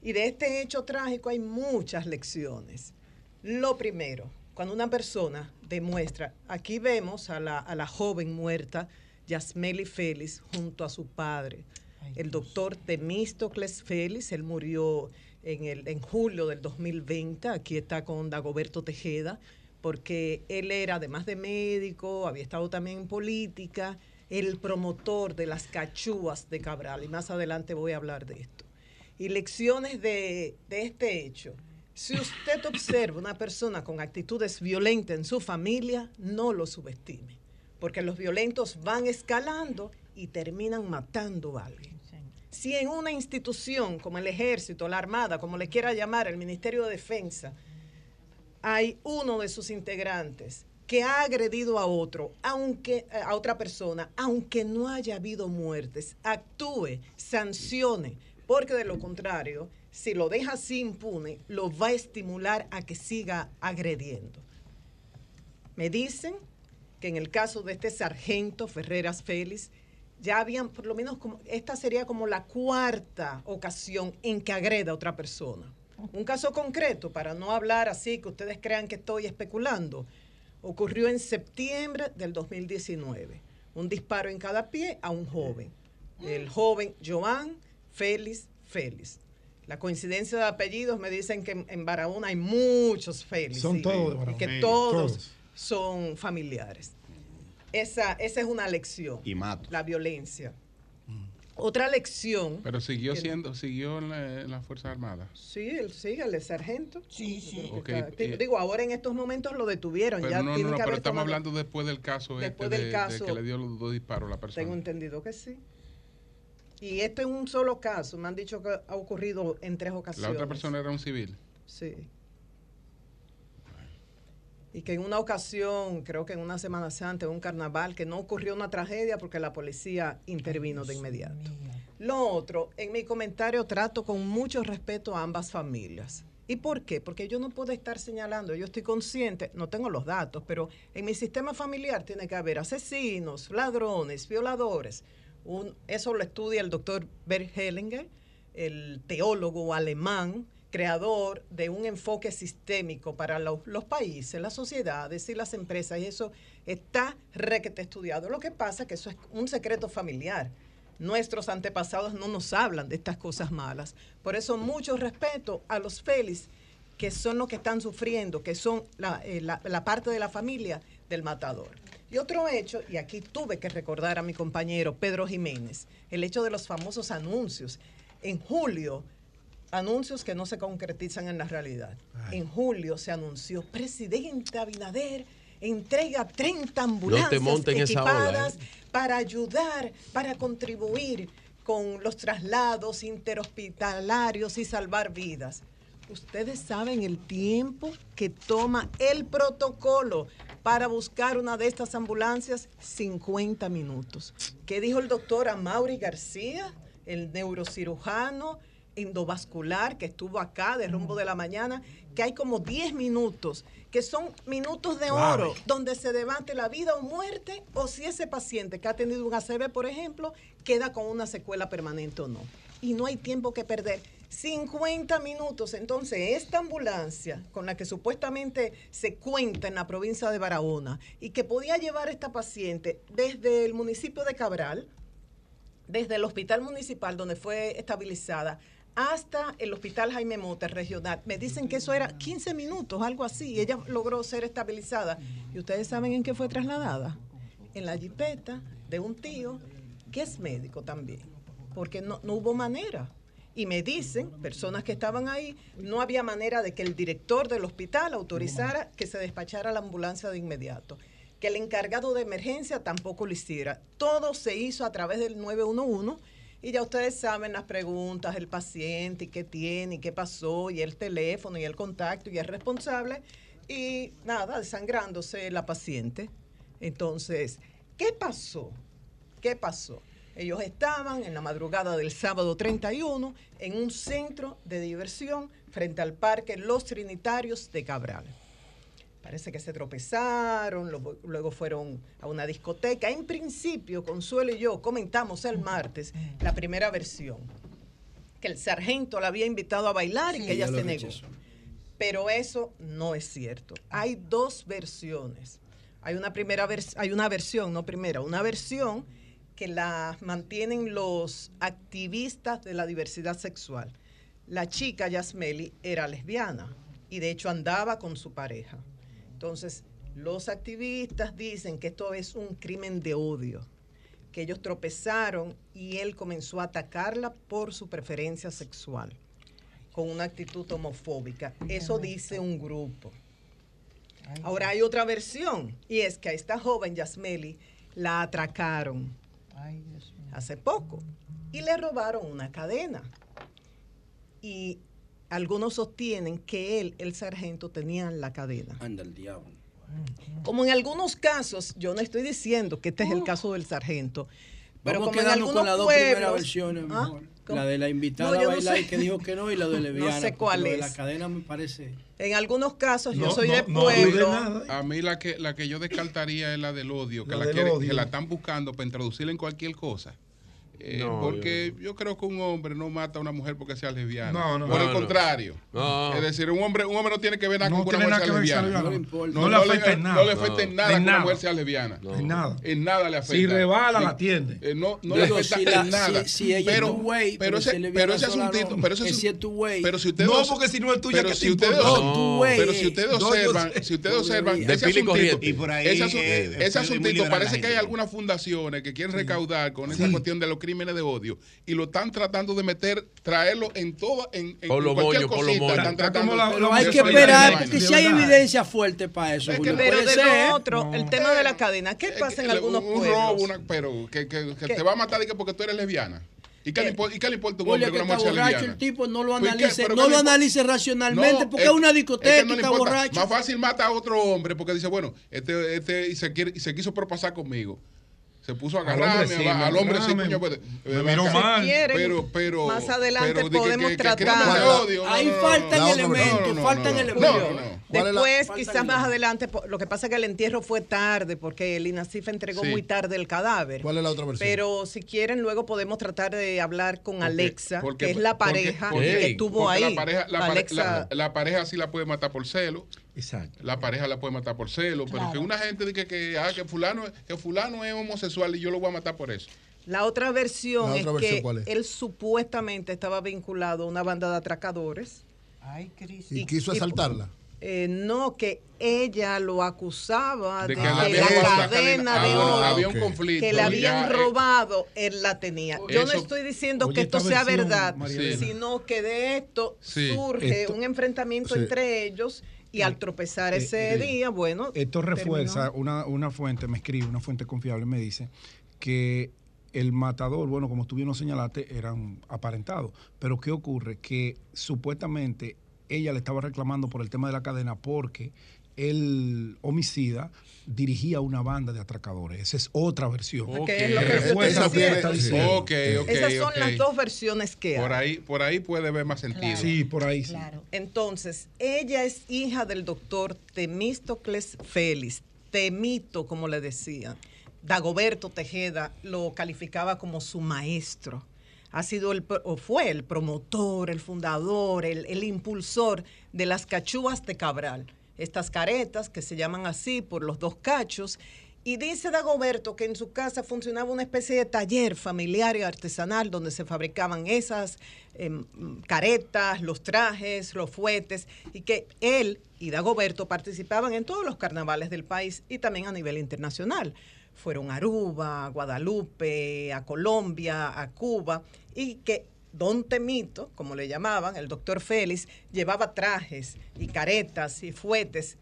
Y de este hecho trágico hay muchas lecciones. Lo primero, cuando una persona demuestra, aquí vemos a la, a la joven muerta, Yasmeli Félix, junto a su padre, el doctor Temístocles Félix, él murió en, el, en julio del 2020, aquí está con Dagoberto Tejeda, porque él era, además de médico, había estado también en política, el promotor de las cachúas de Cabral, y más adelante voy a hablar de esto. Y lecciones de, de este hecho. Si usted observa una persona con actitudes violentas en su familia, no lo subestime, porque los violentos van escalando y terminan matando a alguien. Si en una institución como el ejército, la armada, como le quiera llamar, el Ministerio de Defensa, hay uno de sus integrantes que ha agredido a otro, aunque eh, a otra persona, aunque no haya habido muertes, actúe, sancione, porque de lo contrario, si lo deja así impune, lo va a estimular a que siga agrediendo. Me dicen que en el caso de este sargento Ferreras Félix, ya habían, por lo menos, esta sería como la cuarta ocasión en que agreda a otra persona. Un caso concreto, para no hablar así que ustedes crean que estoy especulando, ocurrió en septiembre del 2019. Un disparo en cada pie a un joven. El joven Joan Félix Félix. La coincidencia de apellidos me dicen que en, Barahona hay muchos Félix. Son y- todos de y que todos, todos. son familiares. Esa, esa es una lección. Y mato. La violencia. Otra lección. Pero siguió que- siendo, siguió en la, en las Fuerzas Armadas. Sí, él sigue, el sargento. Sí, sí. Ok, eh, digo, ahora en estos momentos lo detuvieron. Pero ya no, no, no, que pero estamos tomado- hablando después del caso Después este del de, caso- de que le dio los dos disparos a la persona. Tengo entendido que sí. Y este es un solo caso. Me han dicho que ha ocurrido en tres La ocasiones. otra persona era un civil. Sí. Y que en una ocasión, creo que en una Semana Santa, en un carnaval, que no ocurrió una tragedia porque la policía intervino de inmediato. Lo otro, en mi comentario trato con mucho respeto a ambas familias. ¿Y por qué? Porque yo no puedo estar señalando, yo estoy consciente, no tengo los datos, pero en mi sistema familiar tiene que haber asesinos, ladrones, violadores. Un- eso lo estudia el doctor Bert Hellinger, el teólogo alemán, creador de un enfoque sistémico para los, países, las sociedades y las empresas, y eso está requete estudiado. Lo que pasa es que eso es un secreto familiar. Nuestros antepasados no nos hablan de estas cosas malas. Por eso mucho respeto a los Félix, que son los que están sufriendo, que son la, eh, parte de la familia del matador. Y otro hecho, y aquí tuve que recordar a mi compañero Pedro Jiménez, el hecho de los famosos anuncios. En julio, anuncios que no se concretizan en la realidad. En julio se anunció, presidente Abinader entrega 30 ambulancias ola, equipadas para ayudar, para contribuir con los traslados interhospitalarios y salvar vidas. Ustedes saben el tiempo que toma el protocolo para buscar una de estas ambulancias, 50 minutos. ¿Qué dijo el doctor Amaury García, el neurocirujano endovascular que estuvo acá de rumbo de la mañana? Que hay como 10 minutos, que son minutos de oro, donde se debate la vida o muerte, o si ese paciente que ha tenido un ACV, por ejemplo, queda con una secuela permanente o no. Y no hay tiempo que perder. 50 minutos. Entonces, esta ambulancia con la que supuestamente se cuenta en la provincia de Barahona y que podía llevar a esta paciente desde el municipio de Cabral, desde el hospital municipal donde fue estabilizada, hasta el hospital Jaime Mota regional. Me dicen que eso era 15 minutos, algo así. y Ella logró ser estabilizada. ¿Y ustedes saben en qué fue trasladada? En la jipeta de un tío que es médico también, porque no, no hubo manera. Y me dicen, personas que estaban ahí, no había manera de que el director del hospital autorizara que se despachara la ambulancia de inmediato, que el encargado de emergencia tampoco lo hiciera. Todo se hizo a través del 911 y ya ustedes saben las preguntas, el paciente, y qué tiene, y qué pasó, y el teléfono, y el contacto, y el responsable, y nada, desangrándose la paciente. Entonces, ¿qué pasó? ¿Qué pasó? Ellos estaban en la madrugada del sábado 31 en un centro de diversión frente al parque Los Trinitarios de Cabral. Parece que se tropezaron, lo- luego fueron a una discoteca. En principio, Consuelo y yo comentamos el martes la primera versión, que el sargento la había invitado a bailar y que ella se negó. Pero eso no es cierto. Hay dos versiones. Hay una primera vers- hay una versión, no primera, una versión que la mantienen los activistas de la diversidad sexual. La chica Yasmeli era lesbiana y de hecho andaba con su pareja. Entonces, los activistas dicen que esto es un crimen de odio, que ellos tropezaron y él comenzó a atacarla por su preferencia sexual, con una actitud homofóbica. Eso dice un grupo. Ahora hay otra versión, y es que a esta joven Yasmeli la atracaron hace poco y le robaron una cadena. Y algunos sostienen que él, el sargento, tenía la cadena. Anda el diablo. Como en algunos casos, yo no estoy diciendo que este es el caso del sargento, pero Vamos como en algunos con las dos primeras versiones ¿Ah? mejor. La de la invitada No, a yo no bailar sé. y que dijo que no y la de lesbiana. No sé cuál de. La cadena me parece. En algunos casos yo No, soy no, de no pueblo. A mí la que, la que yo descartaría es la del odio, que La la, del quiere- odio. que la están buscando para introducirla en cualquier cosa. Eh, No, porque yo... creo que un hombre no mata a una mujer porque sea lesbiana. No, no. Por No, el contrario. No. Es decir, un hombre, un hombre no tiene que ver nada No con que una mujer sea que lesbiana. No le importa. No le afecta en No nada. le afecta en nada En que una nada. mujer sea lesbiana. No. En nada. En nada le afecta. Si rebala, Sí. la atiende. Eh, no no le afecta si la- en nada. si- si ella pero, es tu güey, pero pero ese, pero ese asuntito, pero ese no. es Que si es tu güey. Pero si ustedes No, porque si no es tuya, ¿qué si te ustedes pero si ustedes observan, si ustedes observan De ese asuntito, eh, parece que hay algunas fundaciones que quieren recaudar con esa cuestión de los crímenes de odio y lo están tratando de meter, traerlo en toda, en, en Por lo cualquier moño, por lo cosita, moño. están tratando la- hay que esperar, porque si hay evidencia fuerte para eso, Es que Julio, Pero de ser. lo otro, el tema de la cadena, ¿qué pasa en Eh, algunos un, un pueblos? robo, una- pero que, que, te va a matar porque tú eres lesbiana. ¿Y qué, impor- y qué le importa un hombre que que una está borracho el tipo, no lo analice, ¿Pero no lo analice racionalmente, No, porque es una discoteca está borracho. Más fácil mata a otro hombre porque dice, bueno, este, este y se quiere y se quiso propasar conmigo. Se puso a Al agarrarme, hombre sí, a- al me hombre sí, agarrame, coño, pues, me miró mal. Si quieren, pero, pero, más adelante pero di que- podemos que- que tratar. odio, no, Ahí no, faltan no, elementos, no, no, faltan no, elementos. no, no, no. ¿Cuál es la- Después, quizás más adelante, lo que pasa es que el entierro fue tarde porque el INACIF entregó Sí. muy tarde el cadáver. ¿Cuál es la otra versión? Pero si quieren, luego podemos tratar de hablar con Alexa, Porque- que es la pareja porque- que estuvo ahí. La pareja, la, pare- Alexa, la- la pareja sí la puede matar por celo. Exacto. La pareja la puede matar por celo, pero que una gente diga que, ah, que, fulano, que fulano es homosexual y yo lo voy a matar por eso. La otra versión ¿La es versión que cuál es? él supuestamente estaba vinculado a una banda de atracadores. Ay, Cristo. ¿Y quiso asaltarla? Eh, no, que ella lo acusaba De de, que que le habían la cadena cadena. de Ah, oro había un conflicto que le habían ya, eh, robado, él la tenía. Yo no estoy diciendo que esto sea verdad, sino que de esto Sí. surge Esto- un enfrentamiento sí. entre ellos y al tropezar Eh, ese eh, día, bueno, Esto refuerza, una, una fuente me escribe, una fuente confiable me dice que el matador, bueno, como tú bien lo señalaste, eran aparentados. Pero ¿qué ocurre? Que supuestamente ella le estaba reclamando por el tema de la cadena porque el homicida dirigía una banda de atracadores. Esa es otra versión. Que es lo que yo estoy refuerza lo que diciendo. está diciendo. Ok, ok, Esas son las dos versiones que hay. Por ahí, por ahí puede ver más sentido. Sí, por ahí sí. Entonces, ella es hija del doctor Temístocles Félix, Temito, como le decían. Dagoberto Tejeda lo calificaba como su maestro. Ha sido el, o fue el promotor, el fundador, el, el impulsor de las cachúas de Cabral. Estas caretas que se llaman así por los dos cachos. Y dice Dagoberto que en su casa funcionaba una especie de taller familiar y artesanal donde se fabricaban esas em, caretas, los trajes, los fuetes, y que él y Dagoberto participaban en todos los carnavales del país y también a nivel internacional. Fueron a Aruba, a Guadalupe, a Colombia, a Cuba, y que Don Temito, como le llamaban, el doctor Félix, llevaba trajes y caretas y fuetes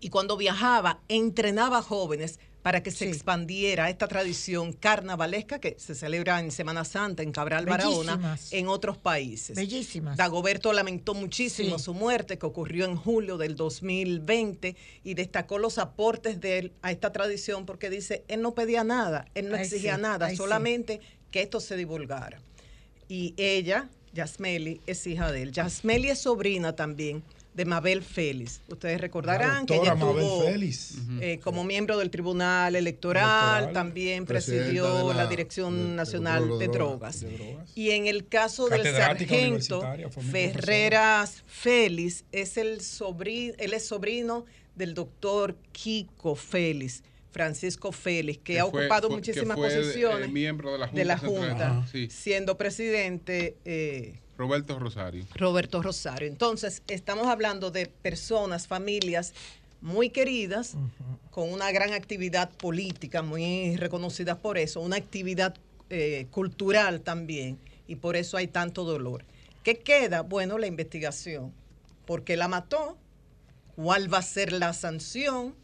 y cuando viajaba entrenaba jóvenes para que se expandiera esta tradición carnavalesca que se celebra en Semana Santa en Cabral Barahona en otros países. Bellísimas. Dagoberto lamentó muchísimo Sí. su muerte que ocurrió en julio del 2020 y destacó los aportes de él a esta tradición porque dice, él no pedía nada, él no Ay, exigía sí, nada, ay, solamente que esto se divulgara. Y ella, Yasmeli, es hija de él. Yasmeli es sobrina también de Mabel Félix. Ustedes recordarán que ella estuvo Félix. eh, como miembro del Tribunal Electoral, Electoral, también presidió la, la- Dirección Nacional de, de drogas. drogas. Y en el caso del sargento Ferreras Félix, es el sobrino, él es sobrino del doctor Kiko Félix. Francisco Félix, que, Que ha ocupado fue- que muchísimas fue, eh, posiciones miembro de la Junta de la. Junta, sí. siendo presidente eh, Roberto Rosario. Roberto Rosario. Entonces, estamos hablando de personas, familias muy queridas, con una gran actividad política, muy reconocidas por eso, una actividad eh, cultural también, y por eso hay tanto dolor. ¿Qué queda? Bueno, la investigación. ¿Por qué la mató? ¿Cuál va a ser la sanción?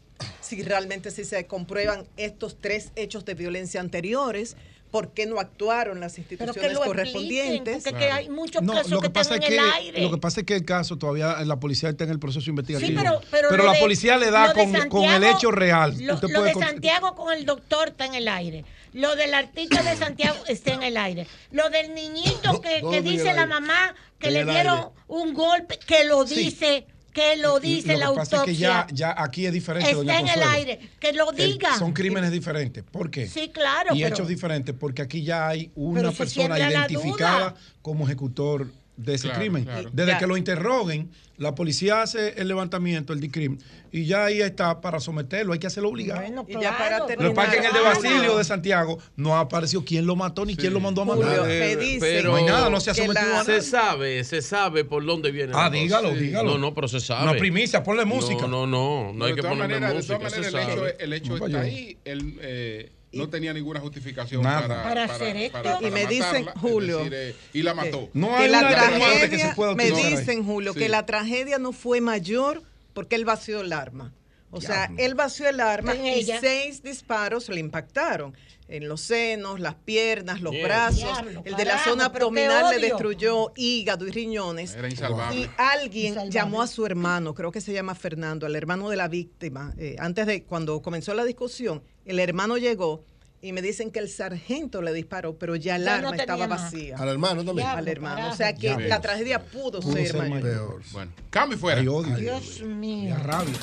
Si realmente si se comprueban estos tres hechos de violencia anteriores, ¿por qué no actuaron las Pero instituciones que lo correspondientes? expliquen, porque que hay muchos No, casos lo que, que pasa es en que el aire. lo que pasa es que el caso todavía la policía está en el proceso investigativo. Sí, pero, la de- policía le da con, con el hecho real. Lo, Usted lo puede de con- Santiago con el doctor está en el aire. Lo del artista de Santiago está en el aire. Lo del niñito que, dice la mamá que le dieron aire. un golpe, que lo Sí. dice, que lo dice lo la que pasa es que autopsia. ya, ya aquí es diferente, está doña en el aire. Que lo El- diga. son crímenes diferentes. ¿Por qué? Sí, claro. y pero- hechos diferentes, porque aquí ya hay una persona la identificada como ejecutor de ese Claro, crimen. claro. Desde Ya. que lo interroguen, la policía hace el levantamiento, el DICRIM, y ya ahí está para someterlo, hay que hacerlo obligado. Y ya para Lo que en el de terminar, Basilio de Santiago no apareció quién lo mató ni quién lo mandó a matar. Dicen Pero no hay nada, no se ha sometido la- a Se nada. sabe, se sabe por dónde viene. Ah, dígalo, dígalo. No, no, pero se sabe. Una primicia, ponle música. No, no, no, no hay de que todas ponerle maneras, de música, todas maneras, se el hecho, el hecho No, está ahí. Él eh, no tenía ninguna justificación Nada. para, Para hacer esto. para Y me dicen, Julio, decir, eh, y la mató. No que hay la atenuante que se tragedia, pueda me dicen, Julio, Sí. que la tragedia no fue mayor porque él vació el arma. O sea, él vació el arma y ella. seis disparos le impactaron en los senos, las piernas, los brazos. Diablo, el de la carajo, zona abdominal le destruyó hígado y riñones. Era insalvable. Y alguien Insalvable. llamó a su hermano, creo que se llama Fernando, al hermano de la víctima. eh, antes de cuando comenzó la discusión, el hermano llegó Y me dicen que el sargento le disparó, pero ya el Ya arma no estaba nada. vacía. Al hermano también. Al hermano. O sea que Diablo. la tragedia pudo, Pudo ser, ser mayor. mayor. Bueno, cambio fuera. Dios mío. rabia.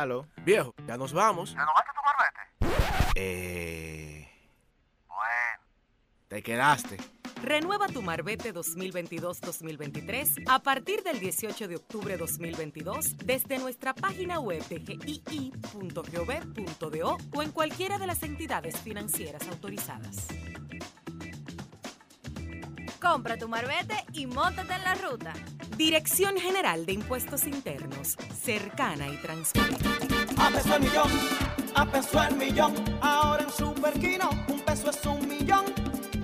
Aló. Viejo, ya nos vamos. ¿Ya no vas a tomar vete? Eh. Bueno. Te quedaste. Renueva tu Marbete 2022-2023 a partir del 18 de octubre 2022 desde nuestra página web de gii.gov.do o en cualquiera de las entidades financieras autorizadas. Compra tu marbete y montate en la ruta. Dirección General de Impuestos Internos, cercana y transparente. A peso el millón, a peso el millón. Ahora en Superquino, un peso es un millón.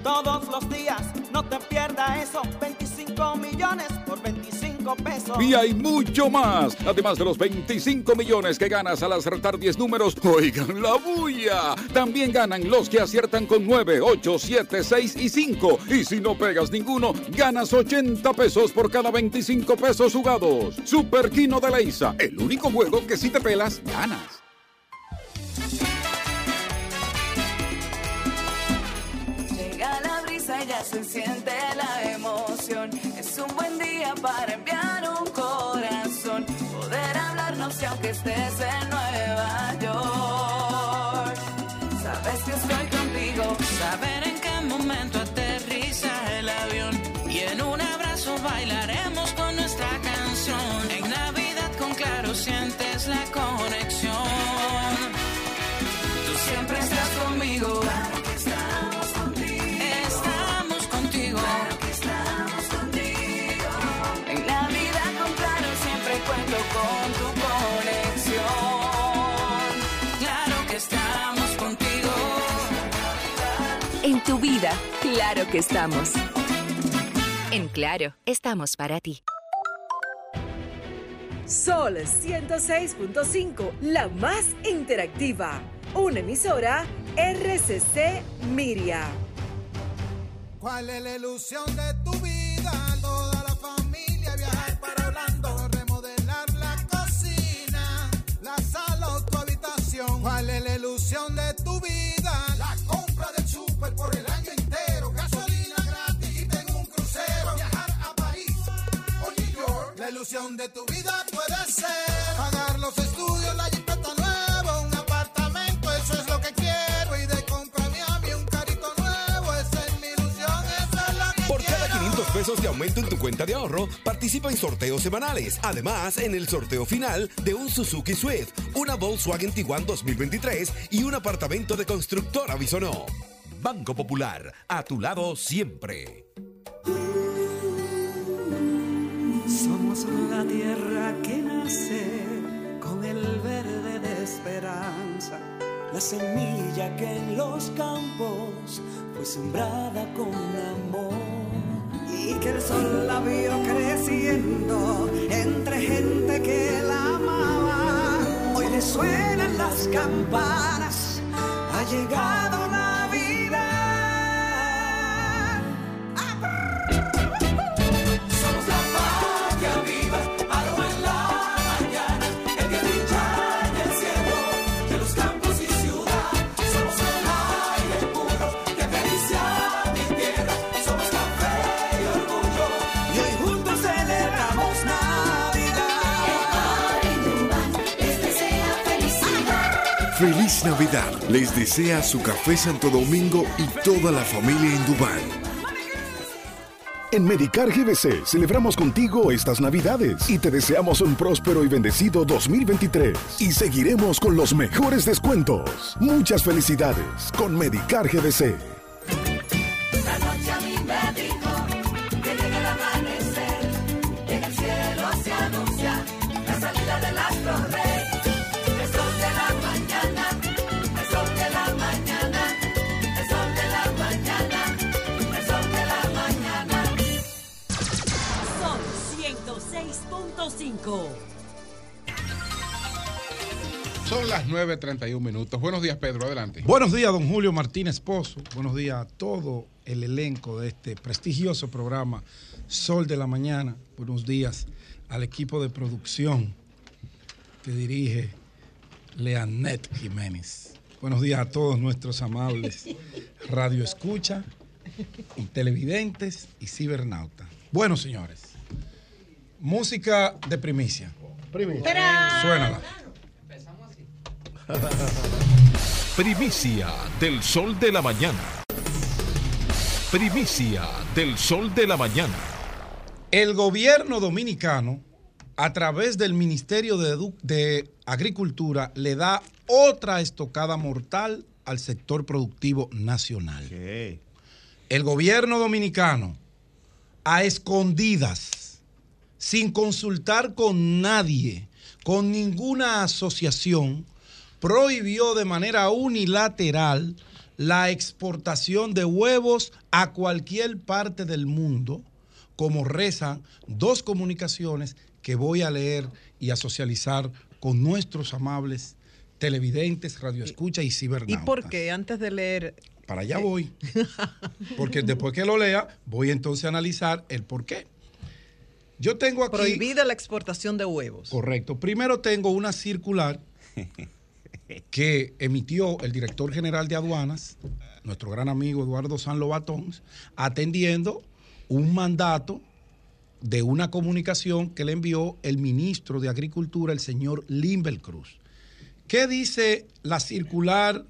Todos los días, no te pierdas eso. 25 millones por 25 pesos. Y hay mucho más. Además de los 25 millones que ganas al acertar 10 números, oigan la bulla. También ganan los que aciertan con 9, 8, 7, 6 y 5. Y si no pegas ninguno, ganas 80 pesos por cada 25 pesos jugados. Super Kino de Leisa, el único juego que si te pelas, ganas. Llega la brisa y ya se siente la emoción. Para enviar un corazón. Poder hablarnos y aunque estés en Nueva York. Sabes que estoy contigo. Saber en qué momento aterriza el avión y en un abrazo bailaremos con nuestra canción. En Navidad con claro sientes la conexión. Vida, claro que estamos. En Claro, estamos para ti. Sol 106.5, la más interactiva. Una emisora RCC Miria. ¿Cuál es la ilusión de ilusión de tu vida puede ser pagar los estudios, la jipeta nueva, un apartamento, eso es lo que quiero. Y de comprarme a mí un carrito nuevo, esa es mi ilusión, esa es la que Por cada 500 pesos de aumento en tu cuenta de ahorro, participa en sorteos semanales. Además, en el sorteo final de un Suzuki Swift, una Volkswagen Tiguan 2023 y un apartamento de constructora Bisonó. Banco Popular, a tu lado siempre. Somos la tierra que nace con el verde de esperanza, la semilla que en los campos fue sembrada con amor. Y que el sol la vio creciendo entre gente que la amaba. Hoy resuenan las campanas, ha llegado Navidad. Navidad. Les desea su café Santo Domingo y toda la familia en Dubán. En Medicar GBC celebramos contigo estas Navidades y te deseamos un próspero y bendecido 2023. Y seguiremos con los mejores descuentos. Muchas felicidades con Medicar GBC. Sol 106.5. Son las 9.31 minutos. Buenos días, Pedro. Adelante. Buenos días, don Julio Martínez Pozo. Buenos días a todo el elenco de este prestigioso programa Sol de la Mañana. Buenos días al equipo de producción que dirige Leanet Jiménez. Buenos días a todos nuestros amables radio escucha y televidentes y cibernautas. Bueno, señores, música de primicia. Suénala. Primicia del sol de la mañana. Primicia del sol de la mañana. El gobierno dominicano, a través del Ministerio de, Edu- de Agricultura, le da otra estocada mortal al sector productivo nacional. El gobierno dominicano, a escondidas, sin consultar con nadie, con ninguna asociación, prohibió de manera unilateral la exportación de huevos a cualquier parte del mundo, como rezan dos comunicaciones que voy a leer y a socializar con nuestros amables televidentes, radioescucha y ¿Y cibernautas. por qué? Antes de leer. Para allá voy. Porque después que lo lea, voy entonces a analizar el por qué. Yo tengo aquí. Prohibida la exportación de huevos. Correcto. Primero tengo una circular que emitió el director general de aduanas, nuestro gran amigo Eduardo San Lobatón, atendiendo un mandato de una comunicación que le envió el ministro de Agricultura, el señor Limbel Cruz. ¿Qué dice la circular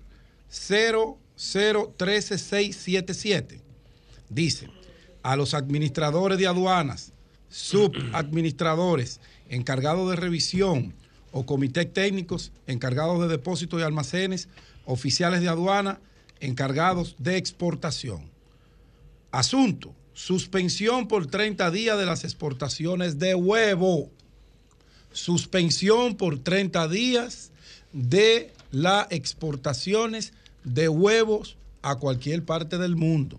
0013677? Dice, a los administradores de aduanas, subadministradores, encargados de revisión o comités técnicos encargados de depósitos y almacenes, oficiales de aduana encargados de exportación. Asunto, suspensión por 30 días de las exportaciones de huevo. Suspensión por 30 días de las exportaciones de huevos a cualquier parte del mundo.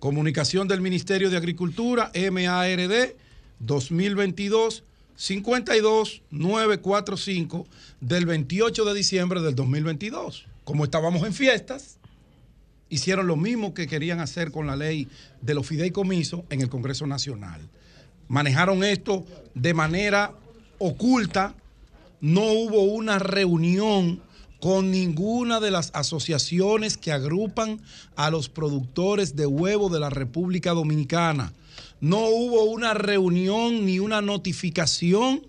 Comunicación del Ministerio de Agricultura, MARD 2022 52945 del 28 de diciembre del 2022. Como estábamos en fiestas, hicieron lo mismo que querían hacer con la ley de los fideicomisos en el Congreso Nacional. Manejaron esto de manera oculta, no hubo una reunión con ninguna de las asociaciones que agrupan a los productores de huevo de la República Dominicana. No hubo una reunión ni una notificación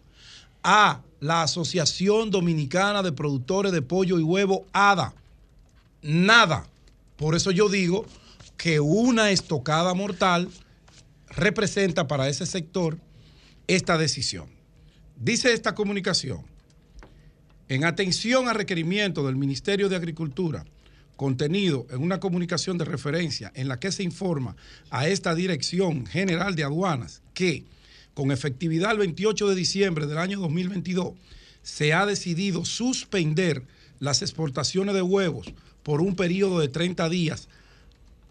a la Asociación Dominicana de Productores de Pollo y Huevo, ADA. Nada. Por eso yo digo que una estocada mortal representa para ese sector esta decisión. Dice esta comunicación, en atención a requerimiento del Ministerio de Agricultura, contenido en una comunicación de referencia en la que se informa a esta Dirección General de Aduanas que, con efectividad el 28 de diciembre del año 2022, se ha decidido suspender las exportaciones de huevos por un periodo de 30 días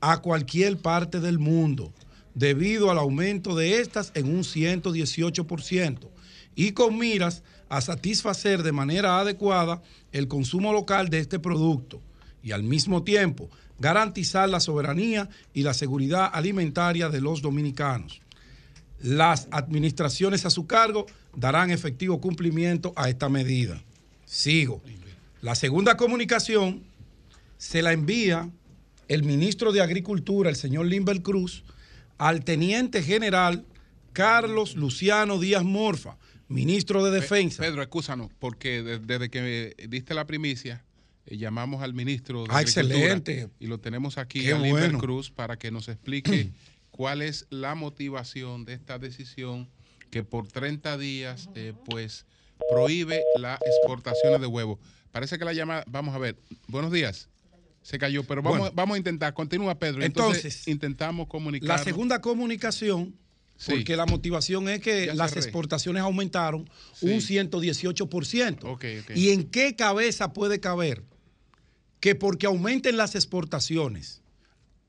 a cualquier parte del mundo, debido al aumento de estas en un 118%, y con miras a satisfacer de manera adecuada el consumo local de este producto y al mismo tiempo garantizar la soberanía y la seguridad alimentaria de los dominicanos. Las administraciones a su cargo darán efectivo cumplimiento a esta medida. Sigo. La segunda comunicación se la envía el ministro de Agricultura, el señor Limber Cruz, al teniente general Carlos Luciano Díaz Morfa, ministro de Defensa. Pedro, excúsanos, porque de- desde que diste la primicia, eh, llamamos al ministro de Ah, excelente. Y lo tenemos aquí, Qué a bueno. Cruz, para que nos explique cuál es la motivación de esta decisión que por 30 días, eh, pues, prohíbe las exportaciones de huevos. Parece que la llama, vamos a ver, buenos días. Se cayó, pero vamos, Bueno. vamos a intentar. Continúa, Pedro. Entonces, Entonces, intentamos comunicar. La segunda comunicación, Sí. porque la motivación es que Ya las cerré. exportaciones aumentaron Sí. un 118%. Ok, ok. ¿Y en qué cabeza puede caber que porque aumenten las exportaciones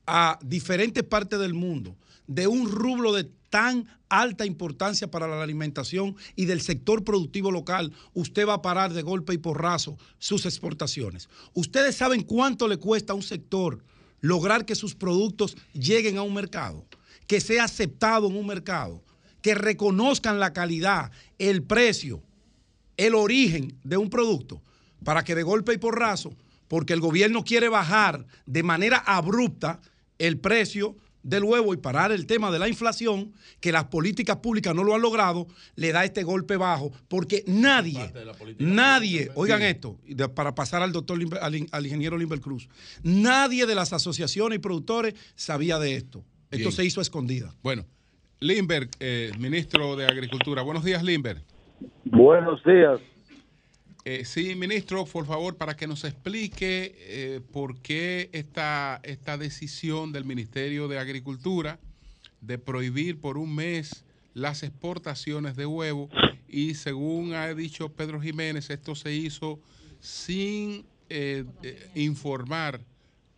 a diferentes partes del mundo de un rublo de tan alta importancia para la alimentación y del sector productivo local, usted va a parar de golpe y porrazo sus exportaciones. Ustedes saben cuánto le cuesta a un sector lograr que sus productos lleguen a un mercado, que sea aceptado en un mercado, que reconozcan la calidad, el precio, el origen de un producto, para que de golpe y porrazo, porque el gobierno quiere bajar de manera abrupta el precio del huevo y parar el tema de la inflación, que las políticas públicas no lo han logrado, le da este golpe bajo, porque nadie, nadie, oigan esto, para pasar al doctor, al, al ingeniero Limber Cruz, nadie de las asociaciones y productores sabía de esto. Esto Bien. se hizo a escondida. Bueno, Limber, eh, ministro de Agricultura. Buenos días, Limber. Buenos días. Eh, sí, ministro, por favor, para que nos explique eh, por qué esta, esta decisión del Ministerio de Agricultura de prohibir por un mes las exportaciones de huevo y según ha dicho Pedro Jiménez, esto se hizo sin eh, eh, informar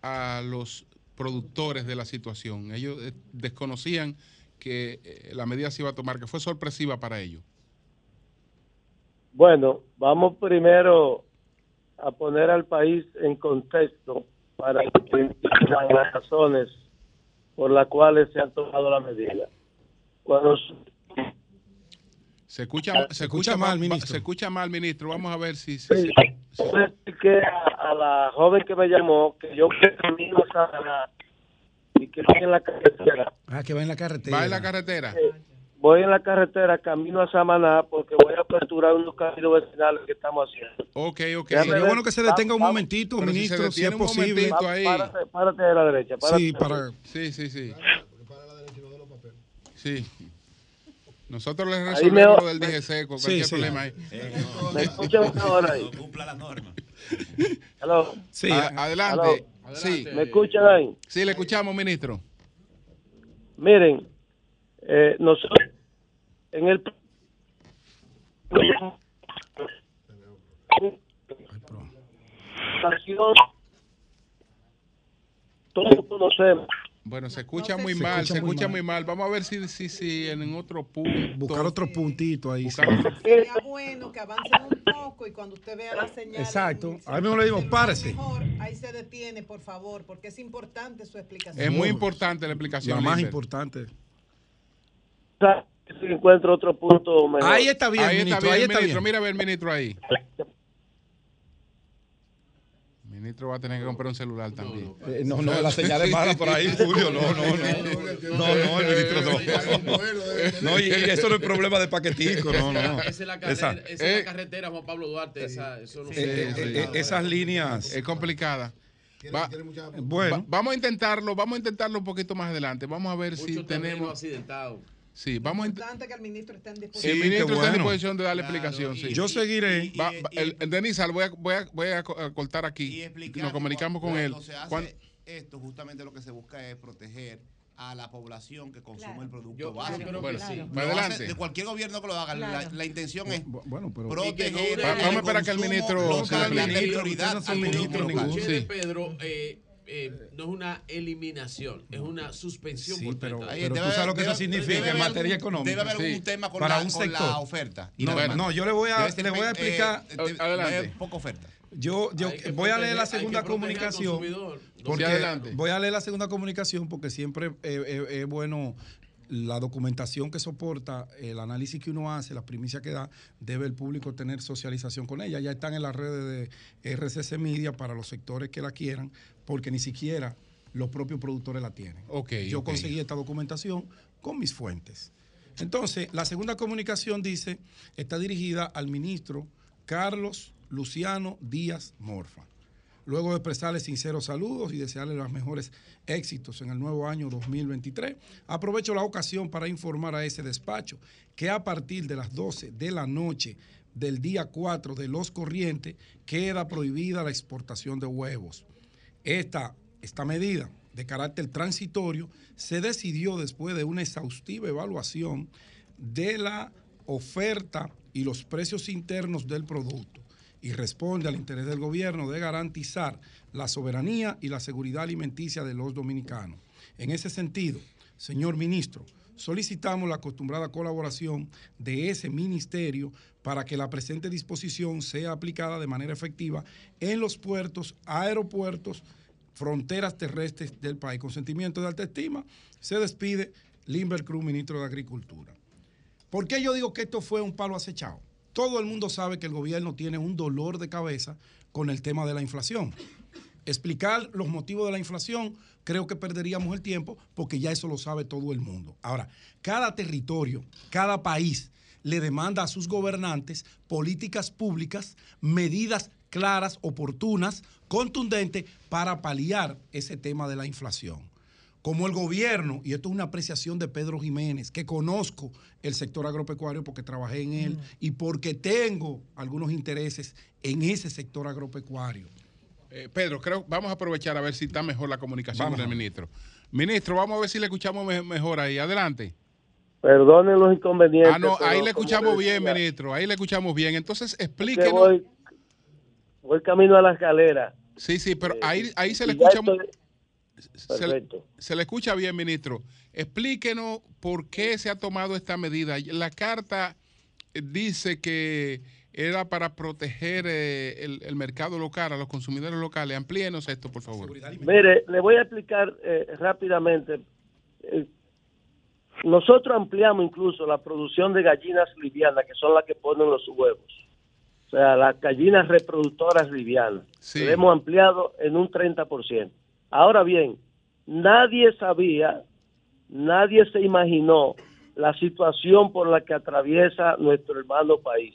a los productores de la situación. Ellos eh, desconocían que eh, la medida se iba a tomar, que fue sorpresiva para ellos. Bueno, vamos primero a poner al país en contexto para que las razones por las cuales se ha tomado la medida. Cuando Se escucha, se escucha mal, ministro. Se escucha mal, ministro. Vamos a ver si. si- expliqué a, a la joven que me llamó que yo que camino a Samaná y que voy en la carretera. Ah, que va en la carretera. Va en la carretera. Voy en la carretera camino a Samaná porque voy a aperturar unos caminos vecinales que estamos haciendo. Ok, ok. Sería bueno que se detenga un momentito, Pero si se ministro, si, es posible. momentito ahí. Párate, párate de la derecha. párate Sí, de la para. derecha. Sí, sí, sí. Sí. Nosotros les resolvemos me- lo del DGC con cualquier sí. problema ahí. ¿Me escuchan ahora ahí? Cumpla la norma. Hello. Sí, a- adelante. Hello. Sí. ¿Me escuchan ahí? Sí, le escuchamos, ministro. Miren, eh, nosotros en el todos conocemos Bueno, se escucha No muy mal, Se se escucha muy escucha mal. muy mal. Vamos a ver si, si, si en otro punto. Buscar otro puntito ahí. sí. Sería bueno que avancen un poco y cuando usted vea la señal. Exacto. A mí me le digo, párese. Mejor, ahí se detiene, por favor, porque es importante su explicación. Es muy importante la explicación. La más importante. si encuentro otro punto mejor. Ahí está bien, ahí ministro, está bien, ahí está ministro. bien. Mira a ver, el ministro ahí. El ministro va a tener que comprar un celular también. Eh, no, no, la señal es mala por ahí, Julio. No, no, no. No, no, el ministro no. No, y, y eso no es problema de paquetico, no, no. Esa es la Esa- carretera, esa es la eh, carretera Juan Pablo Duarte. Esa, eso no eh, sé. esas líneas. Es complicada. Va- Bueno. va- vamos a intentarlo, vamos a intentarlo un poquito más adelante. Vamos a ver si Mucho tenemos. accidentado. Sí, vamos a int- importante que el ministro esté en Sí, disposición. el ministro qué está en bueno. disposición de darle explicación. Sí. Yo seguiré. Va- va- el, el voy a, voy a, voy a co- a cortar aquí. Nos comunicamos con él. Cuando se hace esto, justamente lo que se busca es proteger a la población que consume Claro. el producto Yo- básico. Bueno, sí. Lo va adelante. de cualquier gobierno que lo haga. La, Claro. la intención es bueno, pero proteger. Y no- vamos a esperar que el ministro local, Ministro, prioridad al Sí. Pedro, eh, eh, no es una eliminación, es una suspensión Sí, por pero, 30 pero días. tú sabes lo que eso debe- significa debe en haber materia algún- económica. debe haber algún Sí. tema con para la- un con la oferta y No, la no, yo le voy a, ser, le voy a eh, explicar. eh, de- Adelante. poca oferta. Yo, yo voy a leer la segunda comunicación. Porque Sí, adelante. voy a leer la segunda comunicación porque siempre eh, eh, es bueno la documentación que soporta, el análisis que uno hace, las primicias que da, debe el público tener socialización con ella. Ya están en las redes de RCC Media para los sectores que la quieran, porque ni siquiera los propios productores la tienen. Ok, Yo conseguí esta documentación con mis fuentes. Entonces, la segunda comunicación dice, está dirigida al ministro Carlos Luciano Díaz Morfa. Luego de expresarle sinceros saludos y desearle los mejores éxitos en el nuevo año 2023, aprovecho la ocasión para informar a ese despacho que a partir de las 12 de la noche del día 4 de los corrientes queda prohibida la exportación de huevos. Esta, esta medida de carácter transitorio se decidió después de una exhaustiva evaluación de la oferta y los precios internos del producto y responde al interés del gobierno de garantizar la soberanía y la seguridad alimenticia de los dominicanos. En ese sentido, señor ministro, solicitamos la acostumbrada colaboración de ese ministerio para que la presente disposición sea aplicada de manera efectiva en los puertos, aeropuertos, fronteras terrestres del país. Con sentimiento de alta estima, se despide Limber Cruz, ministro de Agricultura. ¿Por qué yo digo que esto fue un palo acechado? Todo el mundo sabe que el gobierno tiene un dolor de cabeza con el tema de la inflación. Explicar los motivos de la inflación, creo que perderíamos el tiempo porque ya eso lo sabe todo el mundo. Ahora, cada territorio, cada país le demanda a sus gobernantes políticas públicas, medidas claras, oportunas, contundentes para paliar ese tema de la inflación como el gobierno, y esto es una apreciación de Pedro Jiménez, que conozco el sector agropecuario porque trabajé en él y porque tengo algunos intereses en ese sector agropecuario. Eh, Pedro, creo vamos a aprovechar a ver si está mejor la comunicación Vamos con el ministro. Ministro, vamos a ver si le escuchamos me- mejor ahí. Adelante. Perdonen los inconvenientes. Ah, no, ahí le escuchamos decía, bien, ministro. Ahí le escuchamos bien. Entonces, que explíquenos. voy, voy camino a la escalera. Sí, sí, pero ahí, ahí se le escucha. estoy- se le, Perfecto. se le escucha bien, ministro. Explíquenos por qué se ha tomado esta medida. La carta eh, dice que era para proteger eh, el, el mercado local, a los consumidores locales. Amplíenos esto, por favor. Mire, le voy a explicar eh, rápidamente. Eh, nosotros ampliamos incluso la producción de gallinas livianas, que son las que ponen los huevos. O sea, las gallinas reproductoras livianas. Sí. Lo hemos ampliado en un 30%. Ahora bien, nadie sabía, nadie se imaginó la situación por la que atraviesa nuestro hermano país.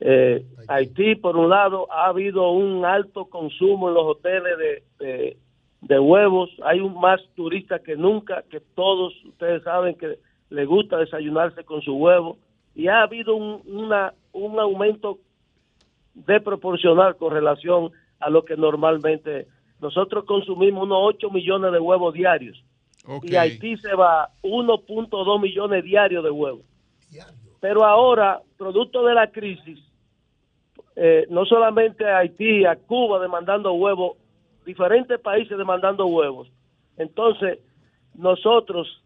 Eh, Haití, por un lado, ha habido un alto consumo en los hoteles de, de- de huevos. Hay un más turistas que nunca, que todos ustedes saben que le gusta desayunarse con su huevo. Y ha habido un, una, un aumento desproporcional con relación a lo que normalmente nosotros consumimos unos 8 millones de huevos diarios. Ok. Y Haití se va 1.2 millones diarios de huevos. Pero ahora, producto de la crisis, eh, no solamente a Haití, a Cuba demandando huevos, diferentes países demandando huevos. Entonces, nosotros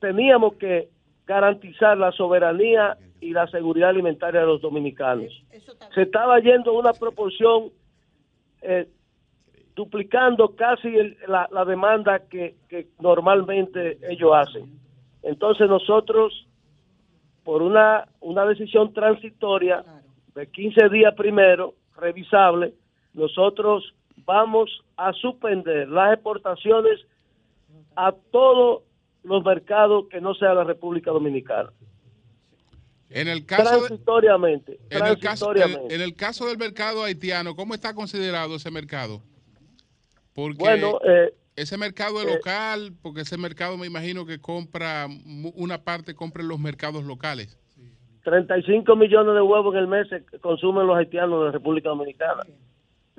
teníamos que garantizar la soberanía y la seguridad alimentaria de los dominicanos. Se estaba yendo una proporción eh, duplicando casi el- la, la demanda que, que normalmente ellos hacen. Entonces nosotros, por una, una decisión transitoria de 15 días primero, revisable, nosotros vamos a suspender las exportaciones a todos los mercados que no sea la República Dominicana. En el caso, de- transitoriamente. en el caso, en, transitoriamente. en el caso del mercado haitiano, ¿cómo está considerado ese mercado? Porque Bueno, eh, ese mercado es eh, local, porque ese mercado me imagino que compra, una parte compra en los mercados locales. 35 millones de huevos en el mes se consumen los haitianos de la República Dominicana.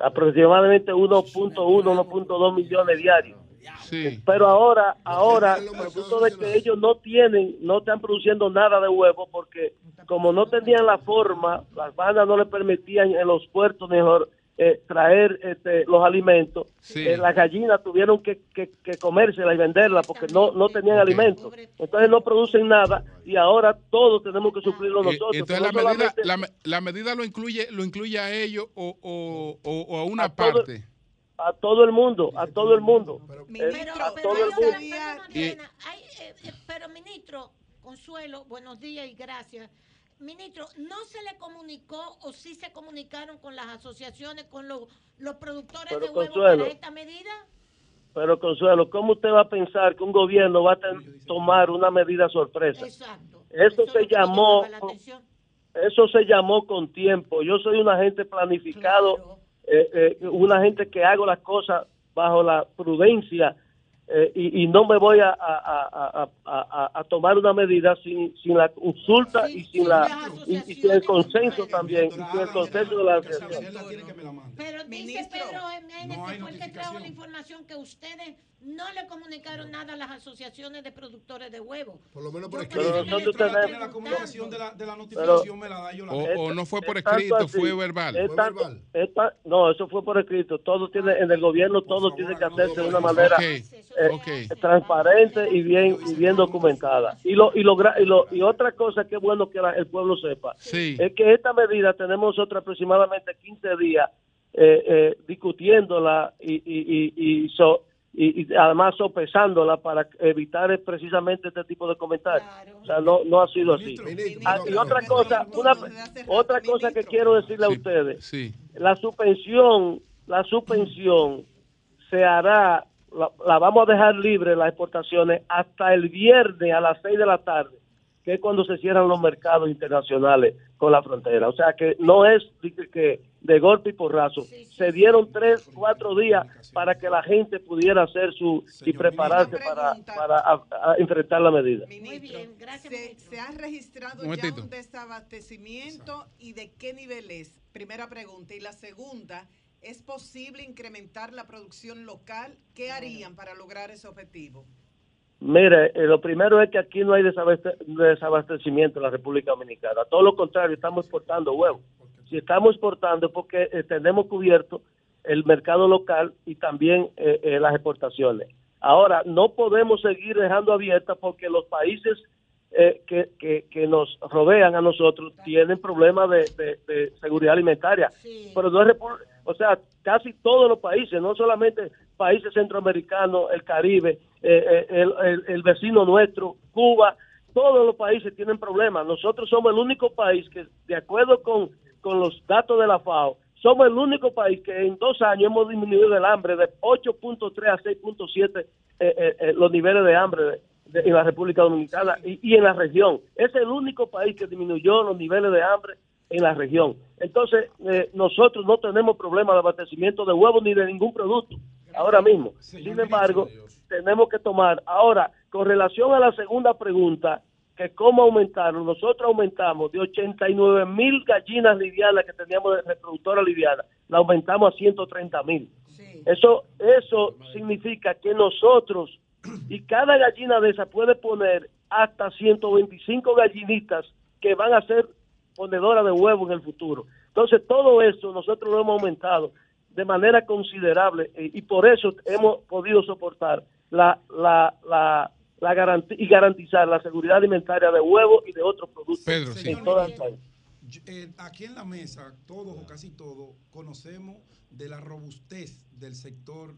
Aproximadamente 1.1, 1.2 millones diarios. Sí. Pero ahora, ahora, producto de que ellos no tienen, no están produciendo nada de huevo, porque como no tenían la forma, las bandas no les permitían en los puertos mejor eh, traer este, los alimentos, Sí. eh, las gallinas tuvieron que, que, que comérselas y venderlas porque no, no tenían alimentos. Entonces no producen nada y ahora todos tenemos que suplirlo Eh, nosotros. Entonces No la medida, solamente- la, me- la medida lo incluye, lo incluye a ellos o, o- o- o a una A todo- parte. a todo el mundo, a todo el mundo. Eh, a todo el mundo. hay, eh, pero ministro Consuelo, buenos días y gracias. Ministro, ¿no se le comunicó o sí se comunicaron con las asociaciones, con los, los productores Pero, de huevos para esta medida? Pero Consuelo, ¿cómo usted va a pensar que un gobierno va a ten- tomar una medida sorpresa? Exacto. Eso se llamó, eso se llamó con tiempo. Yo soy un agente planificado, eh, eh, una gente que hago las cosas bajo la prudencia eh, y, y no me voy a, a- a- a- a- a tomar una medida sin, sin la consulta y sin la y, y sin el consenso también, y sin el consenso de la asociación. Pero dice Pedro Jiménez, que fue el que trajo la información que ustedes no le comunicaron nada a las asociaciones de productores de huevos. Por lo menos por escrito. Pero nosotros tenemos- La comunicación de la, de la Pero- notificación me la da yo la O, o no fue por escrito, así, fue verbal. es tanto- es ta- no, eso fue por escrito. Todo tiene, en el gobierno todo tiene que hacerse de una manera eh, ok. transparente y bien y bien documentada. Y lo y lo gra- y, lo- y otra cosa que es bueno que la- el pueblo sepa Sí. es que esta medida tenemos nosotros aproximadamente 15 días eh, eh, discutiéndola y y, y, y so- y- y además sopesándola para evitar eh, precisamente este tipo de comentarios. O sea, no, no ha sido así. Ah, y otra cosa, una, otra cosa que quiero decirle a ustedes, Sí. la suspensión, la suspensión se hará, la, la vamos a dejar libre las exportaciones hasta el viernes a las 6 de la tarde, que es cuando se cierran los mercados internacionales con la frontera. O sea que no es de, que- que de golpe y porrazo. Se dieron tres, cuatro días para que la gente pudiera hacer su y prepararse para, para a- a enfrentar la medida. se, se ha registrado Un ya un desabastecimiento y de qué nivel es? Primera pregunta. Y la segunda, ¿es posible incrementar la producción local? ¿Qué harían para lograr ese objetivo? Mire, eh, lo primero es que aquí no hay desabaste- desabastecimiento en la República Dominicana. Todo lo contrario, estamos exportando huevos. Si estamos exportando es porque eh, tenemos cubierto el mercado local y también eh, eh, las exportaciones. Ahora, no podemos seguir dejando abiertas porque los países eh, que, que, que nos rodean a nosotros tienen problemas de, de- de seguridad alimentaria. Pero no es o sea, casi todos los países, no solamente países centroamericanos, el Caribe, eh, eh, el, el- vecino nuestro, Cuba, todos los países tienen problemas. Nosotros somos el único país que, de acuerdo con, con los datos de la FAO, somos el único país que en dos años hemos disminuido el hambre de 8.3 a 6.7 eh, eh, eh, los niveles de hambre de- en la República Dominicana y, y en la región. Es el único país que disminuyó los niveles de hambre en la región. Entonces, eh, nosotros no tenemos problema de abastecimiento de huevos ni de ningún producto ahora mismo. Sin embargo, tenemos que tomar. Ahora, con relación a la segunda pregunta, que cómo aumentaron, nosotros aumentamos de 89 mil gallinas livianas que teníamos de reproductora liviana, la aumentamos a 130 mil. Eso, eso significa que nosotros, y cada gallina de esa puede poner hasta 125 gallinitas que van a ser ponedoras de huevo en el futuro. Entonces, todo eso nosotros lo hemos aumentado de manera considerable eh, y por eso hemos podido soportar la, la, la, la garanti- y garantizar la seguridad alimentaria de huevos y de otros productos Pedro, en sí. todo el país. Yo- eh, aquí en la mesa, todos o casi todos conocemos de la robustez del sector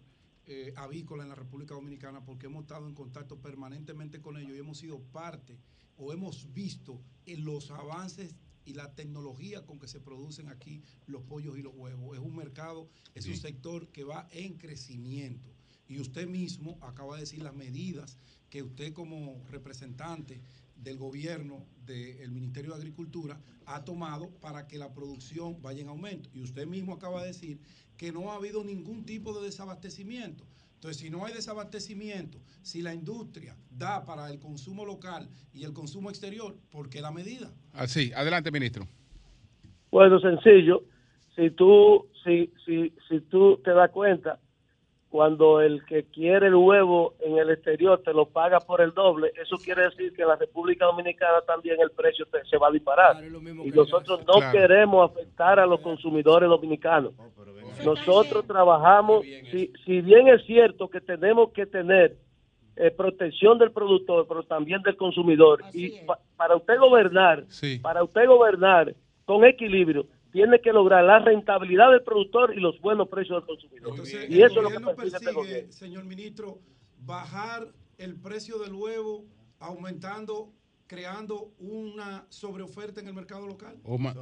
eh, avícola en la República Dominicana porque hemos estado en contacto permanentemente con ellos y hemos sido parte o hemos visto en los avances y la tecnología con que se producen aquí los pollos y los huevos. Es un mercado, es un sector que va en crecimiento. Y usted mismo acaba de decir las medidas que usted como representante del gobierno del Ministerio de Agricultura ha tomado para que la producción vaya en aumento. Y usted mismo acaba de decir que no ha habido ningún tipo de desabastecimiento. Entonces, si no hay desabastecimiento, si la industria da para el consumo local y el consumo exterior, ¿por qué la medida? Así, adelante, ministro. Bueno, sencillo. Si tú, si, si, si tú te das cuenta, cuando el que quiere el huevo en el exterior te lo paga por el doble, eso quiere decir que en la República Dominicana también el precio te- se va a disparar. Y nosotros no Claro. queremos afectar a los consumidores dominicanos. Nosotros trabajamos, si, si bien es cierto que tenemos que tener eh, protección del productor, pero también del consumidor. y pa- para usted gobernar, para usted gobernar con equilibrio, tiene que lograr la rentabilidad del productor y los buenos precios del consumidor. Entonces, y el eso es lo que persigue persigue, señor ministro, bajar el precio del huevo, aumentando, creando una sobreoferta en el mercado local. O ma-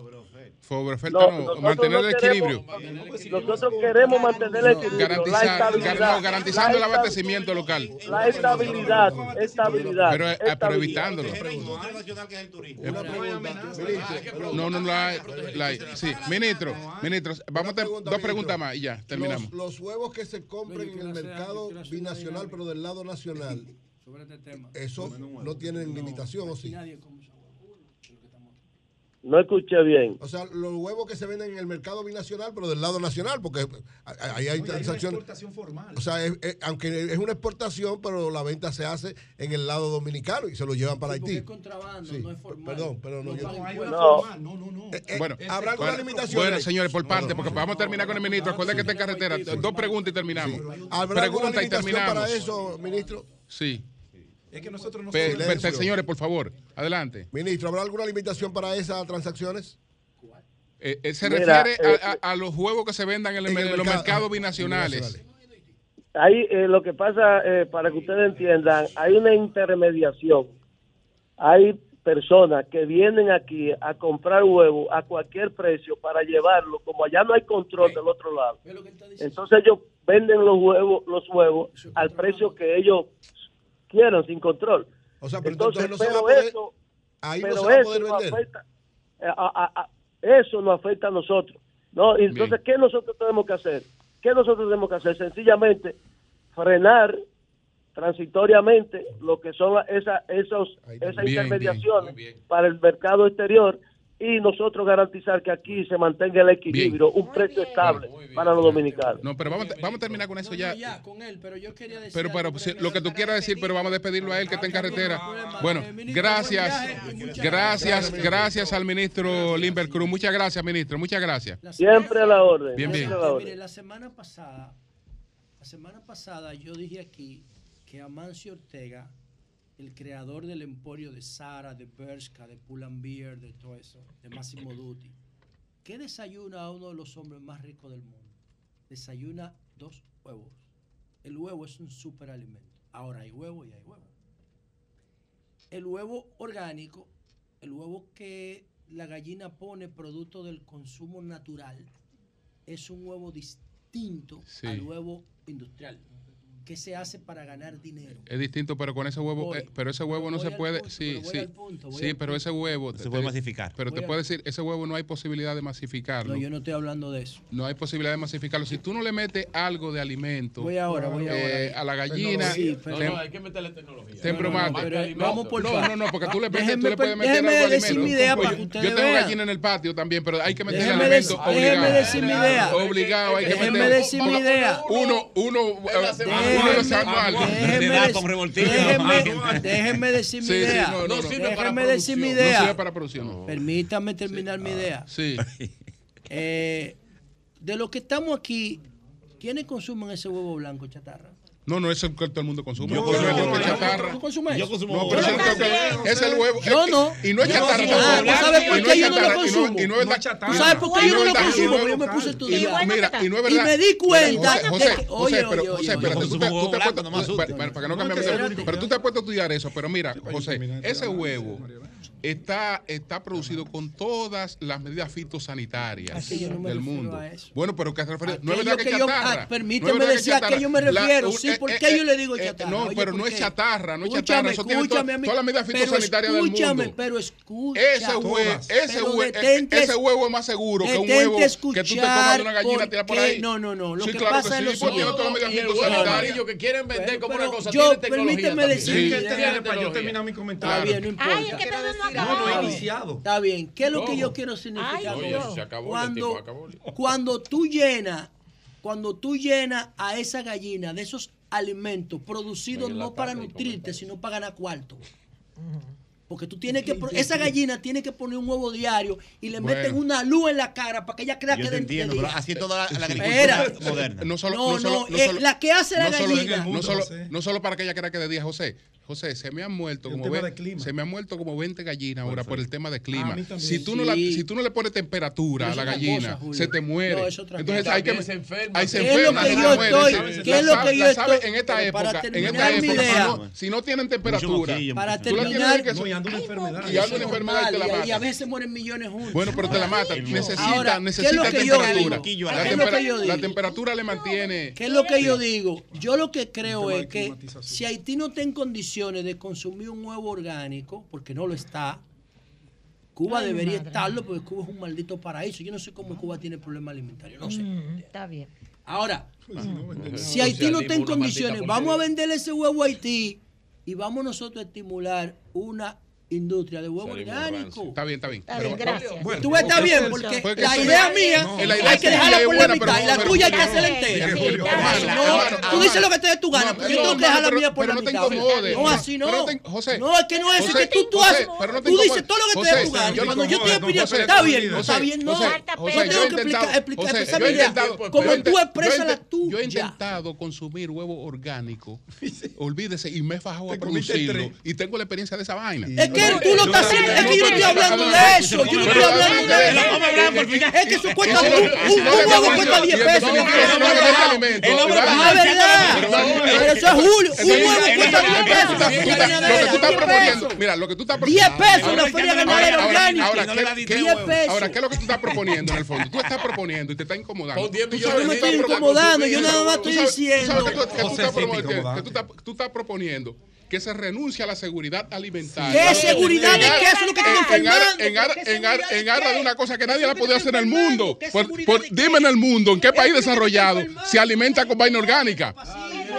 sobreoferta No, mantener no el queremos- equilibrio. Nosotros queremos mantener el equilibrio, la Garantizar, estabilidad, gar- no, garantizando el la abastecimiento local. La estabilidad, estabilidad. Pero, eh, pero estabilidad. evitándolo. No, no, la, la- sí, ministro, ministro, vamos a hacer dos preguntas más y ya, terminamos. Los, los huevos que se compran en el mercado binacional, pero del lado nacional, Sobre este tema. eso no tienen limitación, ¿o sí? No escuché bien. O sea, los huevos que se venden en el mercado binacional, pero del lado nacional, porque ahí hay transacciones. O sea, es- es- aunque es una exportación, pero la venta se hace en el lado dominicano y se lo llevan para Haití. contrabando, Sí, no es formal. Perdón, pero no. No yo- no, no, no, no. Eh, eh, Bueno, ¿Habrá alguna bueno, limitación? Bueno, señores, por parte, porque vamos a terminar con el ministro. Acuérdense que está en carretera. Dos preguntas y terminamos. ¿Habrá alguna Pregunta y limitación terminamos. para eso, ministro? Sí. Es que nosotros no Pe- somos- pe- señores, por favor, adelante. Ministro, ¿habrá alguna limitación para esas transacciones? Eh, eh, se Mira, refiere eh, a, a- a los huevos que se vendan en, el- En el en los mercado. mercados binacionales. Ahí eh, lo que pasa, eh, para que ustedes entiendan, hay una intermediación. Hay personas que vienen aquí a comprar huevos a cualquier precio para llevarlo, como allá no hay control del otro lado. Entonces ellos venden los huevos, los huevos al precio que ellos quieran sin control. O sea, pero entonces, entonces no se va pero a poder- eso, ahí no pero se va a eso poder no vender. afecta, eh, a- a- a- eso nos afecta a nosotros. ¿no? Y entonces, ¿qué nosotros tenemos que hacer? ¿Qué nosotros tenemos que hacer? Sencillamente frenar transitoriamente lo que son la- esa, esos, esas Bien, intermediaciones para el mercado exterior y nosotros garantizar que aquí se mantenga el equilibrio, un precio estable para los dominicanos. No, pero vamos, vamos a terminar con eso ya. ya, con él, pero yo quería decir. Pero, pero si- lo que tú quieras decir, pero vamos a despedirlo a él que está en carretera. Bueno, gracias, gracias, gracias al ministro Limber Cruz. Muchas gracias, ministro. Muchas gracias. Siempre a la orden. Bien, bien. Mire, la semana pasada, la semana pasada yo dije aquí que Amancio Ortega, el creador del emporio de Sara, de Bershka, de Pull&Bear, de todo eso, de Massimo Dutti, ¿qué desayuna a uno de los hombres más ricos del mundo? Desayuna dos huevos. El huevo es un superalimento. Ahora hay huevo y hay huevo. El huevo orgánico, el huevo que la gallina pone producto del consumo natural, es un huevo distinto Sí. al huevo industrial, que se hace para ganar dinero. Es distinto, pero con ese huevo, Voy. eh, pero ese huevo no Voy se puede, punto, sí, pero sí, punto, sí, pero ese huevo se puede masificar. Pero Voy te al- puedo decir, ese huevo no hay posibilidad de masificarlo. No, yo no estoy hablando de eso. No hay posibilidad de masificarlo. Si tú no le metes algo de alimento Voy ahora, voy eh, ahora. a la gallina, Sí, pero- No, no, hay que meterle tecnología. te embromate. no, pero, alimento. vamos por no, no, no, porque tú le, metes, tú le puedes meter algo de decir alimento. mi idea para que yo ustedes tengo gallina en el patio también, pero hay que meter Déjenme alimento obligado. decir mi idea. Obligado, hay que Déjenme meter. decir mi idea. Uno, uno, eh, Déjenme- decir mi idea. Déjenme decir mi idea. Permítame terminar mi idea. Sí. Eh, de lo que estamos aquí, ¿quiénes consumen ese huevo blanco, chatarra? No, no es el que todo el mundo consume. Yo no es consumo, chatarra. ¿tú consumes Yo consumo No, No, pero es el que- es el huevo. Yo no. Y no es chatarra. tampoco. ¿Tú sabes por Y no qué yo no lo chatarra, y consumo? Y no es No. ¿Tú sabes por qué Y yo no lo consumo? y Porque yo me puse a y estudiar. no- Mira, y no es Y verdad. me di cuenta José, José, pero oye, José, oye, espérate, oye. tú te- has puesto- para que no No, cambiemos. Pero tú te has puesto a estudiar eso. Pero mira, José, ese huevo está, está producido con todas las medidas fitosanitarias Es que yo no me del mundo. a eso. Bueno, pero que se refiere. No es verdad que que yo- chatarra. ah, permíteme No que decir a qué yo me refiero. Sí, ¿por qué yo le digo eh, chatarra? No, Oye, pero ¿por no es qué? chatarra, no es Escúchame, chatarra. Eso tiene escúchame todas las medidas Pero fitosanitarias del escúchame, mundo. pero escucha. Ese huevo, ese Pero huevo, detente- ese huevo es más seguro que un huevo que tú te comas de una gallina escuchar tira por ahí. qué- no, no, no, lo Sí, que claro pasa que sí, porque tiene todas las medidas fitosanitarias. que quieren vender como una cosa yo- tiene tecnología permíteme decir, yo terminar mi Está comentario. bien, no importa. Ay, es que no No, no he Está iniciado. Está bien. ¿Qué es lo que yo quiero significar? Ay? Se acabó, el cuando, acabó. cuando tú llenas, cuando tú llenas a esa gallina de esos alimentos producidos no para nutrirte, sino para ganar cuarto. Porque tú tienes que, esa gallina tiene que poner un huevo diario y le Bueno. meten una luz en la cara para que ella crea Yo que te entiendo, día. pero así es toda la, la agricultura moderna. No solo, No, no, solo, no, no eh, solo- la que hace la no solo- gallina. no solo, José. no solo para que ella crea que de día, José. José, se me han muerto Es un como tema ve- de clima. se me han muerto como 20 gallinas ahora por el tema de clima. Si tú no la, si tú no le pones temperatura a la gallina, cosa, se te muere. No, Entonces hay que se enferma. ahí se ¿Qué es lo enferma, que se yo muere. qué es lo que yo estoy- en esta época, en esta época, idea. si no, si no tienen temperatura, Para terminar, y anda una enfermedad. y anda una enfermedad y te la y, a- y a mata. veces mueren millones juntos. Bueno, pero te la mata. Necesita, Ahora, ¿qué es necesita lo que yo temperatura. digo? La, temperatura le mantiene. ¿Qué es lo que yo digo? Yo lo que creo de es que si Haití no está en condiciones de consumir un huevo orgánico, porque no lo está, Cuba Ay, debería madre. estarlo porque Cuba es un maldito paraíso. Yo no sé cómo Cuba tiene problemas alimentarios, no sé. Mm, Está bien. Ahora, Pues si no, si nada. Haití no está en condiciones, vamos a venderle ese huevo a Haití y vamos nosotros a estimular una industria de huevo orgánico. Está bien, está bien. Está bien, gracias. bueno, Tú ves, está bien, porque la idea mía No, la idea hay que dejarla es por la buena, mitad pero- y la tuya hay que hacerla entera. No, tú dices lo que te dé tu gana, pero yo tengo que dejar la mía por la no te mitad. No, así no. Te- José, No, es que no es eso, José, que tú, tú haces, te tú dices todo lo que te dé tu gana. Cuando yo opinando, José, está bien, está bien, no. Yo tengo que expresar mi idea. intentado- Como tú expresas la tuya. Yo he intentado consumir huevo orgánico, olvídese, y me he fajado a producirlo. Y tengo la experiencia de esa vaina. Es que tú lo estás haciendo, es que yo no estoy hablando de eso, yo no estoy hablando de eso. Es que eso cuesta, un, huevo cuesta 10 pesos. Ah, verdad. Pero eso es Julio, un huevo cuesta 10 pesos. Lo que tú estás proponiendo, mira, lo que tú estás 10 pesos una feria ganadera orgánica. ahora, ¿qué- 10 qué- pesos. ahora, ¿qué es lo que tú estás proponiendo en el fondo? Tú estás proponiendo y te estás incomodando. Con 10 Tú millones sabes Yo no tú estoy incomodando, yo nada más estoy diciendo. estás- tú estás proponiendo que se renuncie a la seguridad alimentaria. ¿Qué seguridad de qué? Es lo que te está En aras- enfermando. en aras- ¿Qué en aras- en aras de una cosa que nadie la ¿Qué podía hacer en el mundo. ¿Qué Por- dime en el mundo, ¿en qué país desarrollado se alimenta con vaina orgánica?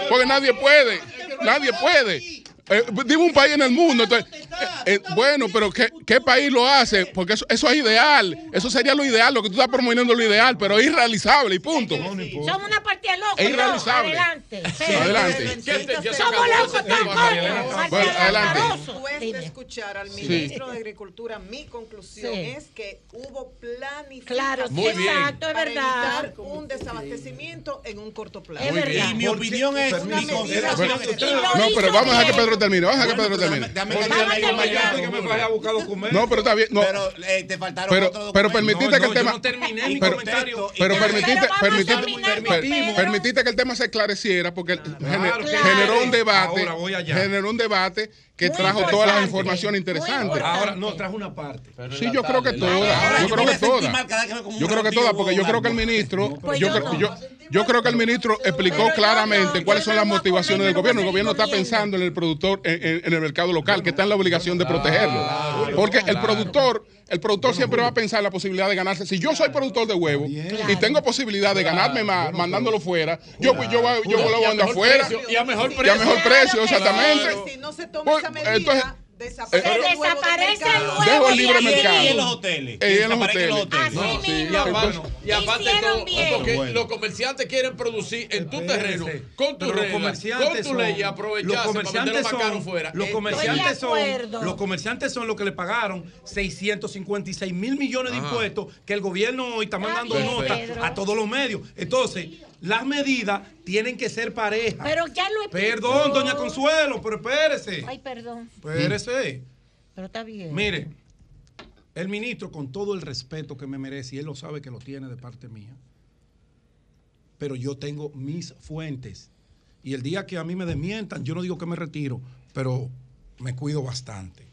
Porque nadie puede, nadie puede. Eh, dime un país en el mundo. entonces, eh, eh, bueno, pero ¿qué, qué país lo hace? Porque eso, eso es ideal. Eso sería lo ideal. Lo que tú estás promoviendo es lo ideal, pero es irrealizable y punto. Somos una partida loca. Es no, irrealizable. Adelante. Sí, adelante. Somos locos todos. Bueno, adelante. Después de escuchar al Sí. ministro de Agricultura, mi conclusión Sí. es que hubo planificación Claro, Muy bien. exacto, es para verdad. evitar un desabastecimiento en un corto plazo. Es verdad. Y mi opinión es, Una mi No, pero vamos a dejar que Pedro termine. Vamos a dejar que Pedro termine. No, pero está bien. No, Pero eh, te faltaron pero, otros pero documentos. permitiste que el tema. no terminé mi pero, comentario. pero Y- permitiste, que el tema se esclareciera porque generó un debate. Ahora voy allá. Generó un debate que Muy trajo todas las informaciones interesantes. Ahora, no, trajo una parte. Sí, yo creo que todas. Yo creo que todas. Yo creo que todas, porque yo creo que el ministro, yo creo, que el ministro explicó claramente cuáles son las motivaciones del gobierno. El gobierno está pensando en el productor, en el mercado local, que está en la obligación de protegerlo. Porque el productor, el productor siempre va a pensar en la posibilidad de ganarse. Si yo soy productor de huevo y tengo posibilidad de ganarme más mandándolo fuera, yo pues yo, voy- yo Y a lo mejor afuera. precio, y a mejor Y a precio. mejor precio, Claro exactamente. Si no se toma Pues, esa medida, entonces, desaparece el huevo del desaparece el mercado. huevo Dejo el libre mercado. Y en los hoteles. Y en los Desaparecen los hoteles. Así Y mismo. aparte, y aparte Hicieron todo, bien. porque Bueno. los comerciantes quieren producir en tu terreno, con tu los regla, con tu ley y los aprovecharse para comerciantes más caro fuera. Los comerciantes son los comerciantes son los que le pagaron 656 mil millones de Ajá. impuestos que el gobierno hoy está mandando nota Pedro. a todos los medios. Entonces, las medidas tienen que ser parejas. Pero ya lo explicó. Perdón, doña Consuelo, pero espérese. Ay, perdón. Espérese. Pero está bien. Mire, el ministro, con todo el respeto que me merece, y él lo sabe que lo tiene de parte mía, pero yo tengo mis fuentes. Y el día que a mí me desmientan, yo no digo que me retiro, pero me cuido bastante.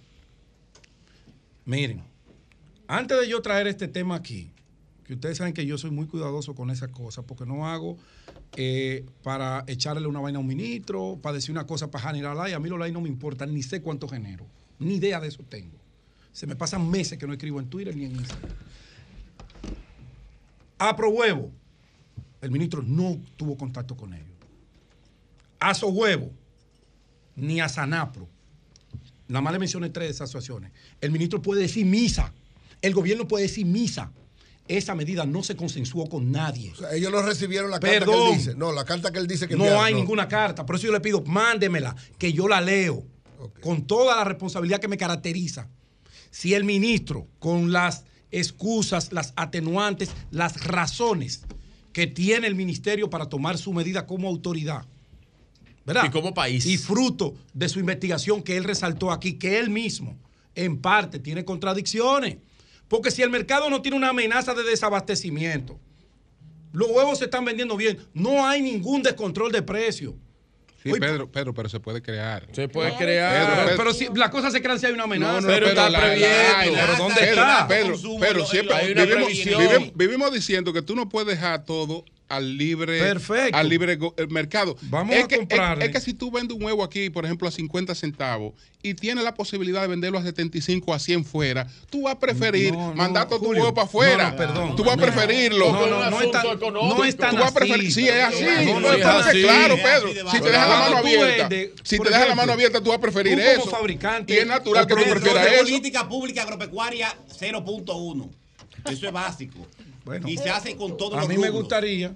Miren, antes de yo traer este tema aquí, que ustedes saben que yo soy muy cuidadoso con esas cosas, porque no hago eh, para echarle una vaina a un ministro, para decir una cosa para generar like. A mí los likes no me importan, ni sé cuánto genero, ni idea de eso tengo. Se me pasan meses que no escribo en Twitter ni en Instagram. Apro Huevo, el ministro no tuvo contacto con ellos. Aso Huevo, ni a Sanapro. Nada más le mencioné tres de esas asociaciones. El ministro puede decir misa. El gobierno puede decir misa. Esa medida no se consensuó con nadie. O sea, ellos no recibieron la carta que él dice. No, la carta que él dice que No enviaron, hay ninguna carta. Por eso yo le pido, mándemela, que yo la leo. Con toda la responsabilidad que me caracteriza. Si el ministro, con las excusas, las atenuantes, las razones que tiene el ministerio para tomar su medida como autoridad, ¿verdad? Y como país. Y fruto de su investigación que él resaltó aquí, que él mismo, en parte, tiene contradicciones. Porque si el mercado no tiene una amenaza de desabastecimiento, los huevos se están vendiendo bien, no hay ningún descontrol de precio. Sí, Pedro, Pedro, pero se puede crear. Se puede crear. Pedro. Pero si las cosas se crean si hay una amenaza. No, no, Pero está la- previendo. la- la- ¿Pero dónde Pedro, está? Pedro, lo- siempre vivimos- vivimos diciendo que tú no puedes dejar todo al libre Perfecto. al libre eh, mercado. Vamos es a que, es- comprarle. Es, que si tú vendes un huevo aquí, por ejemplo, a 50 centavos y tienes la posibilidad de venderlo a 75 a 100 fuera, tú vas a preferir No, no, mandar todo tu huevo para afuera. no, no, perdón. Tú vas a preferirlo. no, no, no es tan- no es tan Tú vas a preferir, así. sí, es así. No, no No, es así. claro, Es Pedro. Si te dejas la mano abierta, si te dejas la mano abierta, tú vas a preferir como eso. fabricante, y es natural que tú prefieras eso. política pública agropecuaria 0.1. Eso es básico. Y se hace con todos A los mí me gustaría,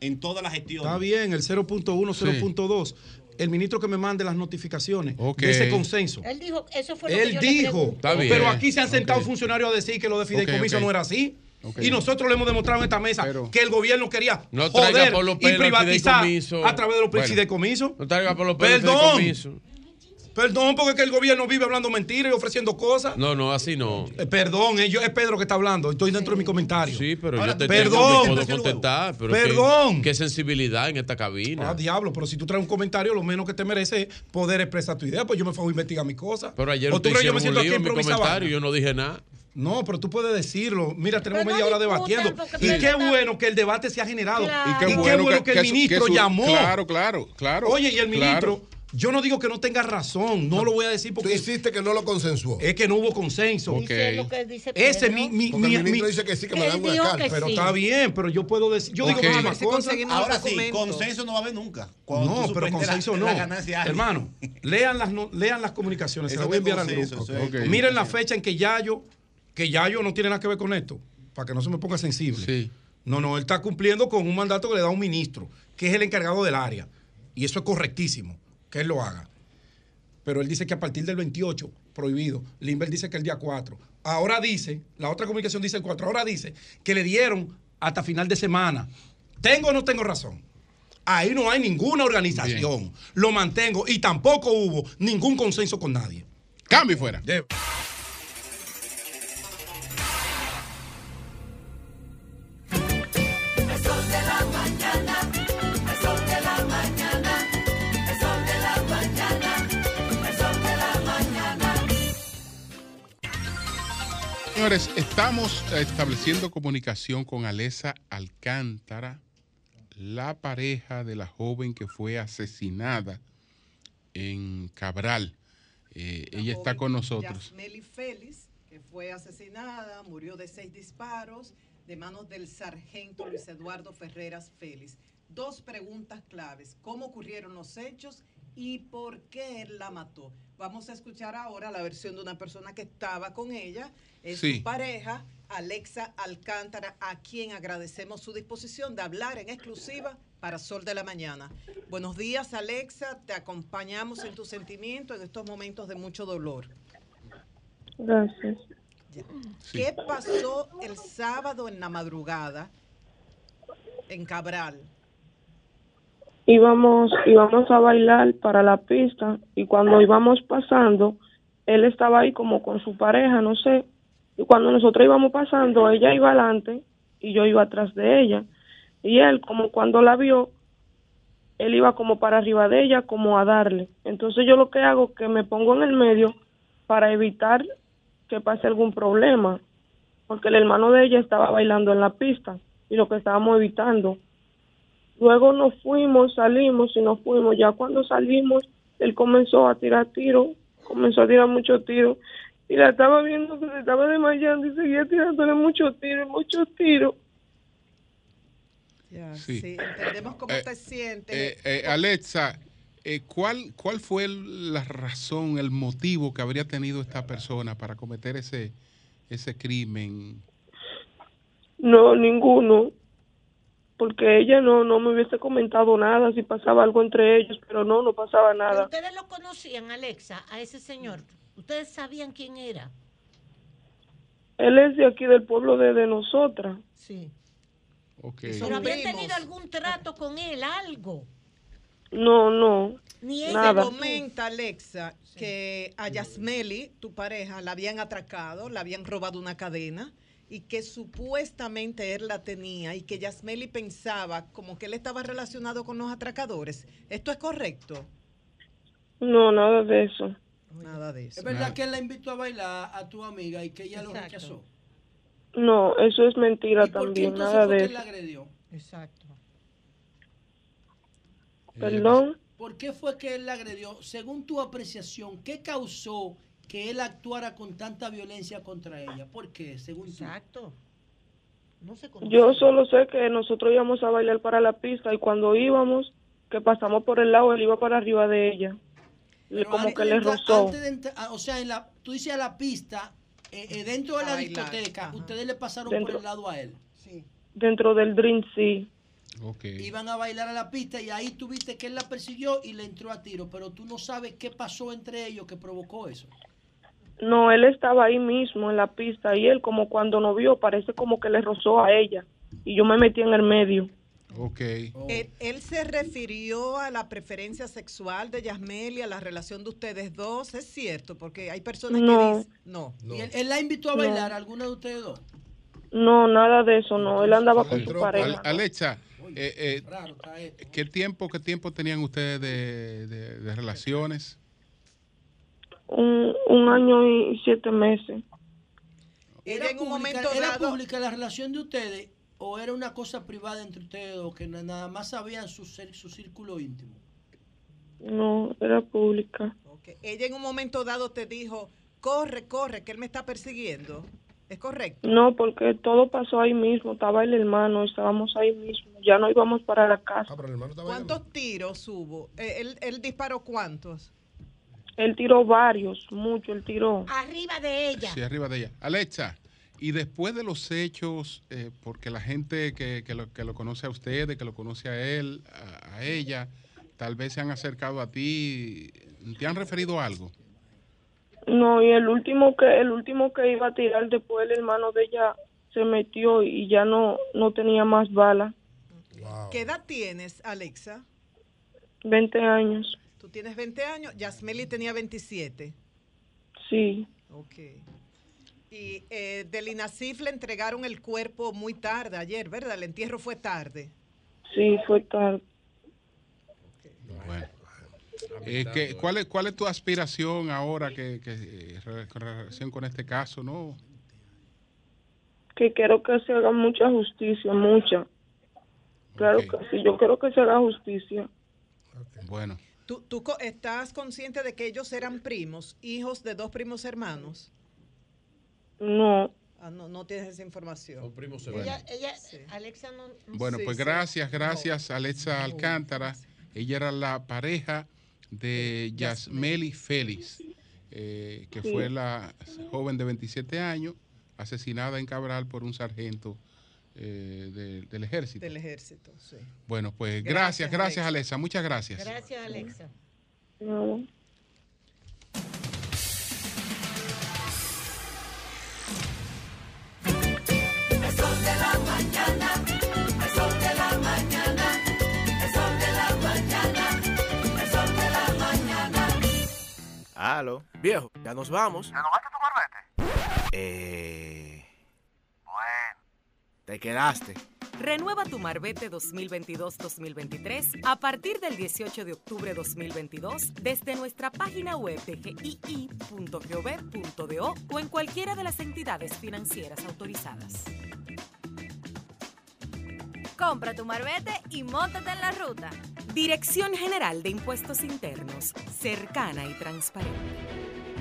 En todas las gestiones. está bien, el 0.1, 0.2. El ministro que me mande las notificaciones de ese consenso. Él dijo, eso fue lo que Él yo le dijo. Está bien. pero aquí se han sentado funcionarios a decir que lo de fideicomiso no era así. Y nosotros le hemos demostrado en esta mesa que el gobierno quería No joder por los y privatizar a través de los Bueno. fideicomisos. No traiga por los Perdón. Perdón, porque es que el gobierno vive hablando mentiras y ofreciendo cosas. No, no, así no. Eh, Perdón, eh, yo- es Pedro que está hablando. Estoy dentro de mi comentario. Sí, pero Ahora, yo te perdón. tengo, te puedo contestar. Pero Perdón. Qué, qué sensibilidad en esta cabina. Ah, diablo, pero si tú traes un comentario, lo menos que te merece es poder expresar tu idea, pues yo me fui a investigar mis cosas. pero ayer ¿O usted tú crees yo me un siento aquí en mi comentario. Yo no dije nada. No, pero tú puedes decirlo. Mira, tenemos Pero media no hora debatiendo. Y qué está- bueno que el debate se ha generado. Claro. Y qué bueno, que, el su- ministro su- llamó. Claro, claro, claro. Oye, y el ministro, Claro. Yo no digo que no tenga razón, no lo voy a decir porque. Tú hiciste que no lo consensuó. Es que no hubo consenso. Dice lo que dice Ese Pedro. mi, mi, Porque mi- el ministro mi- dice que sí, que me dan una carta. Pero sí. está bien, pero yo puedo decir. Yo digo Ok. muchísimas si cosas. Ahora sí, consenso no va a haber nunca. Cuando No, pero consenso la- no. la. Hermano, lean las, no- lean las comunicaciones, se las voy a enviar al grupo. Miren la fecha en que Yayo, que Yayo no tiene nada que ver con esto, para que no se me ponga sensible. Sí. No, no, él está cumpliendo con un mandato que le da un ministro, que es el encargado del área. Y eso es correctísimo, que él lo haga. Pero él dice que a partir del 28, prohibido. Limber dice que el día 4. Ahora dice, la otra comunicación dice el 4, ahora dice que le dieron hasta final de semana. ¿Tengo o no tengo razón? Ahí no hay ninguna organización. Lo mantengo y tampoco hubo ningún consenso con nadie. Cambio y fuera. De- Señores, estamos estableciendo comunicación con Alesa Alcántara, la pareja de la joven que fue asesinada en Cabral. Eh, ella está con nosotros. Yasmeli Félix, que fue asesinada, murió de seis disparos de manos del sargento Luis Eduardo Ferreras Félix. Dos preguntas claves. ¿Cómo ocurrieron los hechos y por qué él la mató? Vamos a escuchar ahora la versión de una persona que estaba con ella, es Sí. su pareja, Alexa Alcántara, a quien agradecemos su disposición de hablar en exclusiva para Sol de la Mañana. Buenos días, Alexa. Te acompañamos en tu sentimiento en estos momentos de mucho dolor. Gracias. ¿Qué pasó el sábado en la madrugada en Cabral? Íbamos, íbamos a bailar para la pista y cuando íbamos pasando, él estaba ahí como con su pareja, no sé. Y cuando nosotros íbamos pasando, ella iba adelante y yo iba atrás de ella. Y él, como cuando la vio, él iba como para arriba de ella, como a darle. Entonces yo lo que hago es que me pongo en el medio para evitar que pase algún problema, porque el hermano de ella estaba bailando en la pista y lo que estábamos evitando. Luego nos fuimos, salimos y nos fuimos. Ya cuando salimos, él comenzó a tirar tiros, comenzó a tirar muchos tiros. Y la estaba viendo que se estaba desmayando y seguía tirándole muchos tiros, muchos tiros. Ya, Sí. sí. entendemos cómo Eh, te sientes. Eh, eh, Alexa, eh, ¿cuál, ¿cuál fue la razón, el motivo que habría tenido esta persona para cometer ese, ese crimen? No, ninguno. Porque ella no, no me hubiese comentado nada si pasaba algo entre ellos, pero no, no pasaba nada. ustedes lo conocían, Alexa, a ese señor. Ustedes sabían quién era. Él es de aquí del pueblo de, de nosotras. Sí. Ok. Pero habían tenido algún trato con él, algo. No, no. Ni Se nada. comenta, Alexa, que a Yasmeli, tu pareja, la habían atracado, la habían robado una cadena y que supuestamente él la tenía y que Yasmeli pensaba como que él estaba relacionado con los atracadores. ¿Esto es correcto? No, nada de eso. Nada de eso. Es verdad que él la invitó a bailar a tu amiga y que ella lo rechazó. No, eso es mentira ¿Por qué también, entonces nada fue de que él la agredió? Exacto. Perdón. ¿Por qué fue que él la agredió? Según tu apreciación, ¿qué causó que él actuara con tanta violencia contra ella? ¿Por qué? Según Exacto. No se Yo solo sé que nosotros íbamos a bailar para la pista y cuando íbamos, que pasamos por el lado, él iba para arriba de ella. Y como que le rozó. antes de entrar- ah, o sea, en la, tú dices a la pista, eh, eh, dentro de la bailar, discoteca, ustedes le pasaron Dentro. por el lado a él. Dentro del Dream sí. Iban a bailar a la pista y ahí tuviste que él la persiguió y le entró a tiro, pero tú no sabes qué pasó entre ellos que provocó eso. No, él estaba ahí mismo en la pista y él como cuando nos vio parece como que le rozó a ella y yo me metí en el medio. Ok. Él, él se refirió a la preferencia sexual de Yasmeli, a la relación de ustedes dos, es cierto, porque hay personas que No. dicen, no. ¿Y él, él la invitó a No. bailar a alguna de ustedes dos? No, nada de eso, no. Él andaba con su Al- pareja. Alexa, eh, eh, ¿qué tiempo qué tiempo tenían ustedes de, de- de relaciones? Un, un año y siete meses. ¿Era, en un pública, momento ¿Era dado- pública la relación de ustedes o era una cosa privada entre ustedes o que na- nada más sabían su, círculo íntimo? No, era pública. Ella en un momento dado te dijo, corre, corre, que él me está persiguiendo. ¿Es correcto? No, porque todo pasó ahí mismo. Estaba el hermano, estábamos ahí mismo. Ya no íbamos para la casa. ¿Cuántos tiros hubo? Eh, ¿Él, él disparó cuántos? Él tiró varios, mucho, él tiró. Arriba de ella. Sí, arriba de ella. Alexa, y después de los hechos, eh, porque la gente que, que lo, que lo conoce a ustedes, que lo conoce a él, a, a ella, tal vez se han acercado a ti, ¿te han referido a algo? No, y el último que el último que iba a tirar después el hermano de ella se metió y ya no no tenía más balas. ¿Qué edad tienes, Alexa? 20 años. Tienes 20 años, Yasmeli tenía 27. Sí. Ok. Y eh, del INASIF le entregaron el cuerpo muy tarde ayer, ¿verdad? El entierro fue tarde. Sí, fue tarde. Bueno. Eh, que- ¿cuál, es, ¿Cuál es tu aspiración ahora que, que, eh, con relación con este caso? no Que quiero que se haga mucha justicia, mucha. Claro que sí, yo quiero que se haga justicia. Bueno. ¿Tú, estás consciente de que ellos eran primos, hijos de dos primos hermanos? No. Ah, no, no tienes esa información. primos Ella, ella, Alexa no. no- Bueno, Sí, pues sí. gracias, gracias Alexa Alcántara. Ella era la pareja de Yasmeli Félix, eh, que Sí. fue la joven de 27 años, asesinada en Cabral por un sargento eh, de- del ejército. Del ejército, sí. Bueno, pues Gracias, gracias, gracias Alexa. Alexa, muchas gracias. Gracias, Alexa. No. El sol de la mañana, el sol de la mañana, el sol de la mañana, el sol de la mañana. Aló. Viejo, ya nos vamos. ¿Ya no vas a tomar vete? Eh. Te quedaste. Renueva tu Marbete 2022-2023 a partir del 18 de octubre 2022 desde nuestra página web de gii.gov.do o en cualquiera de las entidades financieras autorizadas. Compra tu marbete y móntate en la ruta. Dirección General de Impuestos Internos, cercana y transparente.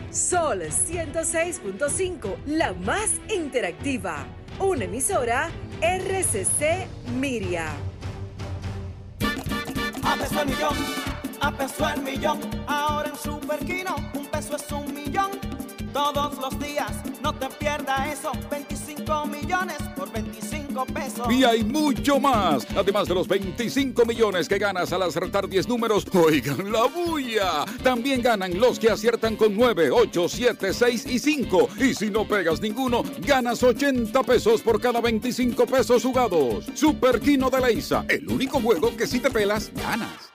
Sol 106.5, la más interactiva. Una emisora RCC Miria. A peso el millón, a peso el millón. Ahora en Superquino, un peso es un millón. Todos los días, no te pierdas eso. 25 millones por 25 pesos. Y hay mucho más. Además de los 25 millones que ganas al acertar 10 números, oigan la bulla. También ganan los que aciertan con 9, 8, 7, 6 y 5. Y si no pegas ninguno, ganas 80 pesos por cada 25 pesos jugados. Super Kino de Leisa, el único juego que si te pelas, ganas.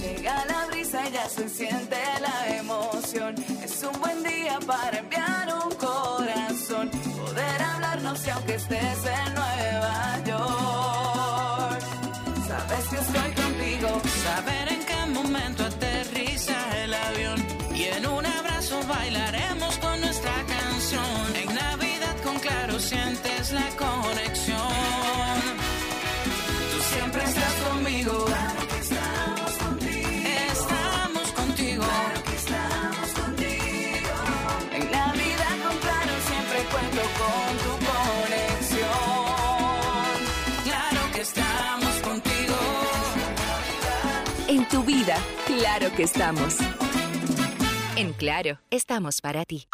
Llega la brisa y ya se siente la emoción. Es un buen día para enviar Y aunque estés en Nueva vida, claro que estamos. En Claro, estamos para ti.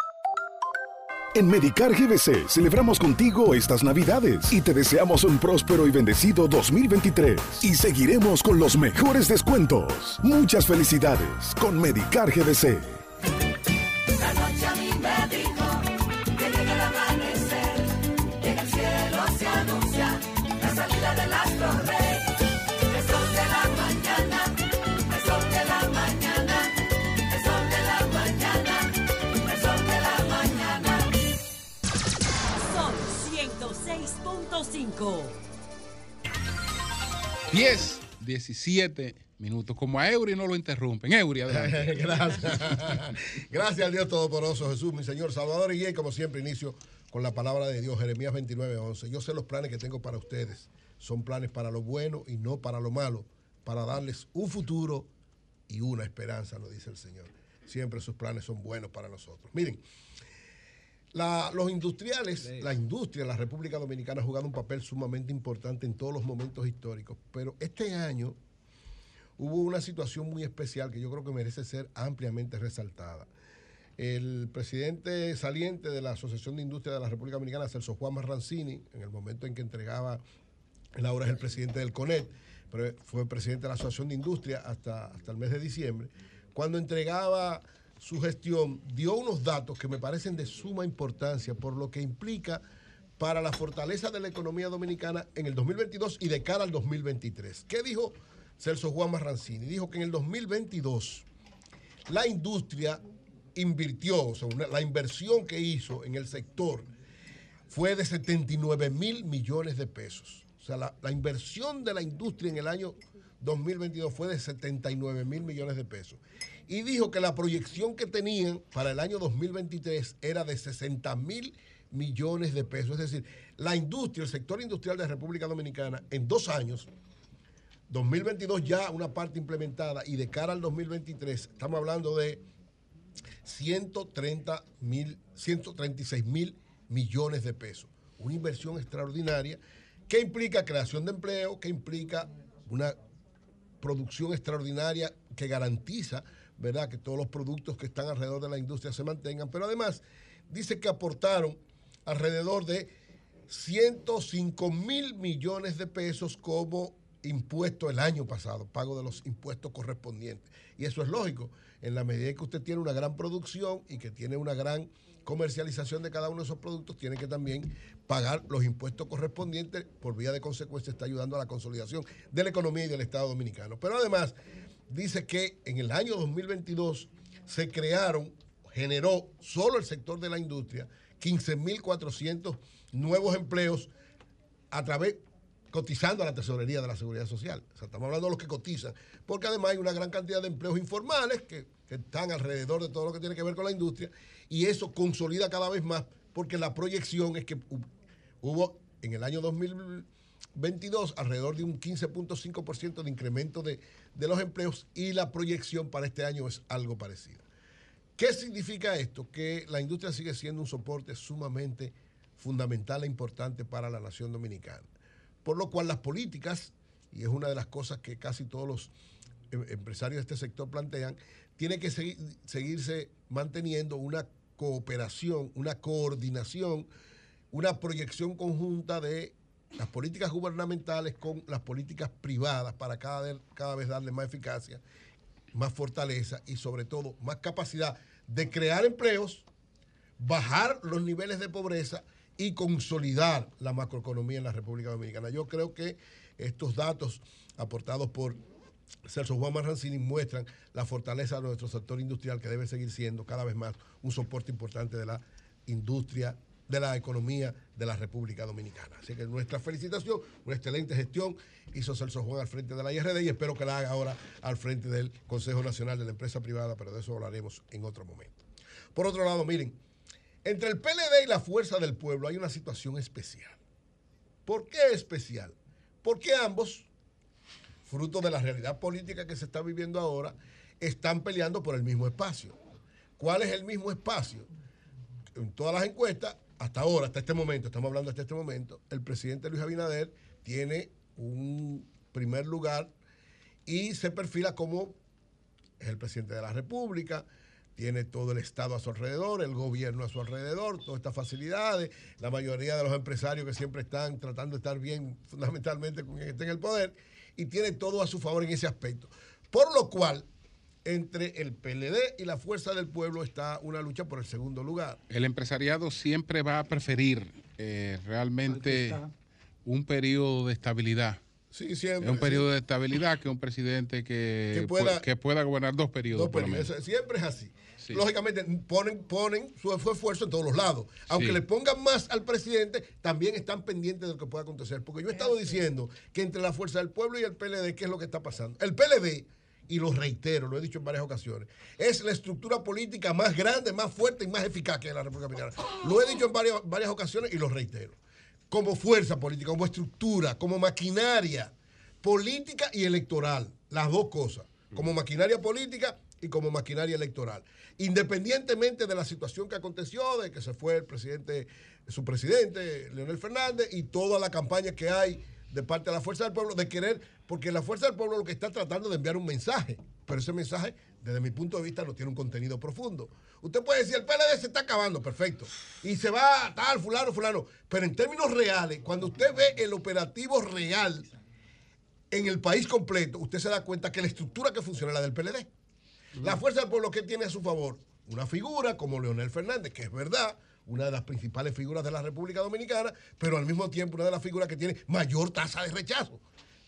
En Medicar GBC celebramos contigo estas Navidades y te deseamos un próspero y bendecido 2023. Y seguiremos con los mejores descuentos. Muchas felicidades con Medicar GBC. La noche a mí me dijo que llega el amanecer, que en el cielo se anuncia la salida del astro rey. Son 106.5. 10, 17 minutos. Como a Eury no lo interrumpen. Eury, adelante. Gracias. Gracias al Dios Todopoderoso Jesús, mi Señor Salvador. Y bien, como siempre, inicio con la palabra de Dios, Jeremías 29, 11. Yo sé los planes que tengo para ustedes. Son planes para lo bueno y no para lo malo, para darles un futuro y una esperanza, lo dice el Señor. Siempre sus planes son buenos para nosotros. Miren, la- los industriales, la industria la República Dominicana ha jugado un papel sumamente importante en todos los momentos históricos, pero este año hubo una situación muy especial que yo creo que merece ser ampliamente resaltada. El presidente saliente de la Asociación de Industria de la República Dominicana, Celso Juan Marrancini, en el momento en que entregaba, él ahora es el presidente del CONET, pero fue presidente de la Asociación de Industria hasta, hasta el mes de diciembre, cuando entregaba su gestión, dio unos datos que me parecen de suma importancia por lo que implica para la fortaleza de la economía dominicana en el 2022 y de cara al 2023. ¿Qué dijo Celso Juan Marrancini? Dijo que en el 2022 la industria invirtió, o sea, la inversión que hizo en el sector fue de 79 mil millones de pesos. O sea, la, la inversión de la industria en el año 2022 fue de 79 mil millones de pesos. Y dijo que la proyección que tenían para el año 2023 era de 60 mil millones de pesos. Es decir, la industria, el sector industrial de República Dominicana, en dos años, 2022 ya una parte implementada y de cara al 2023, estamos hablando de 130 mil, 136 mil millones de pesos. Una inversión extraordinaria que implica creación de empleo, que implica una producción extraordinaria que garantiza, ¿verdad?, que todos los productos que están alrededor de la industria se mantengan, pero además dice que aportaron alrededor de 105 mil millones de pesos como impuesto el año pasado, pago de los impuestos correspondientes. Y eso es lógico, en la medida que usted tiene una gran producción y que tiene una gran comercialización de cada uno de esos productos, tiene que también pagar los impuestos correspondientes, por vía de consecuencia está ayudando a la consolidación de la economía y del Estado dominicano. Pero además dice que en el año 2022 se crearon, generó solo el sector de la industria 15.400 nuevos empleos a través cotizando a la tesorería de la seguridad social. O sea, estamos hablando de los que cotizan, porque además hay una gran cantidad de empleos informales que, que están alrededor de todo lo que tiene que ver con la industria y eso consolida cada vez más porque la proyección es que hu- hubo en el año 2022 alrededor de un 15.5% de incremento de, de los empleos y la proyección para este año es algo parecida. ¿Qué significa esto? Que la industria sigue siendo un soporte sumamente fundamental e importante para la nación dominicana. Por lo cual las políticas, y es una de las cosas que casi todos los em- empresarios de este sector plantean, tiene que segui- seguirse manteniendo una cooperación, una coordinación, una proyección conjunta de las políticas gubernamentales con las políticas privadas para cada vez, darle más eficacia, más fortaleza y sobre todo más capacidad de crear empleos, bajar los niveles de pobreza y consolidar la macroeconomía en la República Dominicana. Yo creo que estos datos aportados por Celso Juan Marrancini muestran la fortaleza de nuestro sector industrial que debe seguir siendo cada vez más un soporte importante de la industria, de la economía de la República Dominicana. Así que nuestra felicitación, una excelente gestión hizo Celso Juan al frente de la IRD y espero que la haga ahora al frente del Consejo Nacional de la Empresa Privada, pero de eso hablaremos en otro momento. Por otro lado, miren, entre el PLD y la Fuerza del Pueblo hay una situación especial. ¿Por qué especial? Porque ambos, fruto de la realidad política que se está viviendo ahora, están peleando por el mismo espacio. ¿Cuál es el mismo espacio? En todas las encuestas, hasta ahora, hasta este momento, estamos hablando hasta este momento, el presidente Luis Abinader tiene un primer lugar y se perfila como es el presidente de la República, tiene todo el Estado a su alrededor, el gobierno a su alrededor, todas estas facilidades, la mayoría de los empresarios que siempre están tratando de estar bien fundamentalmente con quien esté en el poder, y tiene todo a su favor en ese aspecto. Por lo cual, entre el PLD y la Fuerza del Pueblo está una lucha por el segundo lugar. El empresariado siempre va a preferir eh, realmente un periodo de estabilidad. Sí, siempre. Es un sí. periodo de estabilidad que un presidente que, Que pueda- pu- que pueda gobernar dos periodos. No, por pero lo menos. eso siempre es así. Sí. Lógicamente ponen, ponen su su esfuerzo en todos los lados. Aunque Sí. le pongan más al presidente, también están pendientes de lo que pueda acontecer. Porque yo he estado diciendo que entre la Fuerza del Pueblo y el PLD, ¿qué es lo que está pasando? El PLD, y lo reitero, lo he dicho en varias ocasiones, es la estructura política más grande, más fuerte y más eficaz que la República Dominicana. Lo he dicho en varias, varias ocasiones y lo reitero. Como fuerza política, como estructura, como maquinaria política y electoral, las dos cosas, como maquinaria política y como maquinaria electoral. Independientemente de la situación que aconteció, de que se fue el presidente, su presidente, Leonel Fernández, y toda la campaña que hay de parte de la Fuerza del Pueblo, de querer, porque la Fuerza del Pueblo lo que está tratando de enviar un mensaje, pero ese mensaje, desde mi punto de vista, no tiene un contenido profundo. Usted puede decir, el PLD se está acabando, perfecto, y se va tal, fulano, fulano, pero en términos reales, cuando usted ve el operativo real, en el país completo, usted se da cuenta que la estructura que funciona es la del PLD. La fuerza del pueblo, ¿qué tiene a su favor? Una figura como Leonel Fernández, que es verdad, una de las principales figuras de la República Dominicana, pero al mismo tiempo una de las figuras que tiene mayor tasa de rechazo.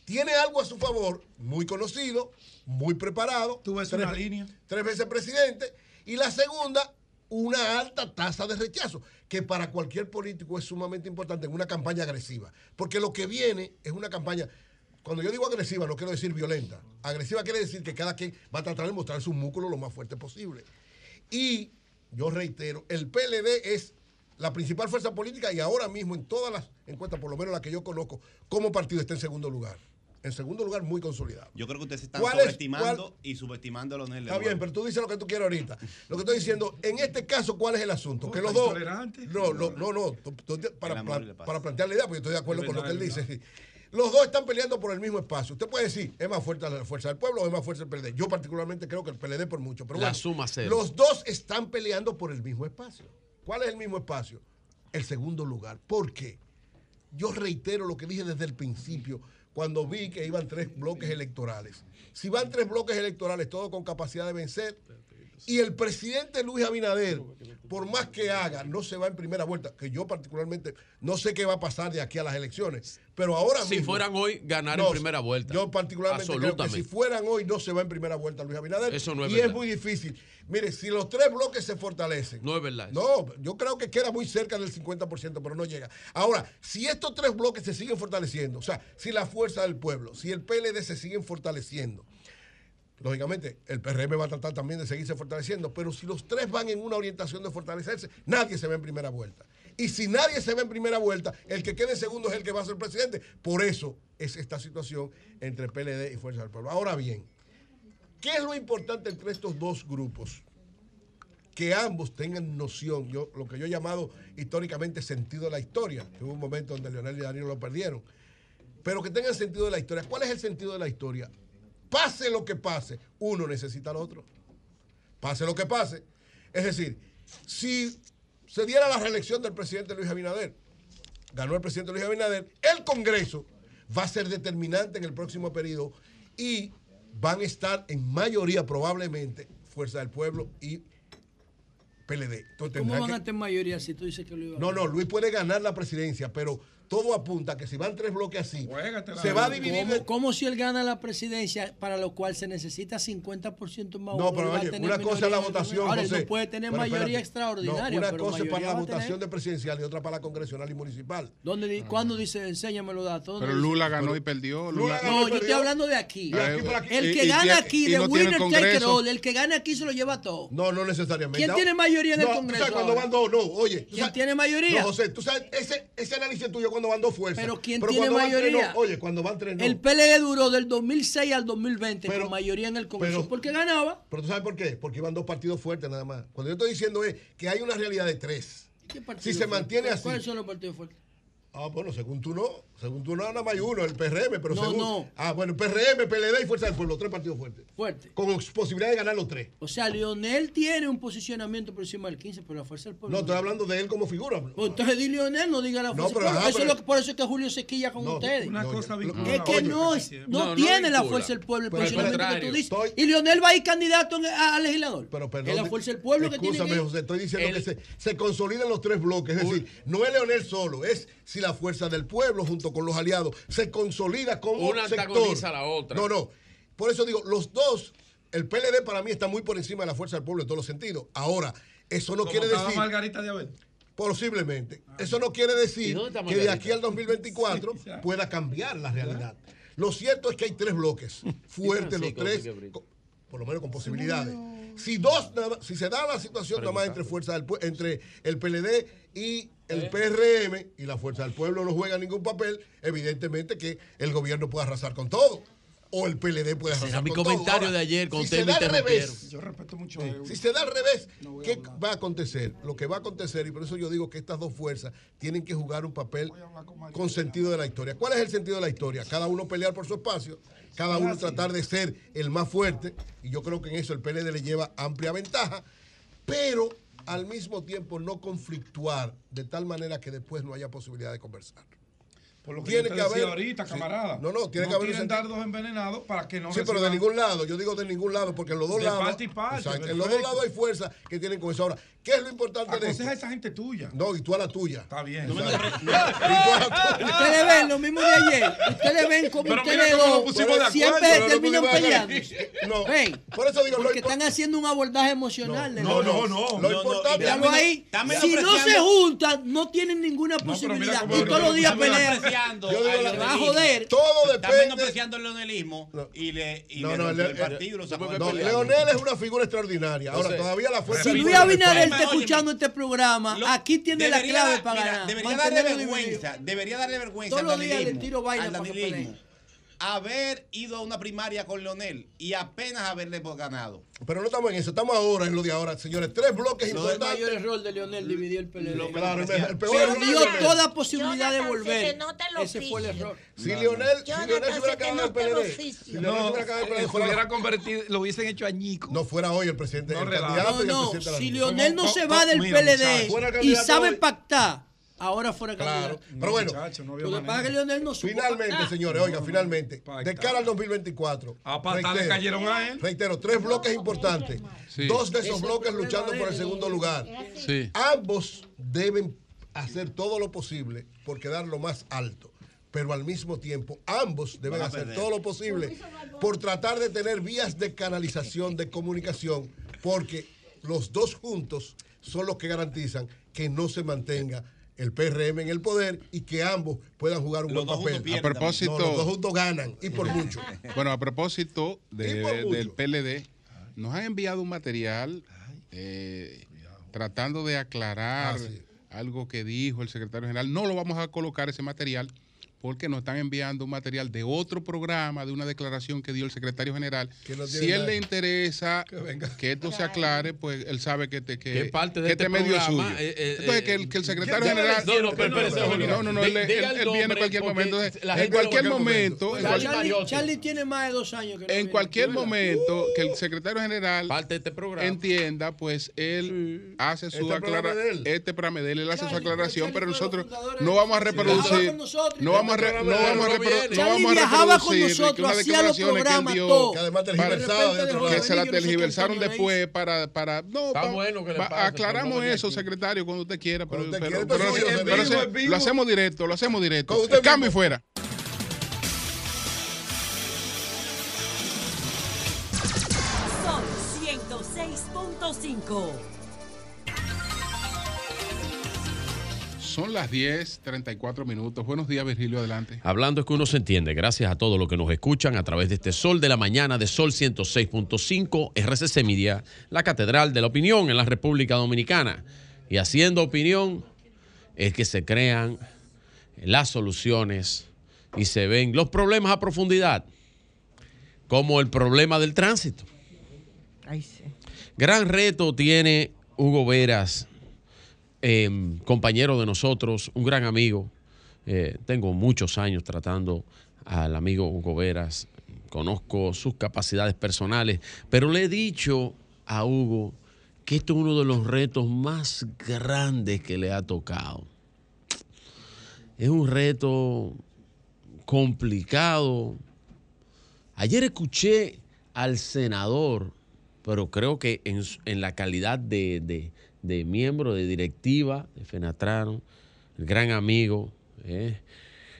Tiene algo a su favor, muy conocido, muy preparado. Tú ves tres, una línea. tres veces presidente. Y la segunda, una alta tasa de rechazo, que para cualquier político es sumamente importante en una campaña agresiva. Porque lo que viene es una campaña, cuando yo digo agresiva, no quiero decir violenta. Agresiva quiere decir que cada quien va a tratar de mostrar su músculo lo más fuerte posible. Y yo reitero, el PLD es la principal fuerza política y ahora mismo en todas las encuestas, por lo menos las que yo conozco, como partido está en segundo lugar. En segundo lugar, muy consolidado. Yo creo que ustedes se están ¿Cuál es- sobreestimando cuál- y subestimando a Leonel. Está bien, pero tú dices lo que tú quieres ahorita. Lo que estoy diciendo, en este caso, ¿cuál es el asunto? que los dos. No, no, no, para, para, plantear la idea, porque yo estoy de acuerdo con lo que él dice. Los dos están peleando por el mismo espacio. Usted puede decir, es más fuerte la fuerza del pueblo o es más fuerte el PLD. Yo, particularmente, creo que el PLD por mucho. Pero La bueno, suma cero. los dos están peleando por el mismo espacio. ¿Cuál es el mismo espacio? El segundo lugar. ¿Por qué? Yo reitero lo que dije desde el principio, cuando vi que iban tres bloques electorales. Si van tres bloques electorales, todos con capacidad de vencer, y el presidente Luis Abinader, por más que haga, no se va en primera vuelta, que yo particularmente no sé qué va a pasar de aquí a las elecciones, pero ahora Si mismo- fueran hoy, ganar No, en primera vuelta. Yo particularmente creo que si fueran hoy no se va en primera vuelta Luis Abinader. Eso no es y verdad. es muy difícil. Mire, si los tres bloques se fortalecen. No es verdad. eso. No, yo creo que queda muy cerca del 50%, pero no llega. Ahora, si estos tres bloques se siguen fortaleciendo, o sea, si la fuerza del pueblo, si el PLD se siguen fortaleciendo, lógicamente el PRM va a tratar también de seguirse fortaleciendo, pero si los tres van en una orientación de fortalecerse, nadie se ve en primera vuelta. Y si nadie se ve en primera vuelta, el que quede en segundo es el que va a ser presidente. Por eso es esta situación entre PLD y Fuerza del Pueblo. Ahora bien, ¿qué es lo importante entre estos dos grupos? que ambos tengan noción, yo, lo que yo he llamado históricamente sentido de la historia, hubo un momento donde Leonel y Danilo lo perdieron, pero que tengan sentido de la historia. ¿Cuál es el sentido de la historia? Pase lo que pase, uno necesita al otro. Pase lo que pase. Es decir, si se diera la reelección del presidente Luis Abinader, ganó el presidente Luis Abinader, el Congreso va a ser determinante en el próximo periodo y van a estar en mayoría probablemente Fuerza del Pueblo y PLD. Entonces, ¿Cómo van que- a tener mayoría si tú dices que a no, no, Luis puede ganar la presidencia, pero todo apunta que si van tres bloques así, se va a dividir. ¿Cómo, cómo si él gana la presidencia, para lo cual se necesita 50% más No, pero va a oye, tener una cosa es la votación? Ahora, José. no puede tener mayoría espérate. extraordinaria, No, una pero cosa es para la votación de presidencial y otra para la congresional y municipal. ¿Dónde, di- ¿Cuándo dice, enséñame los datos? ¿Dónde Pero? Lula ganó y perdió. Lula Lula- No, yo estoy hablando de aquí. Aquí. El que y gana aquí, y de no winner take it all, el que gana aquí se lo lleva todo. No, no necesariamente. ¿Quién tiene mayoría en el Congreso cuando van dos, no, oye. ¿tú ¿Quién tiene mayoría? No, José, tú sabes, ese, ese análisis tuyo cuando van dos fuerzas. Pero ¿quién Pero tiene cuando van tres, mayoría? no. Oye, cuando van tres, no. El PLD duró del 2006 al 2020 Pero- con mayoría en el Congreso. pero- porque ganaba. Pero tú sabes por qué? Porque iban dos partidos fuertes nada más. Cuando yo estoy diciendo es que hay una realidad de tres. ¿Qué Si se mantiene así. ¿Cuáles son los partidos fuertes? Ah, bueno, según tú no. Según tú no, nada más hay uno, el PRM, pero No, según. no. Ah, bueno, PRM, PLD y Fuerza del Pueblo, tres partidos fuertes. Fuerte. Con posibilidad de ganar los tres. O sea, Lionel tiene un posicionamiento por encima del 15, pero la fuerza del pueblo. No, estoy hablando de él como figura. Pues entonces di Lionel, no diga la No, fuerza pero del pueblo. ajá, Eso pero- es lo que, por eso es que Julio se quilla con No, ustedes. una cosa vincula Es que no, no, No, no tiene la fuerza del pueblo, el Pero, posicionamiento que tú dices. estoy- Y Lionel va a ir candidato a, a legislador. Pero perdón. es la fuerza del pueblo que tiene Escúchame, que José, estoy diciendo El- que se, se consolidan los tres bloques. Es decir, no es Leonel solo, es si la fuerza del pueblo junto con los aliados se consolida como Una sector. antagoniza a la otra. No, no. Por eso digo, los dos, el PLD para mí está muy por encima de la fuerza del pueblo en todos los sentidos. Ahora, eso no Como quiere decir. Margarita Diabel. Posiblemente. Eso no quiere ¿Y decir que de aquí al 2024 pueda cambiar la realidad. Lo cierto es que hay tres bloques fuertes, los tres, por lo menos con posibilidades. Si dos, si se da la situación nada más entre fuerza del entre el PLD y el PRM y la fuerza del pueblo no juega ningún papel, evidentemente que el gobierno puede arrasar con todo. O el PLD puede arrasar era mi con comentario todo. de ayer cuando si se da al revés, Yo respeto mucho Sí. Si se da al revés, No ¿qué hablar. va a acontecer? Lo que va a acontecer, y por eso yo digo que estas dos fuerzas tienen que jugar un papel con sentido de la historia. ¿Cuál es el sentido de la historia? Cada uno pelear por su espacio, cada uno tratar de ser el más fuerte, y yo creo que en eso el PLD le lleva amplia ventaja, pero al mismo tiempo no conflictuar de tal manera que después no haya posibilidad de conversar. Por lo que Tiene yo te que decía haber- ahorita, sí. camarada. No, no, tiene que haber quieren dardos envenenados para que no Sí, pero de ningún lado, yo digo de ningún lado, porque en los dos De lados. parte y parte, Exacto, en los dos lados hay fuerzas que tienen con eso. Ahora, ¿qué es lo importante de esto? Aconseja a esa gente tuya. No, y tú a la tuya. Está bien. Ustedes ven lo mismo de ayer. Ustedes ven como Pero ustedes dos siempre terminan peleando. No, Ven, por eso digo, lo porque impor- están haciendo un abordaje emocional. de No, no, no. Lo importante ahí. Si no se juntan, no tienen ninguna posibilidad. Y todos los días pelean. va a joder. todo depende. menospreciando el leonelismo y el- partido lo Leonel es una figura extraordinaria. Ahora, todavía la fuerza. Si Luis Abinader. Está escuchando este programa, Lo- aquí tiene la clave dar- para mira, ganar. Debería darle vergüenza, debería darle vergüenza Todos los días le tiro al para que peleen. Haber ido a una primaria con Leonel y apenas haberle ganado. Pero no estamos en eso, estamos ahora en lo de ahora, señores. Tres bloques El importantes. mayor error de Leonel dividió el PLD. Claro, el, el peor error de Perdió toda posibilidad de Jonathan, se volver. el Ese fue el error. Si Leonel, si Leonel se hubiera quedado en el el PLD, si Leonel se hubiera el eh, convertido, lo hubiesen hecho añico. no fuera hoy el presidente, No el candidato No, y el no. presidente de Si. Leonel no ¿Cómo- se va del PLD y sabe pactar, ahora fuera Claro, candidato. pero bueno, Muchacho, no había Lo que pasa es que manera. Leonel no supo Finalmente, pactar. señores, oiga, finalmente, de cara al 2024, A patada le reitero, cayeron a él. reitero, tres bloques importantes, Sí. dos de esos Ese bloques luchando por el segundo lugar. Sí. Ambos deben hacer todo lo posible por quedar lo más alto, pero al mismo tiempo ambos deben hacer todo lo posible por tratar de tener vías de canalización, de comunicación, porque los dos juntos son los que garantizan que no se mantenga el PRM en el poder y que ambos puedan jugar un Los buen dos papel. pierden A propósito- No, los dos juntos ganan y por mucho. Bueno, a propósito de- del PLD, nos han enviado un material eh, tratando de aclarar Ah, sí. algo que dijo el secretario general. No lo vamos a colocar ese material porque nos están enviando un material de otro programa, de una declaración que dio el secretario general. No si él le interesa Que esto se aclare, pues él sabe que, te, que, Que parte de que este medio es suyo. eh, eh, Entonces, eh, que el, que el secretario ya- general... No, no, pero no, no, no, él, viene en cualquier momento. en cualquier momento, Charlie, tiene más de dos años que en cualquier momento que el secretario general Parte de este programa. entienda, pues él hace su Este aclaración. Este programa de él, él hace su aclaración, pero nosotros no vamos a reproducir. No vamos a, re- no vamos a, repro- no Charlie vamos a viajaba con nosotros, que hacía los que programas dio todos. Que además de lado. que se la no tergiversaron después para, para no Está bueno que le pa- pase, aclaramos no eso aquí. secretario cuando usted quiera pero, usted vivo, se- lo hacemos directo lo hacemos directo cambio y fuera Sol 106.5. son las 10 34 minutos buenos días Virgilio adelante Hablando es que uno se entiende. Gracias a todos los que nos escuchan a través de este Sol de la Mañana de Sol 106.5, RCC Media, la Catedral de la Opinión en la República Dominicana. Y haciendo opinión es que se crean las soluciones y se ven los problemas a profundidad, como el problema del tránsito. Ay, sí. Gran reto tiene Hugo Veras, eh, compañero de nosotros, un gran amigo, eh, tengo muchos años tratando al amigo Hugo Veras, conozco sus capacidades personales, pero le he dicho a Hugo que esto es uno de los retos más grandes que le ha tocado. Es un reto complicado. Ayer escuché al senador, pero creo que en, la calidad de- de miembro de directiva de Fenatrano, el gran amigo eh,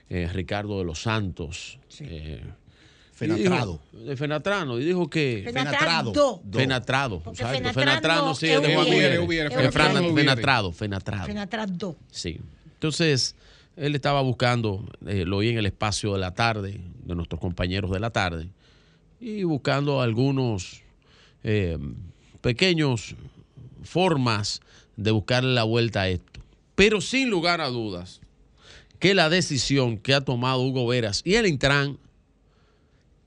eh, Ricardo de los Santos. eh, y dijo- Fenatrado. de Fenatrano. Y dijo que. Fenatrado. Fenatrado. Exacto, Fenatrano sí, es de Juan Miguel. Fenatrado, Fenatrado. Fenatrado. Sí. Entonces, él estaba buscando, eh, lo oí en el espacio de la tarde, de nuestros compañeros de la tarde, y buscando algunos eh, pequeños formas de buscarle la vuelta a esto. Pero sin lugar a dudas, que la decisión que ha tomado Hugo Veras y el Intran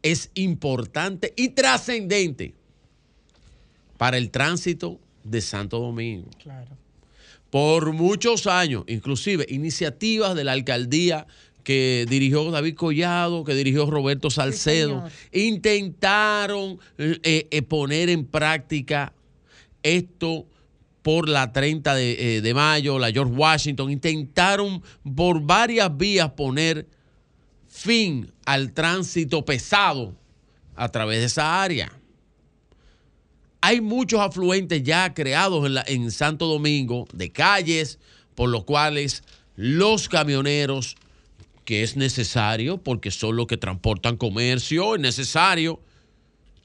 es importante y trascendente para el tránsito de Santo Domingo Claro. por muchos años, inclusive iniciativas de la alcaldía que dirigió David Collado, que dirigió Roberto Salcedo, intentaron eh, eh, poner en práctica esto por la 30 de, eh, de mayo, la George Washington, intentaron por varias vías poner fin al tránsito pesado a través de esa área. Hay muchos afluentes ya creados en, en Santo Domingo de calles por los cuales los camioneros, que es necesario porque son los que transportan comercio, es necesario,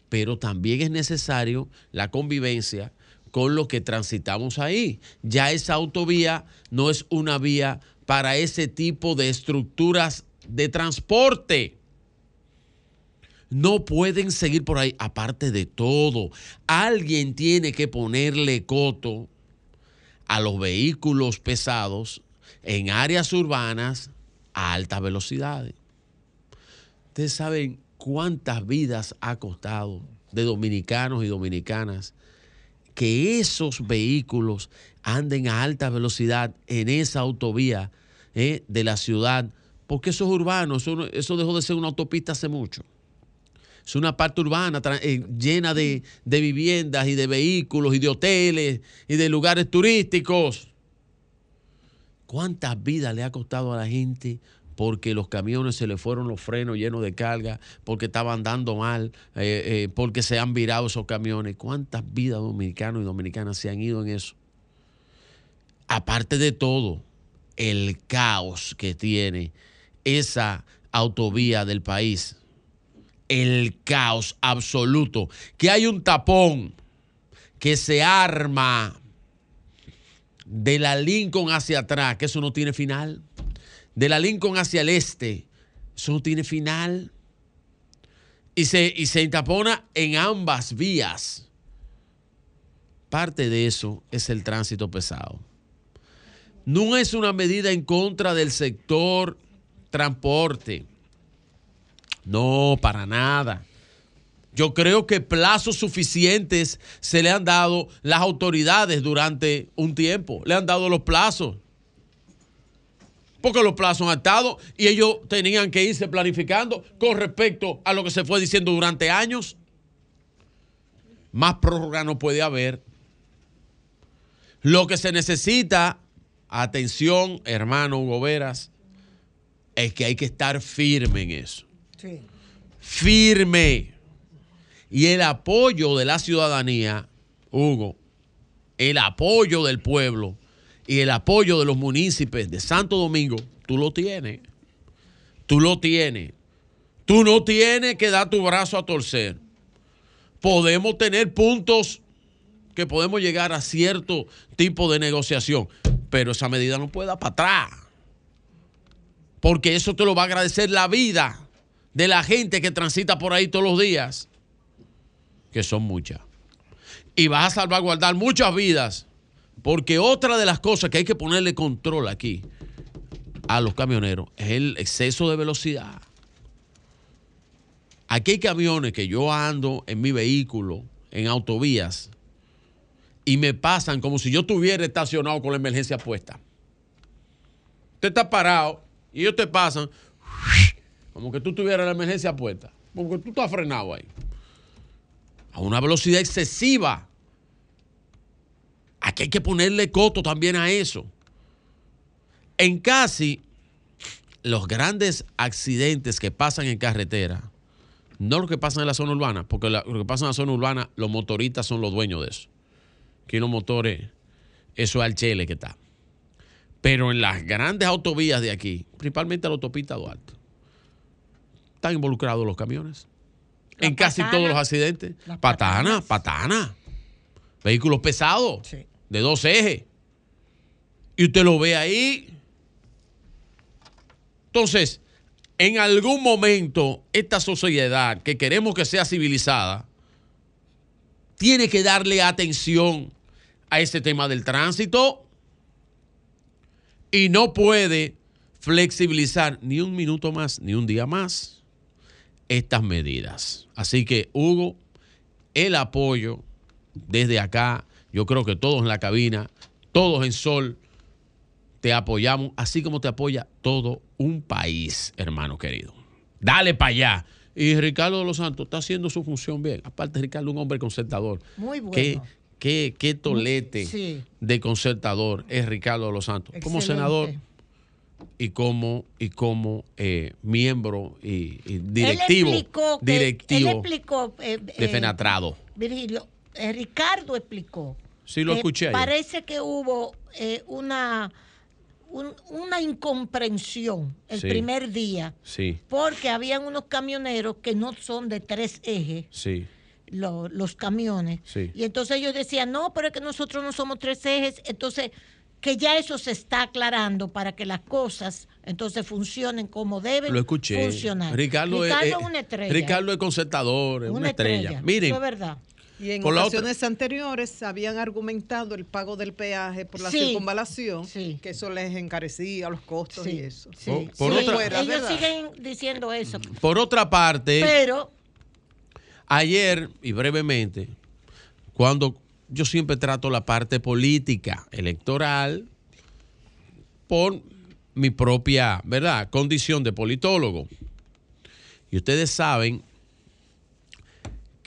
pero también es necesario la convivencia con los que transitamos ahí. Ya esa autovía no es una vía para ese tipo de estructuras de transporte. No pueden seguir por ahí. Aparte de todo, alguien tiene que ponerle coto a los vehículos pesados en áreas urbanas a altas velocidades. Ustedes saben cuántas vidas ha costado de dominicanos y dominicanas que esos vehículos anden a alta velocidad en esa autovía eh, de la ciudad, porque eso es urbano, eso, dejó de ser una autopista hace mucho. Es una parte urbana eh, llena de viviendas y de vehículos y de hoteles y de lugares turísticos. ¿Cuántas vidas le ha costado a la gente porque los camiones se le fueron los frenos llenos de carga, porque estaban dando mal, eh, eh, porque se han virado esos camiones? ¿Cuántas vidas dominicanos y dominicanas se han ido en eso? Aparte de todo, el caos que tiene esa autovía del país. El caos absoluto. Que hay un tapón que se arma de la Lincoln hacia atrás, que eso no tiene final. De la Lincoln hacia el este, eso no tiene final. Y se, y se intapona en ambas vías. Parte de eso es el tránsito pesado. No es una medida en contra del sector transporte. No, para nada. Yo creo que plazos suficientes se le han dado las autoridades durante un tiempo. Le han dado los plazos. Porque los plazos han estado y ellos tenían que irse planificando con respecto a lo que se fue diciendo durante años. Más prórroga no puede haber. Lo que se necesita, atención, hermano Hugo Veras, es que hay que estar firme en eso. Sí. Firme. Y el apoyo de la ciudadanía, Hugo, el apoyo del pueblo y el apoyo de los municipios de Santo Domingo, tú lo tienes. Tú lo tienes. Tú no tienes que dar tu brazo a torcer. Podemos tener puntos que podemos llegar a cierto tipo de negociación, pero esa medida no puede dar para atrás. Porque eso te lo va a agradecer la vida de la gente que transita por ahí todos los días, que son muchas. Y vas a salvaguardar muchas vidas, porque otra de las cosas que hay que ponerle control aquí a los camioneros es el exceso de velocidad. Aquí hay camiones que yo ando en mi vehículo, en autovías, y me pasan como si yo estuviera estacionado con la emergencia puesta. Usted está parado Y ellos te pasan como que tú tuvieras la emergencia puesta. Como que tú estás frenado ahí. A una velocidad excesiva. Aquí hay que ponerle coto también a eso. En casi los grandes accidentes que pasan en carretera, no lo que pasa en la zona urbana, porque lo que pasa en la zona urbana, los motoristas son los dueños de eso. Que los motores, eso es al chele que está. Pero en las grandes autovías de aquí, principalmente la autopista Duarte, están involucrados los camiones. en casi todos los accidentes. Patana, patana. Vehículos pesados. De dos ejes. Y usted lo ve ahí. Entonces, en algún momento, esta sociedad que queremos que sea civilizada, tiene que darle atención a ese tema del tránsito y no puede flexibilizar ni un minuto más, ni un día más estas medidas. Así que, Hugo, el apoyo desde acá, yo creo que todos en la cabina, todos en Sol, te apoyamos, así como te apoya todo un país, hermano querido. Dale para allá. Y Ricardo de los Santos está haciendo su función bien. Aparte, Ricardo, un hombre concertador. Muy bueno. Qué, qué, qué tolete Sí. de concertador es Ricardo de los Santos. Como senador y como, y como eh, miembro y, y directivo, Él explicó, que- directivo él explicó eh, de eh, Fenatrado. Virgilio, eh, Ricardo explicó. Sí, lo que escuché. Parece que hubo eh, una, un- una incomprensión el Sí. primer día, Sí, porque habían unos camioneros que no son de tres ejes, sí, lo- los camiones. sí. Y entonces ellos decían, no, pero es que nosotros no somos tres ejes. Entonces, que ya eso se está aclarando para que las cosas entonces funcionen como deben Lo escuché. funcionar. Ricardo, es- Ricardo es, una estrella. Ricardo es concertador, es una, estrella. Miren, Eso es verdad. Y en Por la otra- ocasiones anteriores habían argumentado el pago del peaje por la Sí. circunvalación, que eso les encarecía los costos y eso. Por- por Sí, otra- fuera, Ellos ¿verdad? siguen diciendo eso. por otra parte, Pero, ayer y brevemente, cuando yo siempre trato la parte política, electoral, por mi propia, ¿verdad?, condición de politólogo. Y ustedes saben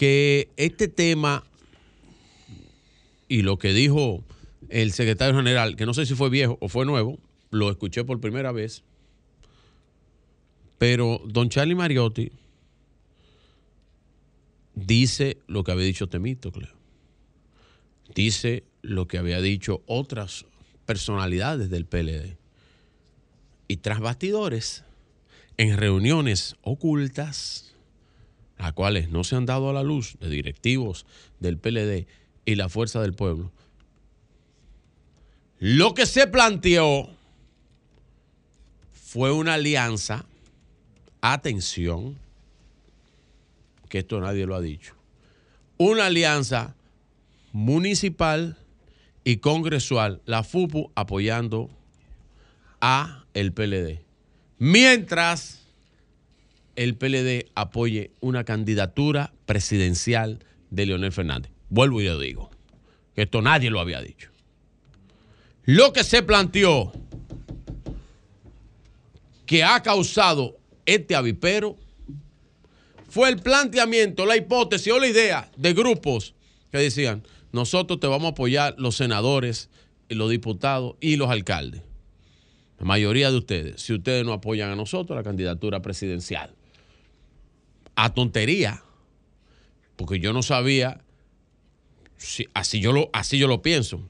que este tema y lo que dijo el secretario general, que no sé si fue viejo o fue nuevo, lo escuché por primera vez, pero don Charlie Mariotti dice lo que había dicho Temístocle. Dice lo que había dicho otras personalidades del PLD. Y tras bastidores, en reuniones ocultas, a cuales no se han dado a la luz de directivos del PLD y la Fuerza del Pueblo, lo que se planteó fue una alianza, atención, que esto nadie lo ha dicho, una alianza municipal y congresual, la FUPU apoyando a el PLD. Mientras el PLD apoye una candidatura presidencial de Leonel Fernández. Vuelvo y lo digo, que esto nadie lo había dicho. Lo que se planteó que ha causado este avipero fue el planteamiento, la hipótesis o la idea de grupos que decían, nosotros te vamos a apoyar los senadores, los diputados y los alcaldes. La mayoría de ustedes, si ustedes no apoyan a nosotros, la candidatura presidencial. A tontería, porque yo no sabía, si, así, yo lo, así yo lo pienso,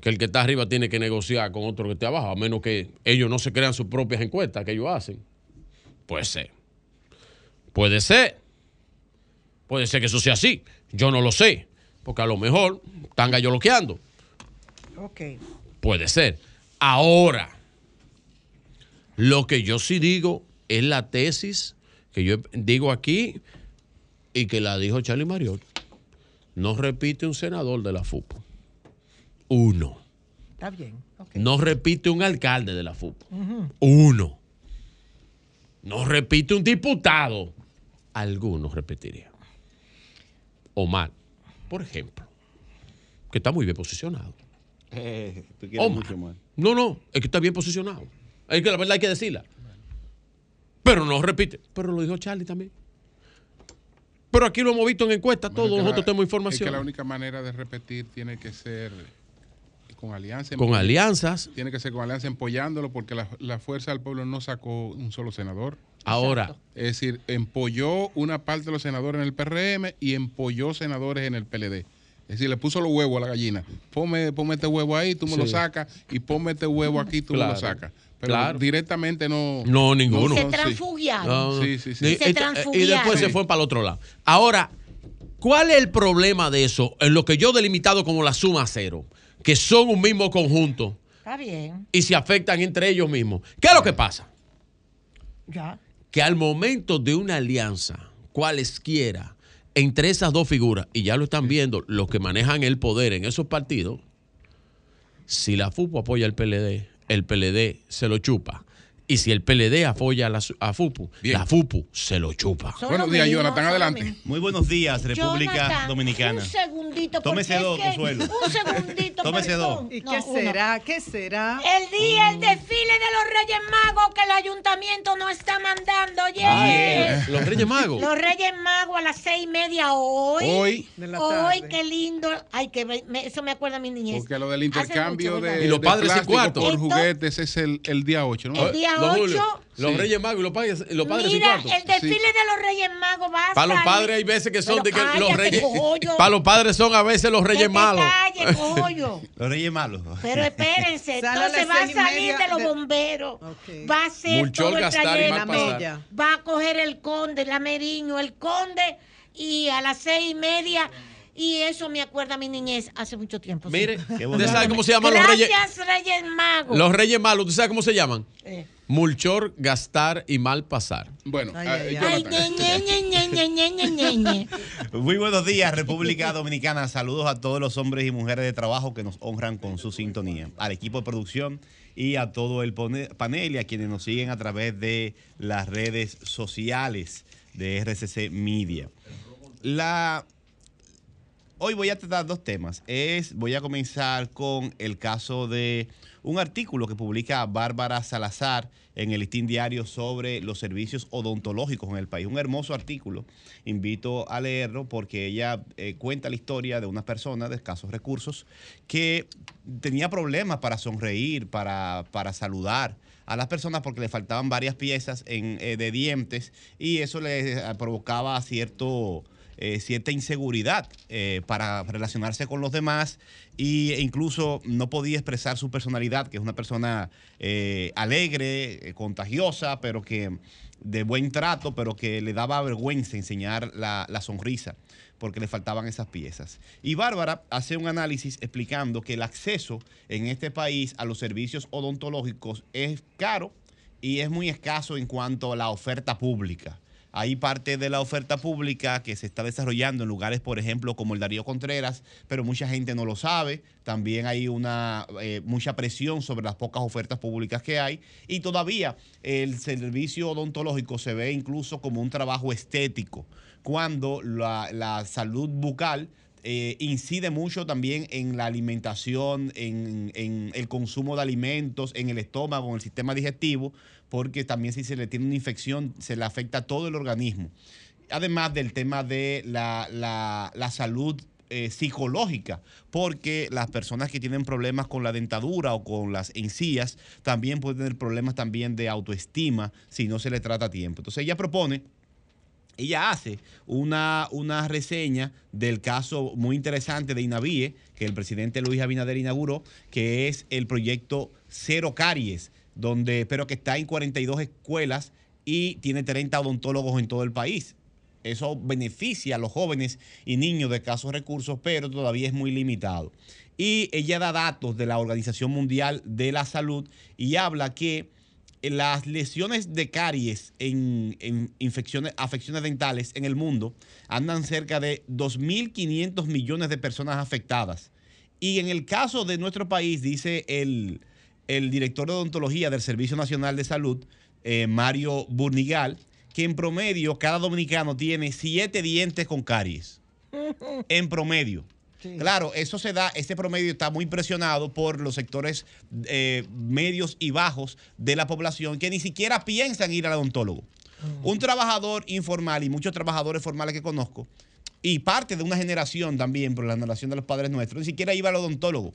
que el que está arriba tiene que negociar con otro que esté abajo, a menos que ellos no se crean sus propias encuestas que ellos hacen. Puede ser. Puede ser. Puede ser que eso sea así. Yo no lo sé. Porque a lo mejor están galloloqueando. ok. Puede ser. Ahora, lo que yo sí digo es la tesis que yo digo aquí y que la dijo Charlie Mariotti. No repite un senador de la FUP. Uno. Está bien. No repite un alcalde de la FUP. Ujú. Uno. No repite un diputado. Algunos repetirían. Omar, por ejemplo, que está muy bien posicionado. Eh, tú quieres Omar. mucho más. No, no, es que está bien posicionado. Es que la verdad hay que decirla. Pero no repite. Pero lo dijo Charlie también. Pero aquí lo hemos visto en encuestas, todos la- nosotros tenemos Es que información. la única manera de repetir tiene que ser con alianza. Con alianzas. Tiene que ser con alianza empoyándolo porque la, la Fuerza del Pueblo no sacó un solo senador. Ahora. Es decir, empolló una parte de los senadores en el PRM y empolló senadores en el PLD. Es decir, le puso los huevos a la gallina. Ponme, ponme este huevo ahí, tú me lo sacas, y ponme este huevo aquí, tú me lo sacas. Pero Claro. directamente no. No, ninguno. Se transfugiaron. No, no. Sí, sí, sí. Y- Se transfugiaron. Y después se fue para el otro lado. Ahora, ¿cuál es el problema de eso? En lo que yo he delimitado como la suma cero, que son un mismo conjunto Está bien. y se afectan entre ellos mismos. ¿Qué es lo que pasa? Ya. Que al momento de una alianza, cualesquiera, entre esas dos figuras, y ya lo están viendo los que manejan el poder en esos partidos, si la FUPU apoya al PLD, el PLD se lo chupa. Y si el PLD apoya a la a FUPU, la FUPU se lo chupa. Son Buenos días, mismo, Jonathan, adelante. Muy buenos días, República Jonathan, Dominicana. Un segundito. Tómese dos, es que- Consuelo. Un segundito. Tómese perdón. dos. ¿Y No, qué uno. será? ¿Qué será? El día, el desfile de los Reyes Magos que el ayuntamiento no está mandando. Oye, Ah, los Reyes Magos. Los Reyes Magos a las seis y media hoy. Hoy. De la Hoy, qué lindo. Ay, que me- eso me acuerda a mi niñez. Porque lo del intercambio mucho, de. Y los de padres sin plástico cuarto. por juguetes es el, el día 8, ¿no? El día Don Julio, 8. los Sí. Reyes Magos y los padres, los padres Mira, el desfile de los Reyes Magos va a Para los padres hay veces que son Pero de que los reyes. cojollo. Para los padres son a veces los reyes Que te malos. calles, cojollo. Los Reyes Malos. Pero espérense, entonces va a salir de los bomberos. Va a ser todo el trayecto. Va a coger el conde, la Meriño, el conde, y a las seis y media. Y eso me acuerda a mi niñez hace mucho tiempo. sí. Mire, Qué ¿usted sabe cómo se llaman los reyes? Gracias, Reyes Magos. Los reyes malos, ¿usted sabe cómo se llaman? Eh. Mulchor, gastar y mal pasar. Bueno, Ay, ay, Ay, Jonathan. ñe, ñe, ñe, ñe, ñe, ñe, ñe, ñe. Muy buenos días, República Dominicana. Saludos a todos los hombres y mujeres de trabajo que nos honran con su sintonía. Al equipo de producción y a todo el panel y a quienes nos siguen a través de las redes sociales de RCC Media. La, hoy voy a tratar dos temas. Es, voy a comenzar con el caso de un artículo que publica Bárbara Salazar en el Listín Diario sobre los servicios odontológicos en el país. Un hermoso artículo. Invito a leerlo porque ella eh, cuenta la historia de una persona de escasos recursos que tenía problemas para sonreír, para, para saludar a las personas porque le faltaban varias piezas en, eh, de dientes y eso le eh, provocaba cierto eh, cierta inseguridad eh, para relacionarse con los demás e incluso no podía expresar su personalidad, que es una persona eh, alegre, eh, contagiosa, pero que de buen trato, pero que le daba vergüenza enseñar la, la sonrisa porque le faltaban esas piezas. Y Bárbara hace un análisis explicando que el acceso en este país a los servicios odontológicos es caro y es muy escaso en cuanto a la oferta pública. Hay parte de la oferta pública que se está desarrollando en lugares, por ejemplo, como el Darío Contreras, pero mucha gente no lo sabe. También hay una eh, mucha presión sobre las pocas ofertas públicas que hay. Y todavía el servicio odontológico se ve incluso como un trabajo estético, cuando la, salud bucal eh, incide mucho también en la alimentación, en, en el consumo de alimentos, en el estómago, en el sistema digestivo, porque también si se le tiene una infección se le afecta a todo el organismo. Además del tema de la, la- la salud eh, psicológica, porque las personas que tienen problemas con la dentadura o con las encías también pueden tener problemas también de autoestima si no se le trata a tiempo. Entonces ella propone ella hace una, una reseña del caso muy interesante de Inavie, que el presidente Luis Abinader inauguró, que es el proyecto Cero Caries, donde, pero que está en 42 escuelas y tiene 30 odontólogos en todo el país. Eso beneficia a los jóvenes y niños de escasos recursos, pero todavía es muy limitado. Y ella da datos de la Organización Mundial de la Salud y habla que las lesiones de caries en, en infecciones, afecciones dentales en el mundo andan cerca de 2.500 millones de personas afectadas. Y en el caso de nuestro país, dice el, el director de odontología del Servicio Nacional de Salud, eh, Mario Burnigal, que en promedio cada dominicano tiene siete dientes con caries. En promedio. Claro, eso se da, ese promedio está muy presionado por los sectores eh, medios y bajos de la población que ni siquiera piensan ir al odontólogo. Un trabajador informal y muchos trabajadores formales que conozco, y parte de una generación también, por la generación de los padres nuestros, ni siquiera iba al odontólogo,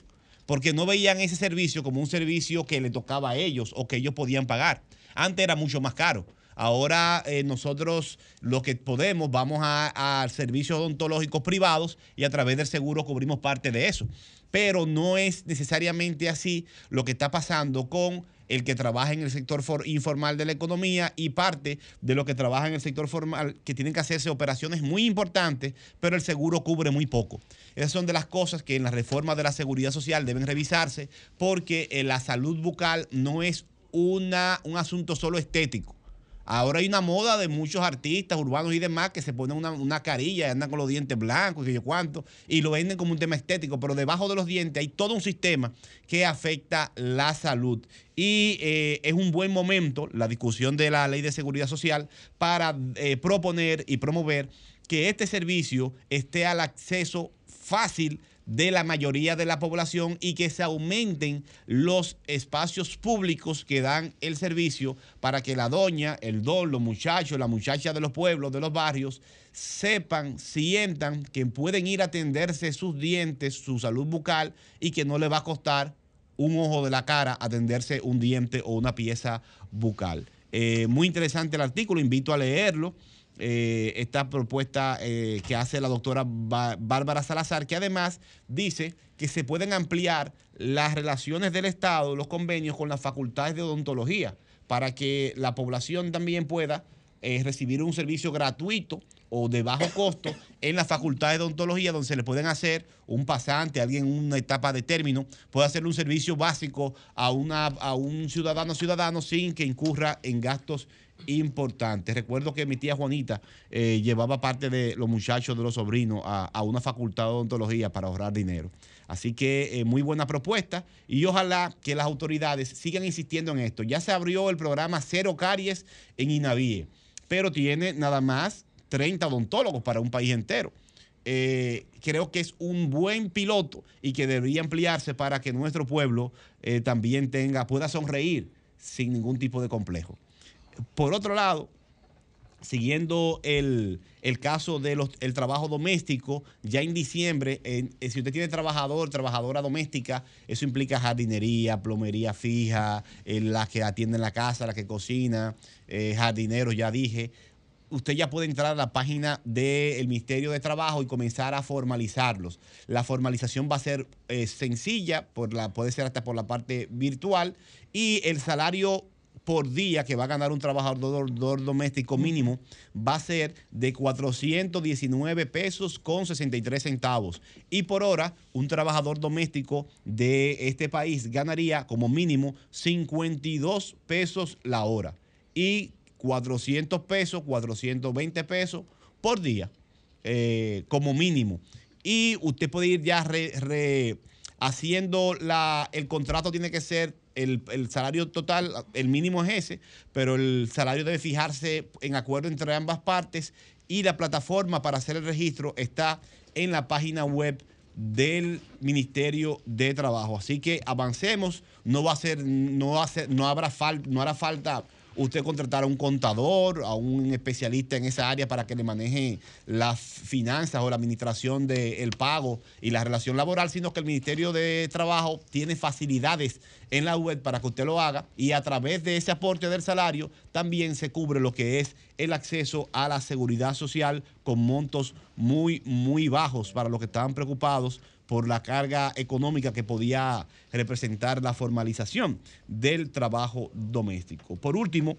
porque no veían ese servicio como un servicio que le tocaba a ellos o que ellos podían pagar. Antes era mucho más caro. Ahora eh, nosotros lo que podemos vamos a, a servicios odontológicos privados y a través del seguro cubrimos parte de eso. Pero no es necesariamente así lo que está pasando con el que trabaja en el sector for- informal de la economía y parte de lo que trabaja en el sector formal, que tienen que hacerse operaciones muy importantes, pero el seguro cubre muy poco. Esas son de las cosas que en la reforma de la seguridad social deben revisarse, porque eh, la salud bucal no es una, un asunto solo estético. Ahora hay una moda de muchos artistas urbanos y demás que se ponen una, una carilla andan con los dientes blancos y yo cuánto, y lo venden como un tema estético, pero debajo de los dientes hay todo un sistema que afecta la salud. Y eh, es un buen momento la discusión de la ley de seguridad social para eh, proponer y promover que este servicio esté al acceso fácil de la mayoría de la población y que se aumenten los espacios públicos que dan el servicio para que la doña, el don, los muchachos, la muchacha de los pueblos, de los barrios, sepan, sientan que pueden ir a atenderse sus dientes, su salud bucal y que no les va a costar un ojo de la cara atenderse un diente o una pieza bucal. Eh, muy interesante el artículo, invito a leerlo. Eh, esta propuesta eh, que hace la doctora Ba- Bárbara Salazar, que además dice que se pueden ampliar las relaciones del Estado, los convenios con las facultades de odontología, para que la población también pueda eh, recibir un servicio gratuito o de bajo costo en las facultades de odontología, donde se le pueden hacer un pasante, alguien en una etapa de término, puede hacerle un servicio básico a, a un ciudadano ciudadano sin que incurra en gastos importantes. Recuerdo que mi tía Juanita eh, llevaba parte de los muchachos de los sobrinos a, una facultad de odontología para ahorrar dinero. Así que eh, muy buena propuesta y ojalá que las autoridades sigan insistiendo en esto. Ya se abrió el programa Cero Caries en Inavie, pero tiene nada más 30 odontólogos para un país entero. Eh, creo que es un buen piloto y que debería ampliarse para que nuestro pueblo también tenga, pueda sonreír sin ningún tipo de complejo. Por otro lado, siguiendo el, el caso del trabajo doméstico, ya en diciembre, eh, si usted tiene trabajador, trabajadora doméstica, eso implica jardinería, plomería fija, eh, la que atiende en la casa, la que cocina, eh, jardineros, ya dije. Usted ya puede entrar a la página del Ministerio de Trabajo y comenzar a formalizarlos. La formalización va a ser sencilla, por la, puede ser hasta por la parte virtual, y el salario por día que va a ganar un trabajador dor- doméstico mínimo va a ser de 419 pesos con 63 centavos. Y por hora, un trabajador doméstico de este país ganaría como mínimo 52 pesos la hora. Y 400 pesos, 420 pesos por día, eh, como mínimo. Y usted puede ir ya re- re- haciendo la, el contrato tiene que ser el, el salario total, el mínimo es ese, pero el salario debe fijarse en acuerdo entre ambas partes y la plataforma para hacer el registro está en la página web del Ministerio de Trabajo. Así que avancemos, no va a ser, no va a ser, no habrá fal- no hará falta usted contratar a un contador, a un especialista en esa área para que le maneje las finanzas o la administración del pago y la relación laboral, sino que el Ministerio de Trabajo tiene facilidades en la web para que usted lo haga y a través de ese aporte del salario también se cubre lo que es el acceso a la seguridad social con montos muy, muy bajos para los que estaban preocupados por la carga económica que podía representar la formalización del trabajo doméstico. Por último,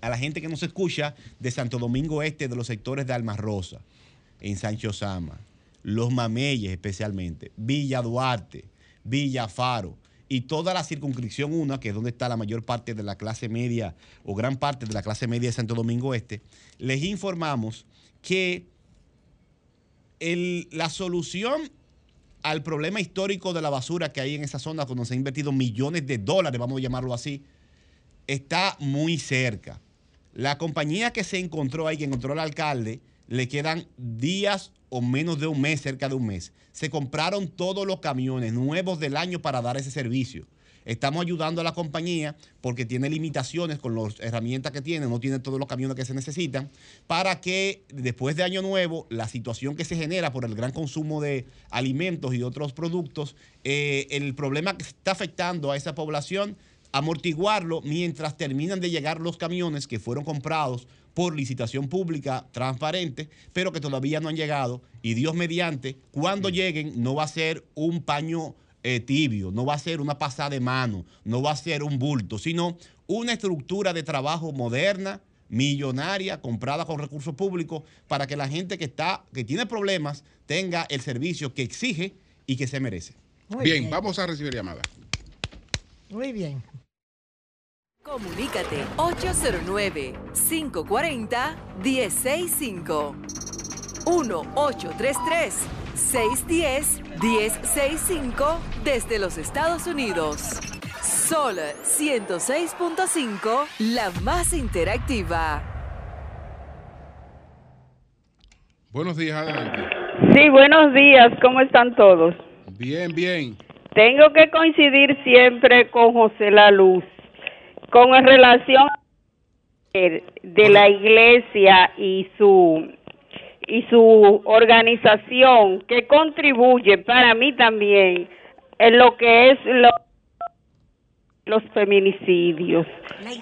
a la gente que nos escucha de Santo Domingo Este, de los sectores de Alma Rosa, en Sancho Sama, Los Mameyes especialmente, Villa Duarte, Villa Faro y toda la circunscripción 1, que es donde está la mayor parte de la clase media o gran parte de la clase media de Santo Domingo Este, les informamos que la solución al problema histórico de la basura que hay en esa zona, donde se han invertido millones de dólares, vamos a llamarlo así, está muy cerca. La compañía que se encontró ahí, que encontró el alcalde, le quedan días o menos de un mes, cerca de un mes. Se compraron todos los camiones nuevos del año para dar ese servicio. Estamos ayudando a la compañía porque tiene limitaciones con las herramientas que tiene, no tiene todos los camiones que se necesitan, para que después de Año Nuevo la situación que se genera por el gran consumo de alimentos y otros productos, eh, el problema que está afectando a esa población, amortiguarlo mientras terminan de llegar los camiones que fueron comprados por licitación pública transparente, pero que todavía no han llegado. Y Dios mediante, cuando lleguen, no va a ser un paño eh, tibio, no va a ser una pasada de mano, no va a ser un bulto, sino una estructura de trabajo moderna, millonaria, comprada con recursos públicos, para que la gente que está, que tiene problemas, tenga el servicio que exige y que se merece. Bien, vamos a recibir llamada. Muy bien. Comunícate 809-540-1065. 1-833-610-1065 desde los Estados Unidos. Sol 106.5, la más interactiva. Buenos días, adelante. Sí, buenos días, ¿cómo están todos? Bien, bien. Tengo que coincidir siempre con José La Luz con relación de la iglesia y su y su organización que contribuye para mí también en lo que es lo- los feminicidios.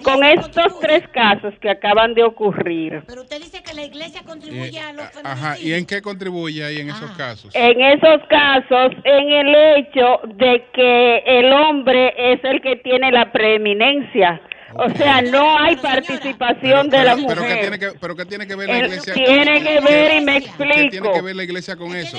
Con estos tres casos que acaban de ocurrir. Pero usted dice que la iglesia contribuye a los Ajá, ¿y en qué contribuye ahí en esos casos? En esos casos, en el hecho de que el hombre es el que tiene la preeminencia. O sea, no hay participación de la Pero, ¿qué mujer. tiene que, pero ¿qué tiene que ver la iglesia? tiene que ver y me ¿Qué tiene explico. que ver la iglesia con eso?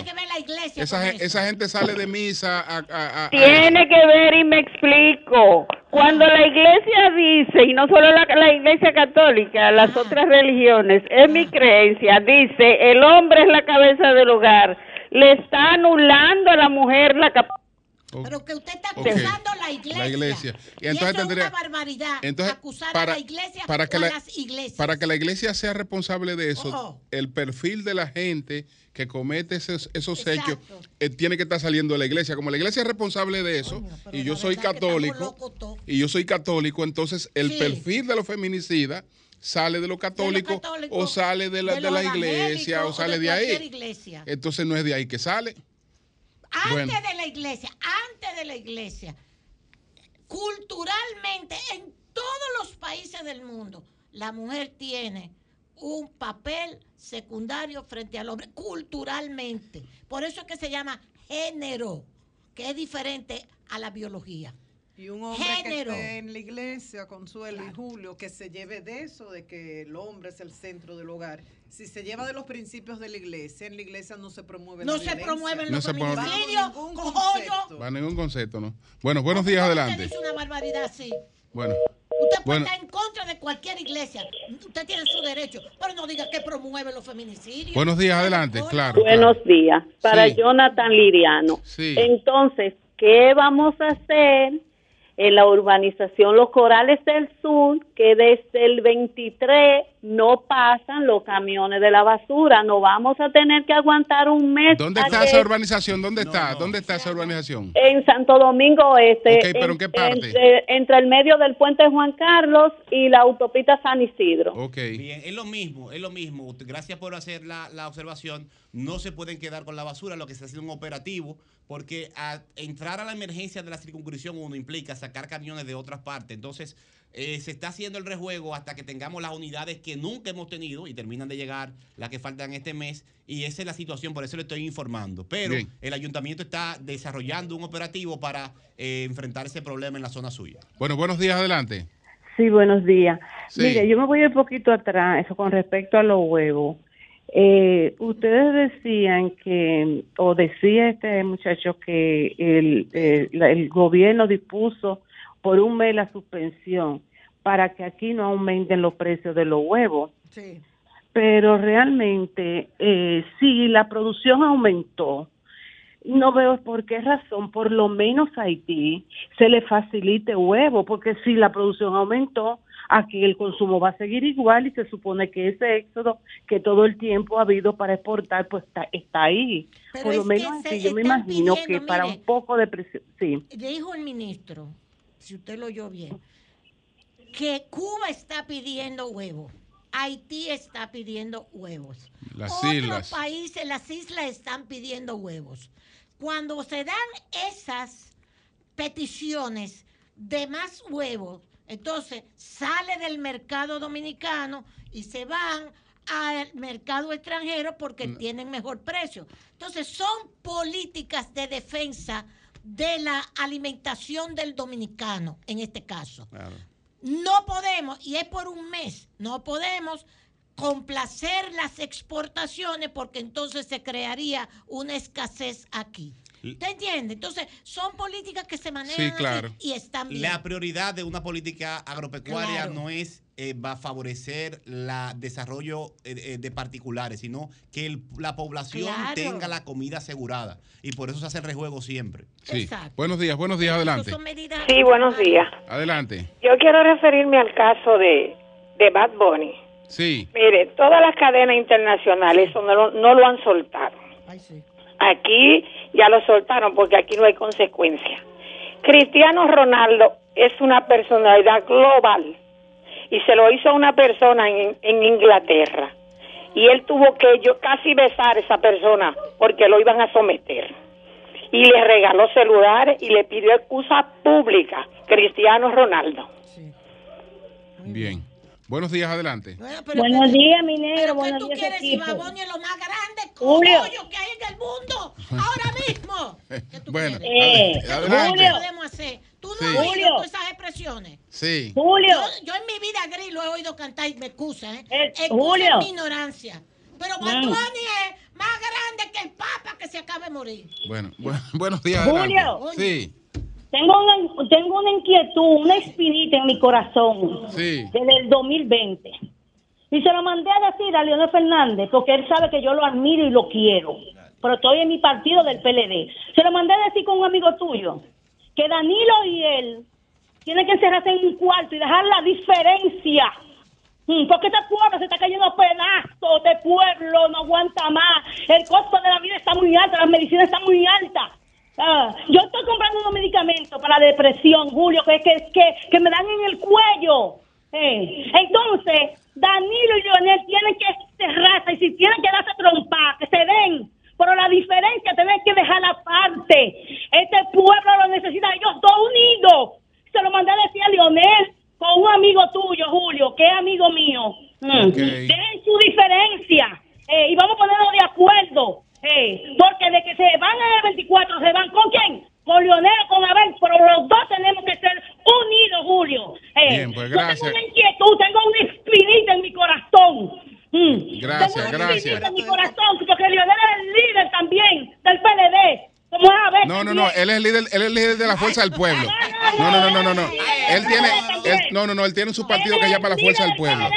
Esa, gen- esa gente sale de misa a... a- a- a- Tiene que ver y me explico. Cuando la iglesia dice, y no solo la, la iglesia católica, las otras religiones, es mi creencia, dice, el hombre es la cabeza del hogar, le está anulando a la mujer la capacidad. Pero que usted está acusando a la iglesia. La iglesia. Y Y, entonces eso tendría- es una barbaridad. entonces, acusar para- a la iglesia para que a la- las iglesias. Para que la iglesia sea responsable de eso, el perfil de la gente que comete esos, esos hechos eh, tiene que estar saliendo de la iglesia. Como la iglesia es responsable de eso, y yo soy católico, y yo soy católico, entonces el Sí. perfil de los feminicidas sale de los católicos o sale de la, de de la iglesia o sale de, ahí. iglesia. Entonces no es de ahí que sale. Antes Bueno. de la iglesia, antes de la iglesia, culturalmente en todos los países del mundo, la mujer tiene un papel secundario frente al hombre, culturalmente. Por eso es que se llama género, que es diferente a la biología. Y un hombre Género. que esté en la iglesia, Consuelo y Julio, que se lleve de eso, de que el hombre es el centro del hogar. Si se lleva de los principios de la iglesia, en la iglesia no se promueve No la se promueven No los se promueve- feminicidios, cojollo. Va ningún concepto, ¿no? Bueno, buenos días, Usted adelante. dice una barbaridad así. Bueno, Usted puede Bueno. estar en contra de cualquier iglesia. Usted tiene su derecho, pero no diga que promueve los feminicidios. buenos días, adelante, claro. Buenos días. Para Sí. Jonathan Liriano. Sí. Entonces, ¿qué vamos a hacer en la urbanización Los Corales del Sur? Que desde el 23 no pasan los camiones de la basura. No vamos a tener que aguantar un mes. ¿Dónde está que- esa urbanización? ¿Dónde está? ¿Dónde está esa urbanización? En Santo Domingo Este. Ok, ¿pero en qué parte? Entre, entre el medio del puente Juan Carlos y la autopista San Isidro. Bien, es lo mismo, es lo mismo. Gracias por hacer la, la observación. No se pueden quedar con la basura, lo que se hace un operativo, porque a entrar a la emergencia de la circunscripción 1 implica sacar camiones de otras partes. Entonces, eh, se está haciendo el rejuego hasta que tengamos las unidades que nunca hemos tenido y terminan de llegar las que faltan este mes. Y esa es la situación, por eso le estoy informando. Pero Bien. el ayuntamiento está desarrollando un operativo para eh, enfrentar ese problema en la zona suya. Bueno, buenos días, adelante. Sí, buenos días. Sí. Mire, yo me voy un poquito atrás, eso con respecto a los huevos. Eh, ustedes decían que, o decía este muchacho que el, eh, la- el gobierno dispuso por un mes la suspensión para que aquí no aumenten los precios de los huevos. Sí. Pero realmente, eh, si la producción aumentó, no veo por qué razón, por lo menos a Haití, se le facilite huevo, porque si la producción aumentó, aquí el consumo va a seguir igual y se supone que ese éxodo que todo el tiempo ha habido para exportar, pues está, está ahí. Pero por lo es que menos se Haití, yo me imagino pidiendo, que para mire, un poco de presión, sí. Dijo el ministro, si usted lo oyó bien, que Cuba está pidiendo huevos. Haití está pidiendo huevos. Las Otros islas. países, las islas están pidiendo huevos. Cuando se dan esas peticiones de más huevos, entonces sale del mercado dominicano y se van al mercado extranjero porque tienen mejor precio. Entonces son políticas de defensa de la alimentación del dominicano en este caso. No podemos, y es por un mes, no podemos complacer las exportaciones porque entonces se crearía una escasez aquí. ¿Te entiende? Entonces, son políticas que se manejan Sí, así claro. y están bien. La prioridad de una política agropecuaria Claro. no es eh, va a favorecer el desarrollo eh, eh, de particulares, sino que el- la población Claro. tenga la comida asegurada. Y por eso se hace el rejuego siempre. Sí. Buenos días, buenos días, adelante. Sí, buenos días. Adelante. Yo quiero referirme al caso de, de Bad Bunny. Sí. Mire, todas las cadenas internacionales eso no, lo- no lo han soltado. Aquí ya lo soltaron porque aquí no hay consecuencia. Cristiano Ronaldo es una personalidad global y se lo hizo a una persona en, en Inglaterra y él tuvo que yo casi besar a esa persona porque lo iban a someter y le regaló celulares y le pidió excusa pública Cristiano Ronaldo. Bien. Buenos días, adelante. Buenos días, mi negro. Buenos tú días, quieres Baboni es lo más grande Julio. que hay en el mundo ahora mismo? Bueno, Eh, ade- adelante. ¿Qué podemos hacer? ¿Tú no Sí. has oído Julio. todas esas expresiones? Sí. Julio. Yo, yo en mi vida gris lo he oído cantar y me excusa, ¿eh? Eh, Excusa Julio. mi ignorancia. Pero. Bad Bunny es más grande que el Papa que se acaba de morir. Bueno, bu- buenos días, Julio. adelante. Sí, Tengo una, tengo una inquietud, una espinita en mi corazón sí. desde el 2020. Y se lo mandé a decir a Leonel Fernández, porque él sabe que yo lo admiro y lo quiero. Pero estoy en mi partido del PLD. Se lo mandé a decir con un amigo tuyo, que Danilo y él tienen que encerrarse en un cuarto y dejar la diferencia. Mm, Porque este pueblo se está cayendo a pedazos, este pueblo no aguanta más. El costo de la vida está muy alto, las medicinas están muy altas. Ah, yo estoy comprando unos medicamentos para la depresión, Julio, que, que, que, que me dan en el cuello. Eh, Entonces, Danilo y Leonel tienen que cerrarse y si tienen que darse trompa, que se den. Pero la diferencia tienen que dejar aparte. Este pueblo lo necesita, ellos dos unidos. Se lo mandé a decir a Leonel con un amigo tuyo, Julio, que es amigo mío. Mm. Dejen su diferencia eh, y vamos a ponernos de acuerdo. Porque de que se van en el 24, ¿se van con quién? Con Leonel o con Abel, pero los dos tenemos que ser unidos, Julio. Eh, Bien, pues, Yo gracias. tengo una inquietud, tengo una espinita en mi corazón. Mm. Gracias, tengo una gracias. en mi corazón, porque Leonel es el líder también del PLD. No, no, no, él es el líder, él es el líder de la fuerza del pueblo. No, no, no, no, no, no. Él tiene, él, no, no, no, él tiene su partido que llama la fuerza del pueblo.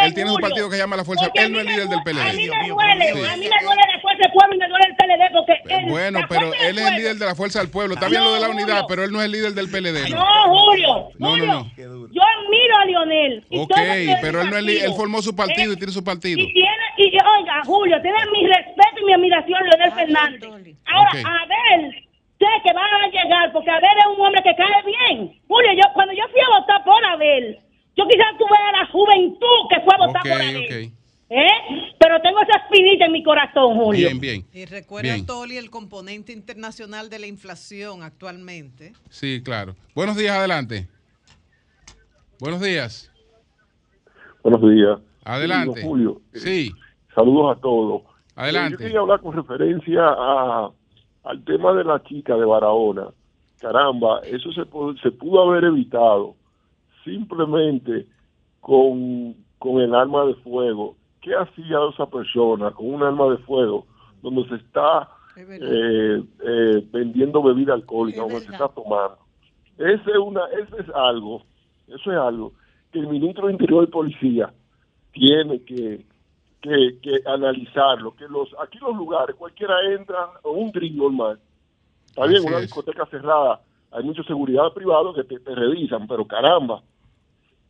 Él tiene su partido que llama la fuerza. Él no es líder del A mí PLD. me duele, a mí me duele la fuerza del pueblo y me duele el PLD porque él- Bueno, pero él es el líder de la fuerza del pueblo. Está bien lo de la unidad, pero él no es el líder del PLD. No, Julio. No, no, no. Yo admiro a Lionel. Ok, pero él no es él formó su partido y tiene su partido. Y tiene, y oiga, Julio, tiene mi respeto y mi admiración, Leonel Fernández. Ahora, Ok. Sé que van a llegar, porque Abel es un hombre que cae bien. Julio, yo cuando yo fui a votar por Abel, yo quizás tuve a la juventud que fue a votar por Abel. ¿Eh? Pero tengo esa espinita en mi corazón, Julio. Bien, bien. Y recuerda, Bien. Toli, el componente internacional de la inflación actualmente. Sí, claro. Buenos días, adelante. Buenos días. Buenos días. Adelante. Sí, Julio. eh, Sí. Saludos a todos. Adelante. Eh, Yo quería hablar con referencia a, al tema de la chica de Barahona. Caramba, eso se, se pudo haber evitado simplemente con, con el arma de fuego. ¿Qué hacía esa persona con un arma de fuego donde se está eh, eh, vendiendo bebida alcohólica, donde se está tomando? Ese es, una, ese es algo, eso es algo que el ministro de Interior y Policía tiene que, que, que analizarlo, que los aquí los lugares, cualquiera entra, o un drink normal, Está bien, una es. discoteca cerrada, hay mucha seguridad privada que te, te revisan, pero caramba,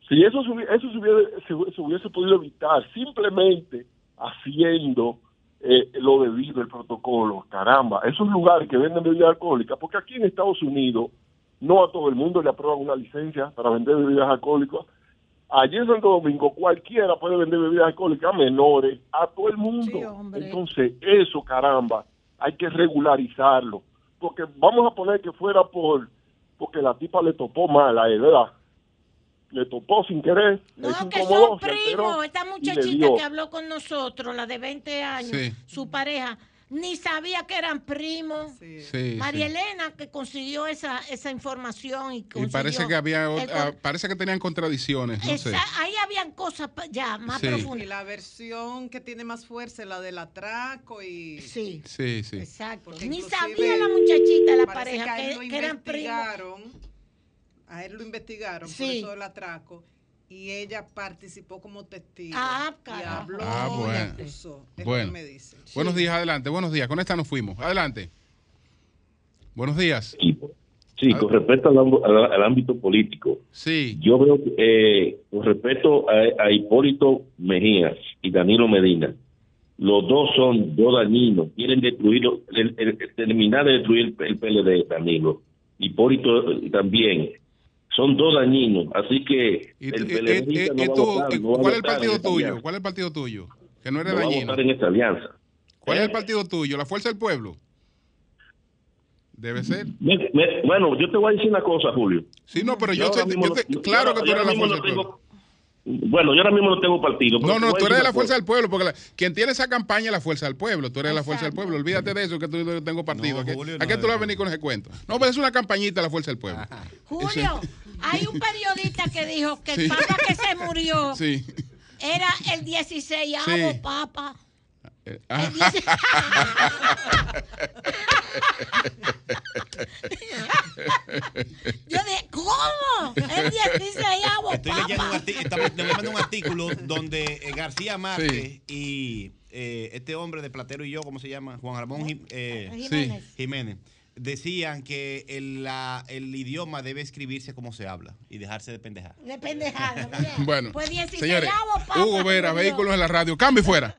si eso, eso se, hubiese, se- se hubiese podido evitar simplemente haciendo eh, lo debido, el protocolo, caramba, esos lugares que venden bebidas alcohólicas, porque aquí en Estados Unidos no a todo el mundo le aprueban una licencia para vender bebidas alcohólicas. Allí en Santo Domingo cualquiera puede vender bebidas alcohólicas a menores, a todo el mundo. Entonces, eso, caramba, hay que regularizarlo. Porque vamos a poner que fuera por porque la tipa le topó mal a él, ¿verdad? Le topó sin querer. No, se que son primos. Esta le muchachita que habló con nosotros, la de 20 años, Sí. su pareja, ni sabía que eran primos. Sí, María sí. Elena, que consiguió esa, esa información y Y consiguió parece que había, el ah, parece que tenían contradicciones, no sé. Esa- ahí habían cosas ya más Sí. Y profundas. la versión que tiene más fuerza es la del atraco y... Sí. Sí, sí. Exacto. Porque Ni sabía la muchachita, la pareja, que, que, lo que eran primos. investigaron, A él lo investigaron por eso del atraco y ella participó como testigo. Ah, y habló Ah, y bueno. acusó. Es lo Bueno. que me dice. Buenos días, adelante. Buenos días. Con esta nos fuimos. Adelante. Buenos días. Sí, con respecto al, al- al ámbito político, Sí. yo veo que eh, con respecto a, a Hipólito Mejías y Danilo Medina, los dos son dos dañinos, quieren destruir, el- el- terminar de destruir el, el PLD, Danilo. Hipólito eh, también. Son dos dañinos, así que ¿Y, el y- PLD y- y- no va a votar, no va cuál es el partido tuyo? alianza. ¿Cuál es el partido tuyo? Que no eres No va a dañino. votar en esta alianza. ¿Cuál es el partido tuyo? ¿La Fuerza del Pueblo? Debe ser. Me- me- bueno, yo te voy a decir una cosa, Julio. Sí, no, pero yo, yo no- te- yo claro que tú eres la Fuerza no del Pueblo. Bueno, yo ahora mismo no tengo partido. No, no, tú eres de la Fuerza del Pueblo, porque la- quien tiene esa campaña es la Fuerza del Pueblo. Tú eres de la Fuerza del Pueblo. Olvídate de eso, que tú no tengo partido. ¿A qué, Julio, a no qué tú vas a venir con ese cuento? No, pero es una campañita la Fuerza del Pueblo. Julio, hay un periodista que dijo que Sí. el papa que se murió Sí. era el 16 Sí. papa. Eh, El 16 Yo dije, ¿cómo? El 16 Estoy leyendo un artículo, un artículo donde eh, García Márquez y eh, este hombre de Platero y yo, ¿cómo se llama? Juan Ramón Jim- eh, Jiménez. Jiménez. Decían que el, la- el idioma debe escribirse como se habla y dejarse de pendejar. De pendejada. Bueno, Pues 16 señores, Hugo Vera, vehículos en la radio. Cambio y fuera.